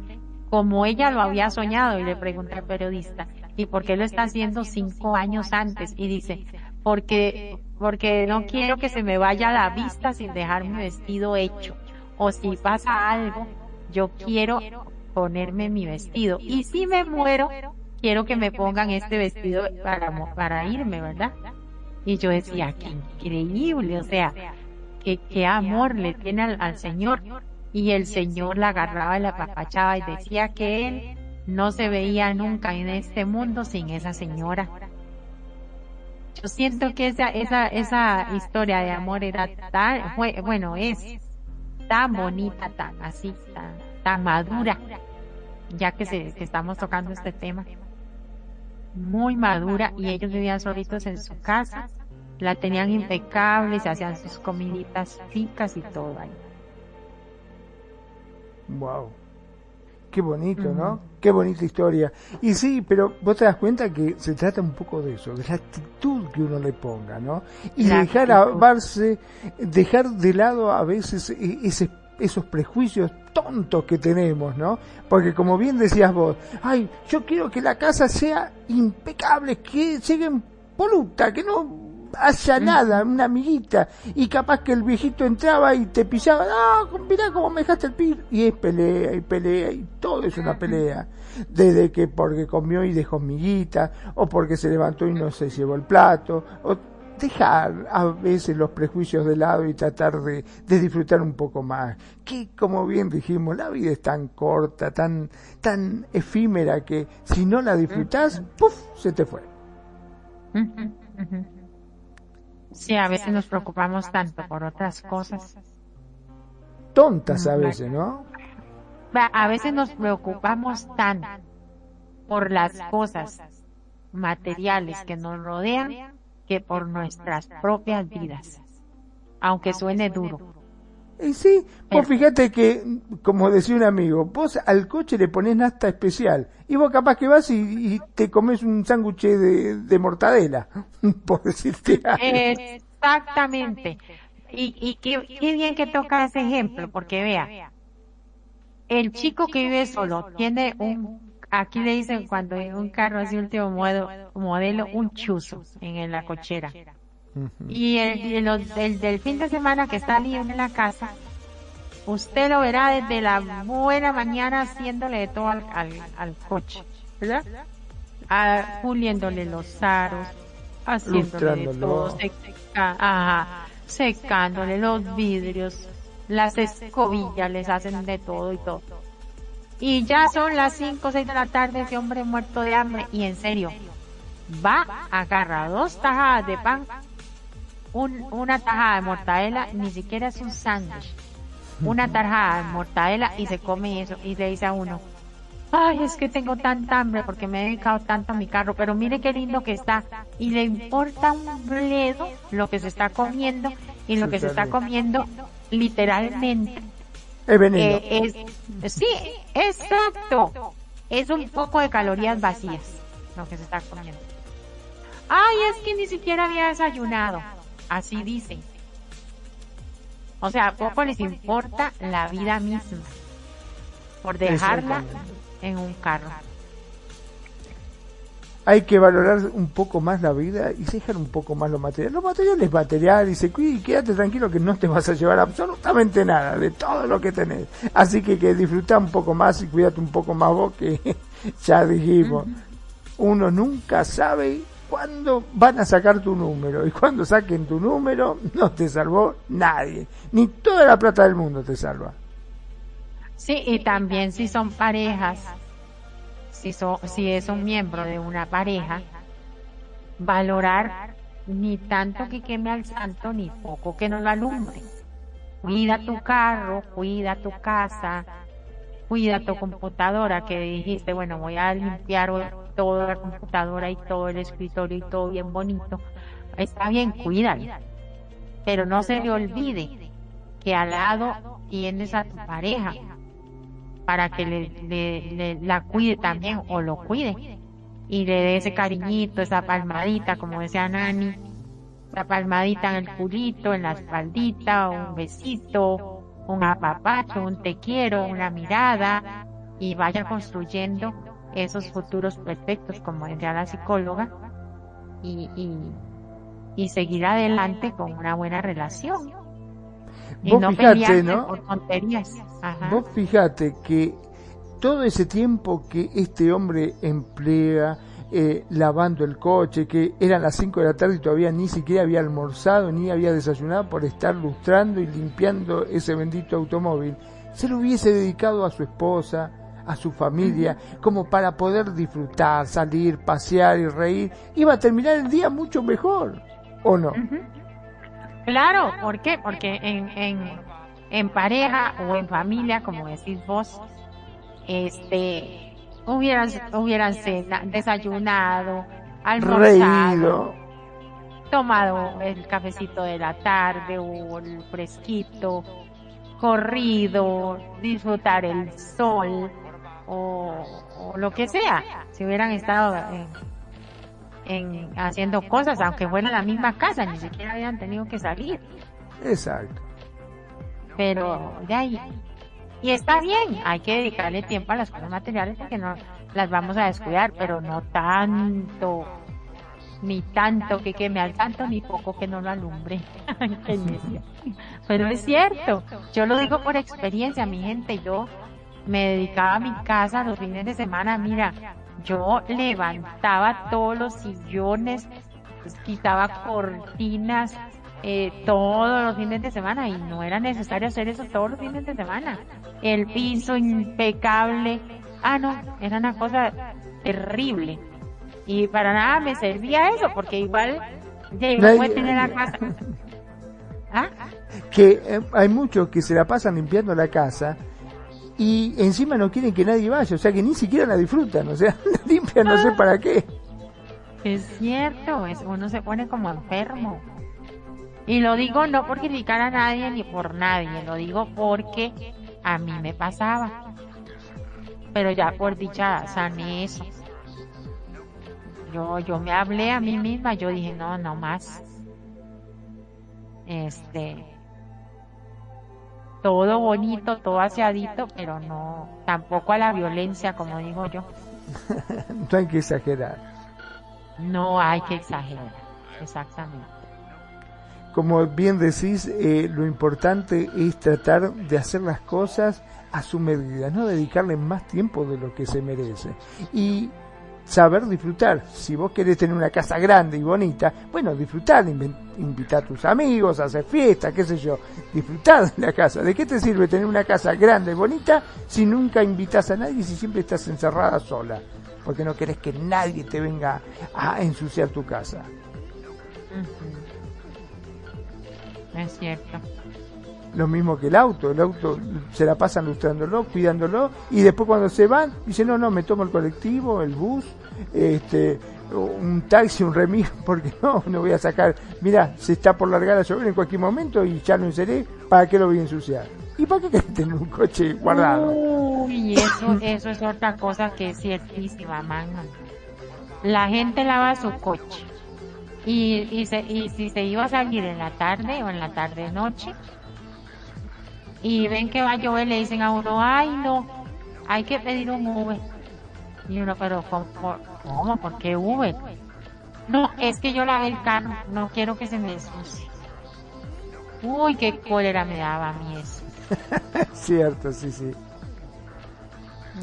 S2: como ella lo había soñado. Y le pregunté al periodista, ¿y por qué lo está haciendo cinco años antes? Y dice, porque, porque no quiero que se me vaya la vista sin dejar mi vestido hecho. O si pasa algo, yo quiero ponerme mi vestido. Y si me muero, quiero que me pongan este vestido para, para irme, ¿verdad? Y yo decía, qué increíble, o sea, qué, qué amor le tiene al, Señor. Y el Señor la agarraba y la papachaba y decía que él no se veía nunca en este mundo sin esa señora. Yo siento que esa, esa, esa historia de amor era tan, bueno, es tan bonita, tan así, tan, madura, ya que, se, estamos tocando este tema. Muy madura y ellos vivían solitos en su casa, la tenían impecable, se hacían sus comiditas ricas y todo ahí.
S3: Wow. Qué bonito, ¿no? Qué bonita historia. Y sí, pero vos te das cuenta que se trata un poco de eso, de la actitud que uno le ponga, ¿no? Y dejar a verse, dejar de lado a veces e, ese, esos prejuicios tontos que tenemos, ¿no? Porque como bien decías vos, ay, yo quiero que la casa sea impecable, que llegue poluta, que no haya nada, una amiguita, y capaz que el viejito entraba y te pisaba, no, mirá cómo me dejaste el pir, y es pelea, y pelea, y todo es una pelea, desde que porque comió y dejó amiguita, o porque se levantó y no se llevó el plato, o dejar a veces los prejuicios de lado y tratar de, de disfrutar un poco más, que como bien dijimos, la vida es tan corta, tan, tan efímera que si no la disfrutas, puff, se te fue.
S2: Sí, a veces nos preocupamos tanto por otras cosas.
S3: Tontas a veces, ¿no?
S2: A veces nos preocupamos tanto por las cosas materiales que nos rodean que por nuestras propias vidas, aunque suene duro.
S3: Y sí, vos fíjate que, como decía un amigo, vos al coche le pones nasta especial y vos capaz que vas y, te comes un sándwich de, mortadela, por decirte algo.
S2: Exactamente. Y, y qué, qué bien que toca ese ejemplo, porque vea, el chico que vive solo tiene un, aquí le dicen cuando hay un carro así último modelo, modelo un chuzo en la cochera. Y el, el, del fin de semana que está libre en la casa, usted lo verá desde la buena mañana haciéndole de todo al, al, coche, ¿verdad? Puliéndole los aros, haciéndole de todo, secándole los vidrios, las escobillas les hacen de todo y todo. Y ya son las 5 o 6 de la tarde, ese hombre muerto de hambre, y en serio, va, agarra dos tajadas de pan un, una tajada de mortadela ni siquiera es un sándwich. Una tajada de mortadela y se come eso y le dice a uno, ay, es que tengo tanta hambre porque me he dedicado tanto a mi carro, pero mire qué lindo que está. Y le importa un bledo lo que se está comiendo y lo que se está comiendo literalmente.
S3: Es veneno.
S2: Eh, es, sí, exacto. Es un poco de calorías vacías lo que se está comiendo. Ay, es que ni siquiera había desayunado. Así dicen. O sea, poco les importa la vida misma por dejarla en un carro.
S3: Hay que valorar un poco más la vida y dejar un poco más lo material. Lo material es material y se cuida y quédate tranquilo que no te vas a llevar absolutamente nada de todo lo que tenés. Así que que disfruta un poco más y cuídate un poco más vos que ya dijimos. Uno nunca sabe cuándo van a sacar tu número y cuando saquen tu número no te salvó nadie, ni toda la plata del mundo te salva.
S2: Sí, y también si son parejas, si, si es un miembro de una pareja, valorar ni tanto que queme al santo ni poco que no lo alumbre. Cuida tu carro, cuida tu casa, cuida tu computadora que dijiste, bueno, voy a limpiar toda la computadora y todo el escritorio y todo bien bonito, está bien, cuídalo. Pero no se le olvide que al lado tienes a tu pareja para que le, la cuide también o lo cuide y le dé ese cariñito, esa palmadita, como decía Nani, esa palmadita en el culito, en la espaldita, un besito, un apapacho, un te quiero, una mirada y vaya construyendo esos futuros perfectos, como decía la psicóloga, y, y, seguir adelante con una buena relación.
S3: Y Vos no fíjate, ¿no? Por tonterías. Vos fíjate que todo ese tiempo que este hombre emplea eh, lavando el coche, que eran las 5 de la tarde y todavía ni siquiera había almorzado ni había desayunado por estar lustrando y limpiando ese bendito automóvil, se lo hubiese dedicado a su esposa, a su familia, como para poder disfrutar, salir, pasear y reír, iba a terminar el día mucho mejor, ¿o no?
S2: Claro, ¿por qué? Porque en, en, en pareja o en familia, como decís vos, este, hubieran, hubieran desayunado, almorzado, tomado el cafecito de la tarde o el fresquito, corrido, disfrutar el sol, o, lo que sea, si hubieran estado en, haciendo cosas, aunque fuera en la misma casa, ni siquiera habían tenido que salir.
S3: Exacto.
S2: Pero de ahí. Y está bien, hay que dedicarle tiempo a las cosas materiales porque no las vamos a descuidar, pero no tanto, ni tanto que queme al tanto, ni poco que no lo alumbre. pero es cierto, yo lo digo por experiencia, mi gente, yo me dedicaba a mi casa los fines de semana, mira, yo levantaba todos los sillones, quitaba cortinas, eh, todos los fines de semana y no era necesario hacer eso todos los fines de semana. El piso impecable. Ah, no, era una cosa terrible. Y para nada me servía eso, porque igual Ya, puede tener la casa.
S3: ¿Ah? Que eh, hay muchos que se la pasan limpiando la casa y encima no quieren que nadie vaya, o sea que ni siquiera la disfrutan, o sea, la limpian no sé para qué.
S2: Es cierto, es, uno se pone como enfermo. Y lo digo no por criticar a nadie ni por nadie, lo digo porque a mí me pasaba. Pero ya por dicha sané eso. Yo, yo me hablé a mí misma, yo dije, no, no más. Este, todo bonito, todo aseadito, pero no, tampoco a la violencia, como digo yo.
S3: no hay que exagerar.
S2: No hay que exagerar, exactamente.
S3: Como bien decís, eh, lo importante es tratar de hacer las cosas a su medida, no dedicarle más tiempo de lo que se merece. Y saber disfrutar. Si vos querés tener una casa grande y bonita, bueno, disfrutar, invitar a tus amigos, hacer fiesta, qué sé yo, disfrutar de la casa. ¿De qué te sirve tener una casa grande y bonita si nunca invitas a nadie y si siempre estás encerrada sola? Porque no querés que nadie te venga a ensuciar tu casa.
S2: Es cierto
S3: lo mismo que el auto, el auto se la pasan lustrándolo, cuidándolo y después cuando se van dicen no, no, me tomo el colectivo, el bus, este, un taxi, un remis, porque no, no voy a sacar, mira, se está por largar a llover en cualquier momento y ya lo enceré, ¿para qué lo voy a ensuciar? ¿Y para qué tener un coche guardado?
S2: Uy, eso, eso es otra cosa que es ciertísima, mano. La gente lava su coche. Y, y, se, y si se iba a salir en la tarde o en la tarde noche, y ven que va a llover, le dicen a uno, ay no, hay que pedir un Uber. Y uno, pero ¿cómo? ¿Por qué Uber? No, es que yo lavé el carro, no quiero que se me ensucie. Uy, qué cólera me daba a mí eso.
S3: Cierto, sí, sí.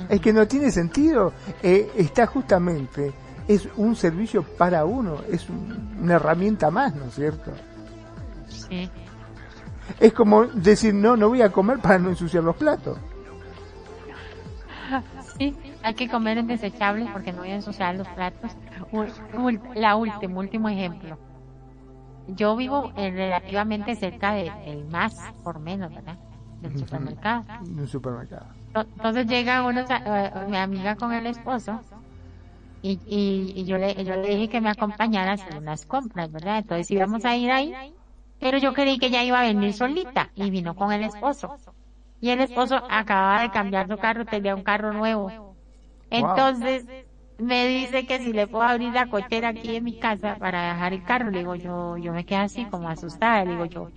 S3: Es que no tiene sentido. Eh, está justamente, es un servicio para uno, es una herramienta más, ¿no es cierto?
S2: Sí.
S3: Es como decir, no, no voy a comer para no ensuciar los platos.
S2: Sí, hay que comer en desechables porque no voy a ensuciar los platos. La última, último ejemplo. Yo vivo relativamente cerca del más, por menos, ¿verdad? Del supermercado.
S3: Un supermercado.
S2: Entonces llega uno, eh, mi amiga con el esposo y, y, yo, le, yo le dije que me acompañara a hacer unas compras, ¿verdad? Entonces íbamos a ir ahí pero yo creí que ella iba a venir solita y vino con el esposo. Y el esposo acababa de cambiar su carro, tenía un carro nuevo. Entonces me dice que si le puedo abrir la cochera aquí en mi casa para dejar el carro. Le digo, yo, yo me quedé así como asustada. Le digo, yo,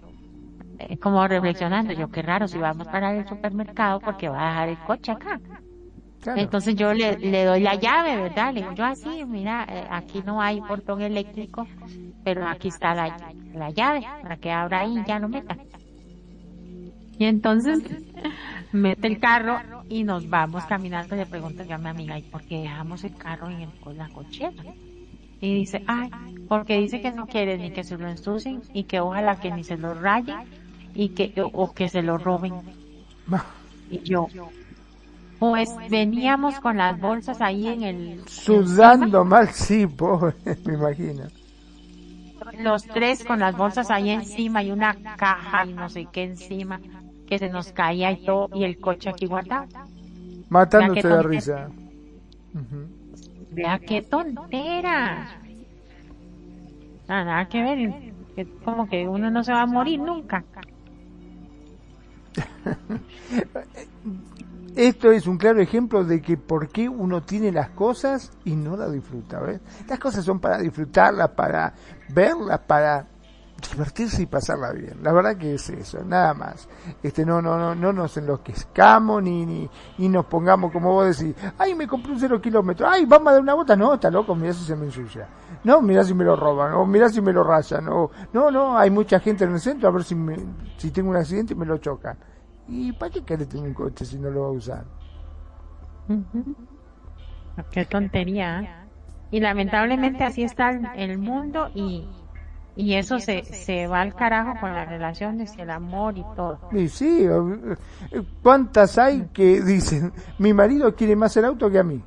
S2: eh, como reflexionando, yo qué raro si vamos para el supermercado porque va a dejar el coche acá. Entonces yo le, le, doy la llave, ¿verdad? Le digo, yo así, mira, eh, aquí no hay portón eléctrico, pero aquí está la, la llave para que abra ahí y ya lo meta. Y entonces mete el carro y nos vamos caminando. Le pregunto yo a mi amiga, ¿y por qué dejamos el carro en, el, la cochera? Y dice, ay, porque dice que no quiere ni que se lo ensucien y que ojalá que ni se lo rayen y que, o que se lo roben. Y yo, pues veníamos con las bolsas ahí en el...
S3: Sudando mal, sí, pobre, me imagino.
S2: Los tres con las bolsas ahí encima y una caja y no sé qué encima, que se nos caía y todo, y el coche aquí guardado.
S3: Matándose de risa.
S2: Vea qué tontera. Nada, nada que ver, como que uno no se va a morir nunca.
S3: Esto es un claro ejemplo de que por qué uno tiene las cosas y no las disfruta. ¿ves? Las cosas son para disfrutarlas, para verlas, para divertirse y pasarla bien. La verdad que es eso, nada más. Este no no no no nos enloquezcamos ni ni, ni nos pongamos como vos decís, ay me compré un cero kilómetro, ay vamos a dar una bota, no, está loco, mira si se me ensucia. No, mira si me lo roban, o mira si me lo rayan, no, no, no, hay mucha gente en el centro a ver si me, si tengo un accidente y me lo chocan. ¿Y para qué querés tener un coche si no lo va a usar?
S2: Qué tontería. ¿eh? Y lamentablemente así está el mundo y, y eso se, se va al carajo con las relaciones y el amor y todo.
S3: Y sí, eh, ¿cuántas hay que dicen, mi marido quiere más el auto que a mí?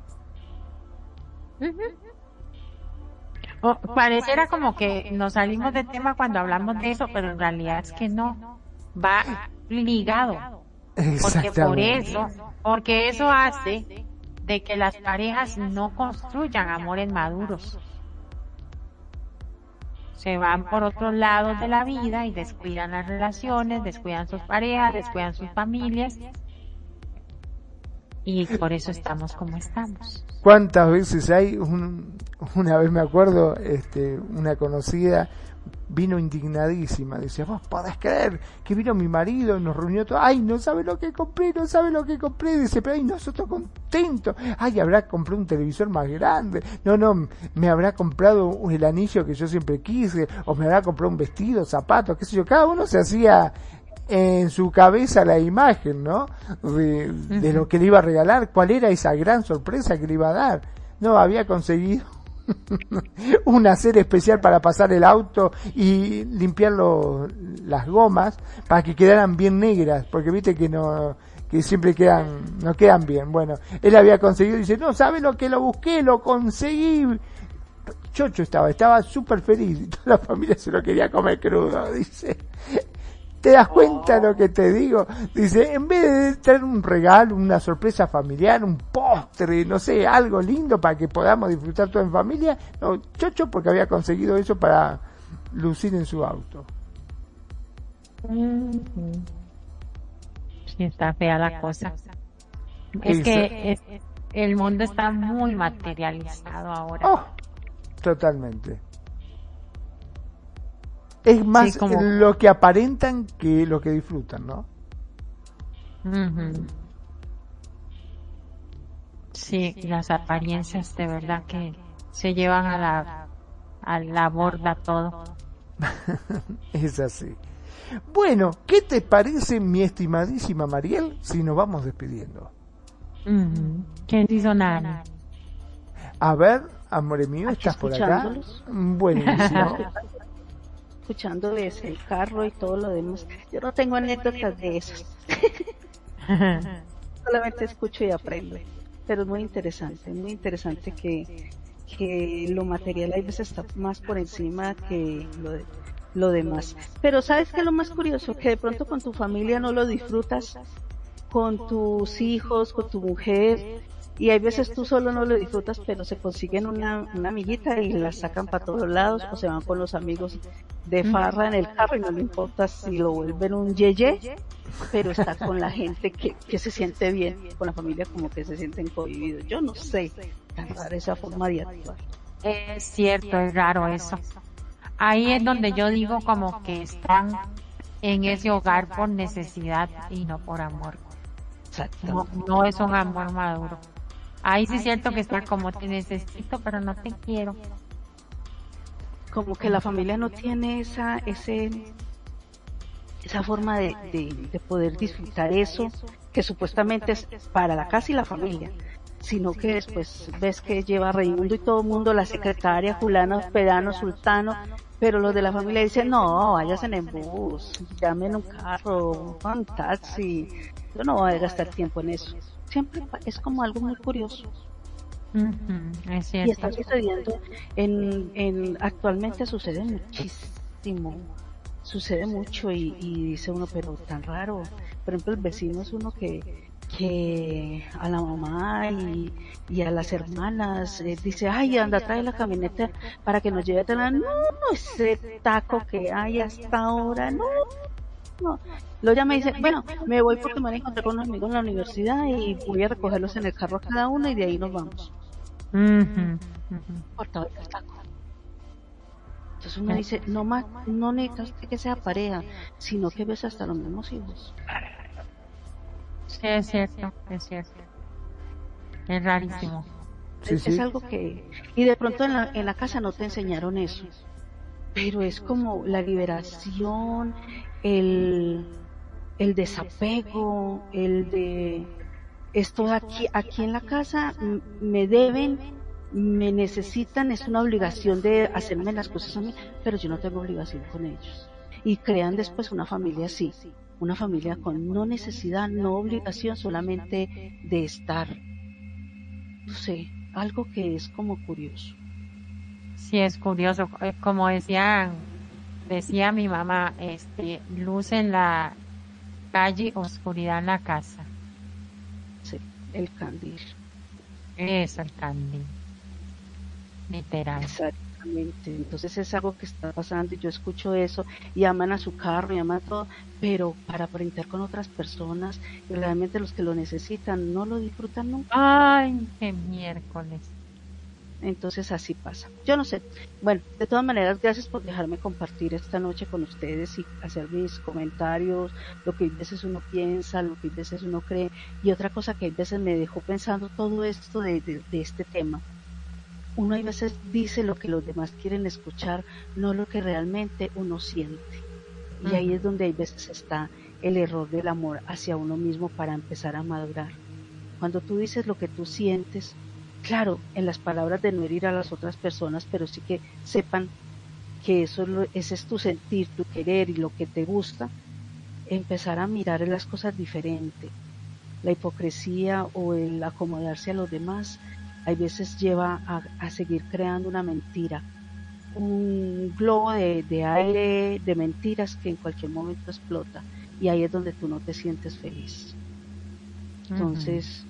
S2: pareciera como que nos salimos de tema cuando hablamos de eso, pero en realidad es que no. Va ligado. Porque por eso, porque eso hace de que las parejas no construyan amores maduros. Se van por otros lados de la vida y descuidan las relaciones, descuidan sus parejas, descuidan sus familias y por eso estamos como estamos.
S3: ¿Cuántas veces hay? una vez me acuerdo, este, una conocida vino indignadísima, dice, vos podés creer que vino mi marido, nos reunió todo, ay, no sabe lo que compré, no sabe lo que compré, dice, pero ay, nosotros contentos, ay, habrá comprado un televisor más grande, no, no, me habrá comprado el anillo que yo siempre quise, o me habrá comprado un vestido, zapatos, qué sé yo, cada uno se hacía en su cabeza la imagen, ¿no? De, lo que le iba a regalar, cuál era esa gran sorpresa que le iba a dar. No, había conseguido una serie especial para pasar el auto y limpiar las gomas para que quedaran bien negras, porque viste que no, que siempre quedan, no quedan bien. Bueno, él había conseguido, dice, no, ¿sabe lo que lo busqué? Lo conseguí. Chocho estaba, estaba súper feliz, toda la familia se lo quería comer crudo, dice. ¿Te das cuenta de lo que te digo? Dice, en vez de traer un regalo, una sorpresa familiar, un postre, no sé, algo lindo para que podamos disfrutar todo en familia, no, chocho porque había conseguido eso para lucir en su auto.
S2: Sí, está fea la cosa. Es que el mundo está muy materializado ahora.
S3: Oh, totalmente es más lo que aparentan que lo que disfrutan, ¿no?
S2: Sí, las apariencias de verdad que se llevan a la, a la borda todo.
S3: es así. Bueno, ¿qué te parece, mi estimadísima Mariel, si nos vamos despidiendo?
S2: ¿Quién hizo nada?
S3: A ver, amore mío, ¿estás por acá? Buenísimo.
S4: escuchándoles el carro y todo lo demás. Yo no tengo anécdotas de esas. Solamente escucho y aprendo. Pero es muy interesante, muy interesante que, que lo material a veces está más por encima que lo, lo demás. Pero ¿sabes qué es lo más curioso? Que de pronto con tu familia no lo disfrutas, con tus hijos, con tu mujer, y hay veces tú solo no lo disfrutas, pero se consiguen una, una amiguita y la sacan para todos lados o se van con los amigos de farra en el carro y no le importa si lo vuelven un yeye, pero está con la gente que, que se siente bien, con la familia como que se sienten convividos. Yo no sé, tan rara esa forma de actuar.
S2: Es cierto, es raro eso. Ahí es donde yo digo como que están en ese hogar por necesidad y no por amor. No, no es un amor maduro. Ahí sí es cierto que está como te necesito, pero no te quiero.
S4: Como que la familia no tiene esa, ese, esa forma de, de, poder disfrutar eso, que supuestamente es para la casa y la familia, sino que después ves que lleva Raimundo y todo el mundo, la secretaria, fulano, pedano, sultano, pero los de la familia dicen, no, vayas en bus, llamen un carro, un taxi, yo no voy a gastar tiempo en eso siempre es como algo muy curioso. Y está sucediendo, en, en, actualmente sucede muchísimo, sucede mucho y, dice uno, pero tan raro. Por ejemplo, el vecino es uno que, que a la mamá y, a las hermanas eh, dice, ay, anda, trae la camioneta para que nos lleve a tener, no, ese taco que hay hasta ahora, no, no. Luego ya me dice, bueno, me voy porque me voy a encontrar con unos amigos en la universidad y voy a recogerlos en el carro a cada uno y de ahí nos vamos. Por todo el taco. Entonces uno dice, no más, no necesitas que sea pareja, sino que ves hasta los mismos hijos.
S2: Sí, es cierto, es cierto. Es rarísimo.
S4: es, algo que... Y de pronto en la, en la casa no te enseñaron eso. Pero es como la liberación, el el desapego, el de esto aquí, aquí en la casa me deben, me necesitan, es una obligación de hacerme las cosas a mí, pero yo no tengo obligación con ellos. Y crean después una familia así, una familia con no necesidad, no obligación, solamente de estar. No sé, algo que es como curioso.
S2: Sí, es curioso. Eh, como decía, decía mi mamá, este, luz en la calle, oscuridad en la casa.
S4: Sí, el candil.
S2: Es el candil. Literal.
S4: Exactamente. Entonces es algo que está pasando y yo escucho eso y aman a su carro y aman todo, pero para aparentar con otras personas y realmente los que lo necesitan no lo disfrutan nunca.
S2: Ay, qué miércoles.
S4: Entonces así pasa. Yo no sé. Bueno, de todas maneras, gracias por dejarme compartir esta noche con ustedes y hacer mis comentarios, lo que a veces uno piensa, lo que a veces uno cree. Y otra cosa que a veces me dejó pensando todo esto de, de este tema. Uno a veces dice lo que los demás quieren escuchar, no lo que realmente uno siente. Y ahí es donde a veces está el error del amor hacia uno mismo para empezar a madurar. Cuando tú dices lo que tú sientes, claro, en las palabras de no herir a las otras personas, pero sí que sepan que eso ese es tu sentir, tu querer y lo que te gusta, empezar a mirar las cosas diferente. La hipocresía o el acomodarse a los demás, hay veces lleva a, seguir creando una mentira, un globo de, de aire de mentiras que en cualquier momento explota y ahí es donde tú no te sientes feliz. Entonces,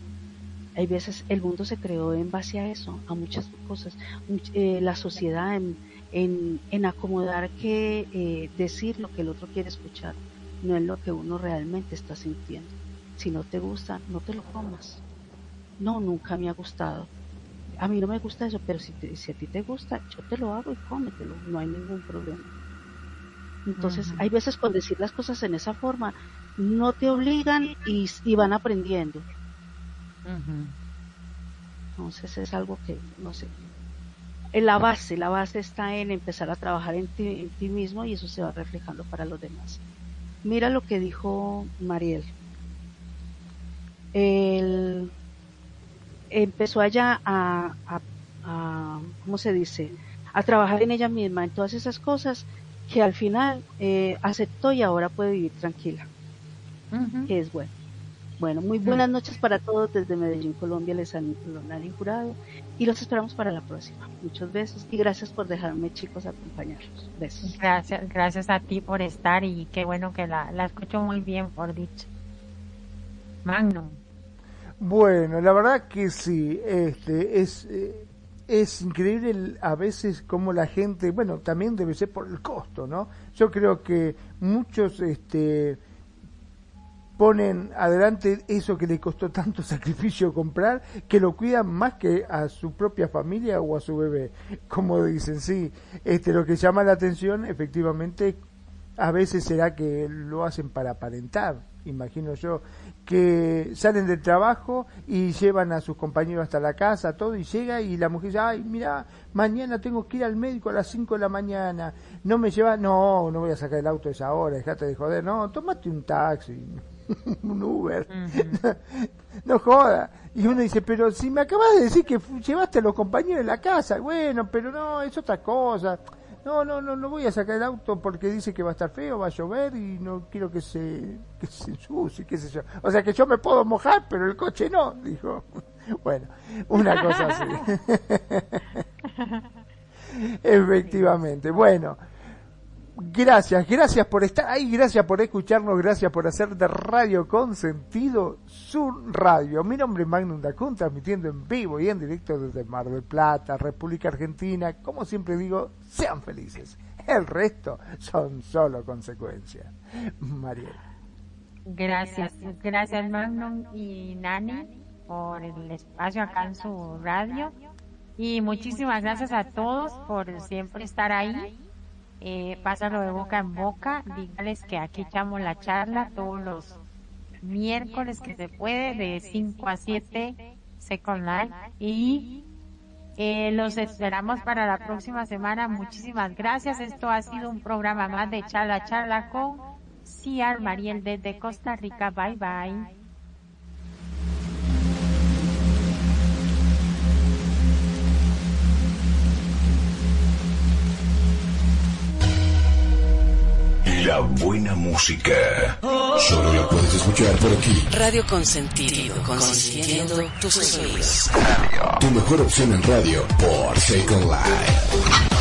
S4: hay veces el mundo se creó en base a eso, a muchas cosas. Eh, la sociedad en, en, acomodar que eh, decir lo que el otro quiere escuchar, no es lo que uno realmente está sintiendo. Si no te gusta, no te lo comas. No, nunca me ha gustado. A mí no me gusta eso, pero si, si a ti te gusta, yo te lo hago y cómetelo, no hay ningún problema. Entonces, hay veces con decir las cosas en esa forma, no te obligan y, y van aprendiendo entonces es algo que, no sé, en la base, la base está en empezar a trabajar en ti, mismo y eso se va reflejando para los demás. Mira lo que dijo Mariel. Él empezó allá a, a, ¿cómo se dice? A trabajar en ella misma, en todas esas cosas que al final eh, aceptó y ahora puede vivir tranquila, que es bueno. Bueno, muy buenas noches para todos desde Medellín, Colombia. Les han Jurado y los esperamos para la próxima. Muchos besos y gracias por dejarme, chicos, acompañarlos. Besos.
S2: Gracias, gracias a ti por estar y qué bueno que la, la escucho muy bien, por dicho. Magnum.
S3: Bueno, la verdad que sí, este es eh, es increíble a veces cómo la gente, bueno, también debe ser por el costo, ¿no? Yo creo que muchos este ponen adelante eso que le costó tanto sacrificio comprar, que lo cuidan más que a su propia familia o a su bebé. Como dicen, sí, este, lo que llama la atención, efectivamente, a veces será que lo hacen para aparentar, imagino yo, que salen del trabajo y llevan a sus compañeros hasta la casa, todo, y llega y la mujer dice, ay, mira, mañana tengo que ir al médico a las 5 de la mañana, no me lleva, no, no voy a sacar el auto a esa hora, dejate de joder, no, tómate un taxi. un Uber. no joda. Y uno dice, pero si me acabas de decir que llevaste a los compañeros de la casa, bueno, pero no, es otra cosa. No, no, no, no voy a sacar el auto porque dice que va a estar feo, va a llover y no quiero que se, que se ensucie, qué sé yo. O sea que yo me puedo mojar, pero el coche no, dijo. Bueno, una cosa así. Efectivamente. Bueno, Gracias, gracias por estar ahí, gracias por escucharnos, gracias por hacer de Radio con sentido su radio. Mi nombre es Magnum Dacun, transmitiendo en vivo y en directo desde Mar del Plata, República Argentina. Como siempre digo, sean felices. El resto son solo consecuencias. Mariela.
S2: Gracias, gracias Magnum y Nani por el espacio acá en su radio. Y muchísimas gracias a todos por siempre estar ahí eh, pásalo de boca en boca, dígales que aquí echamos la charla todos los miércoles que se puede, de 5 a 7, Second Life, y eh, los esperamos para la próxima semana. Muchísimas gracias. Esto ha sido un programa más de Charla Charla con Ciar Mariel desde Costa Rica. Bye bye.
S5: La buena música. Solo la puedes escuchar por aquí.
S6: Radio Consentido, consintiendo tus oídos.
S5: Tu mejor opción en radio por Second Life.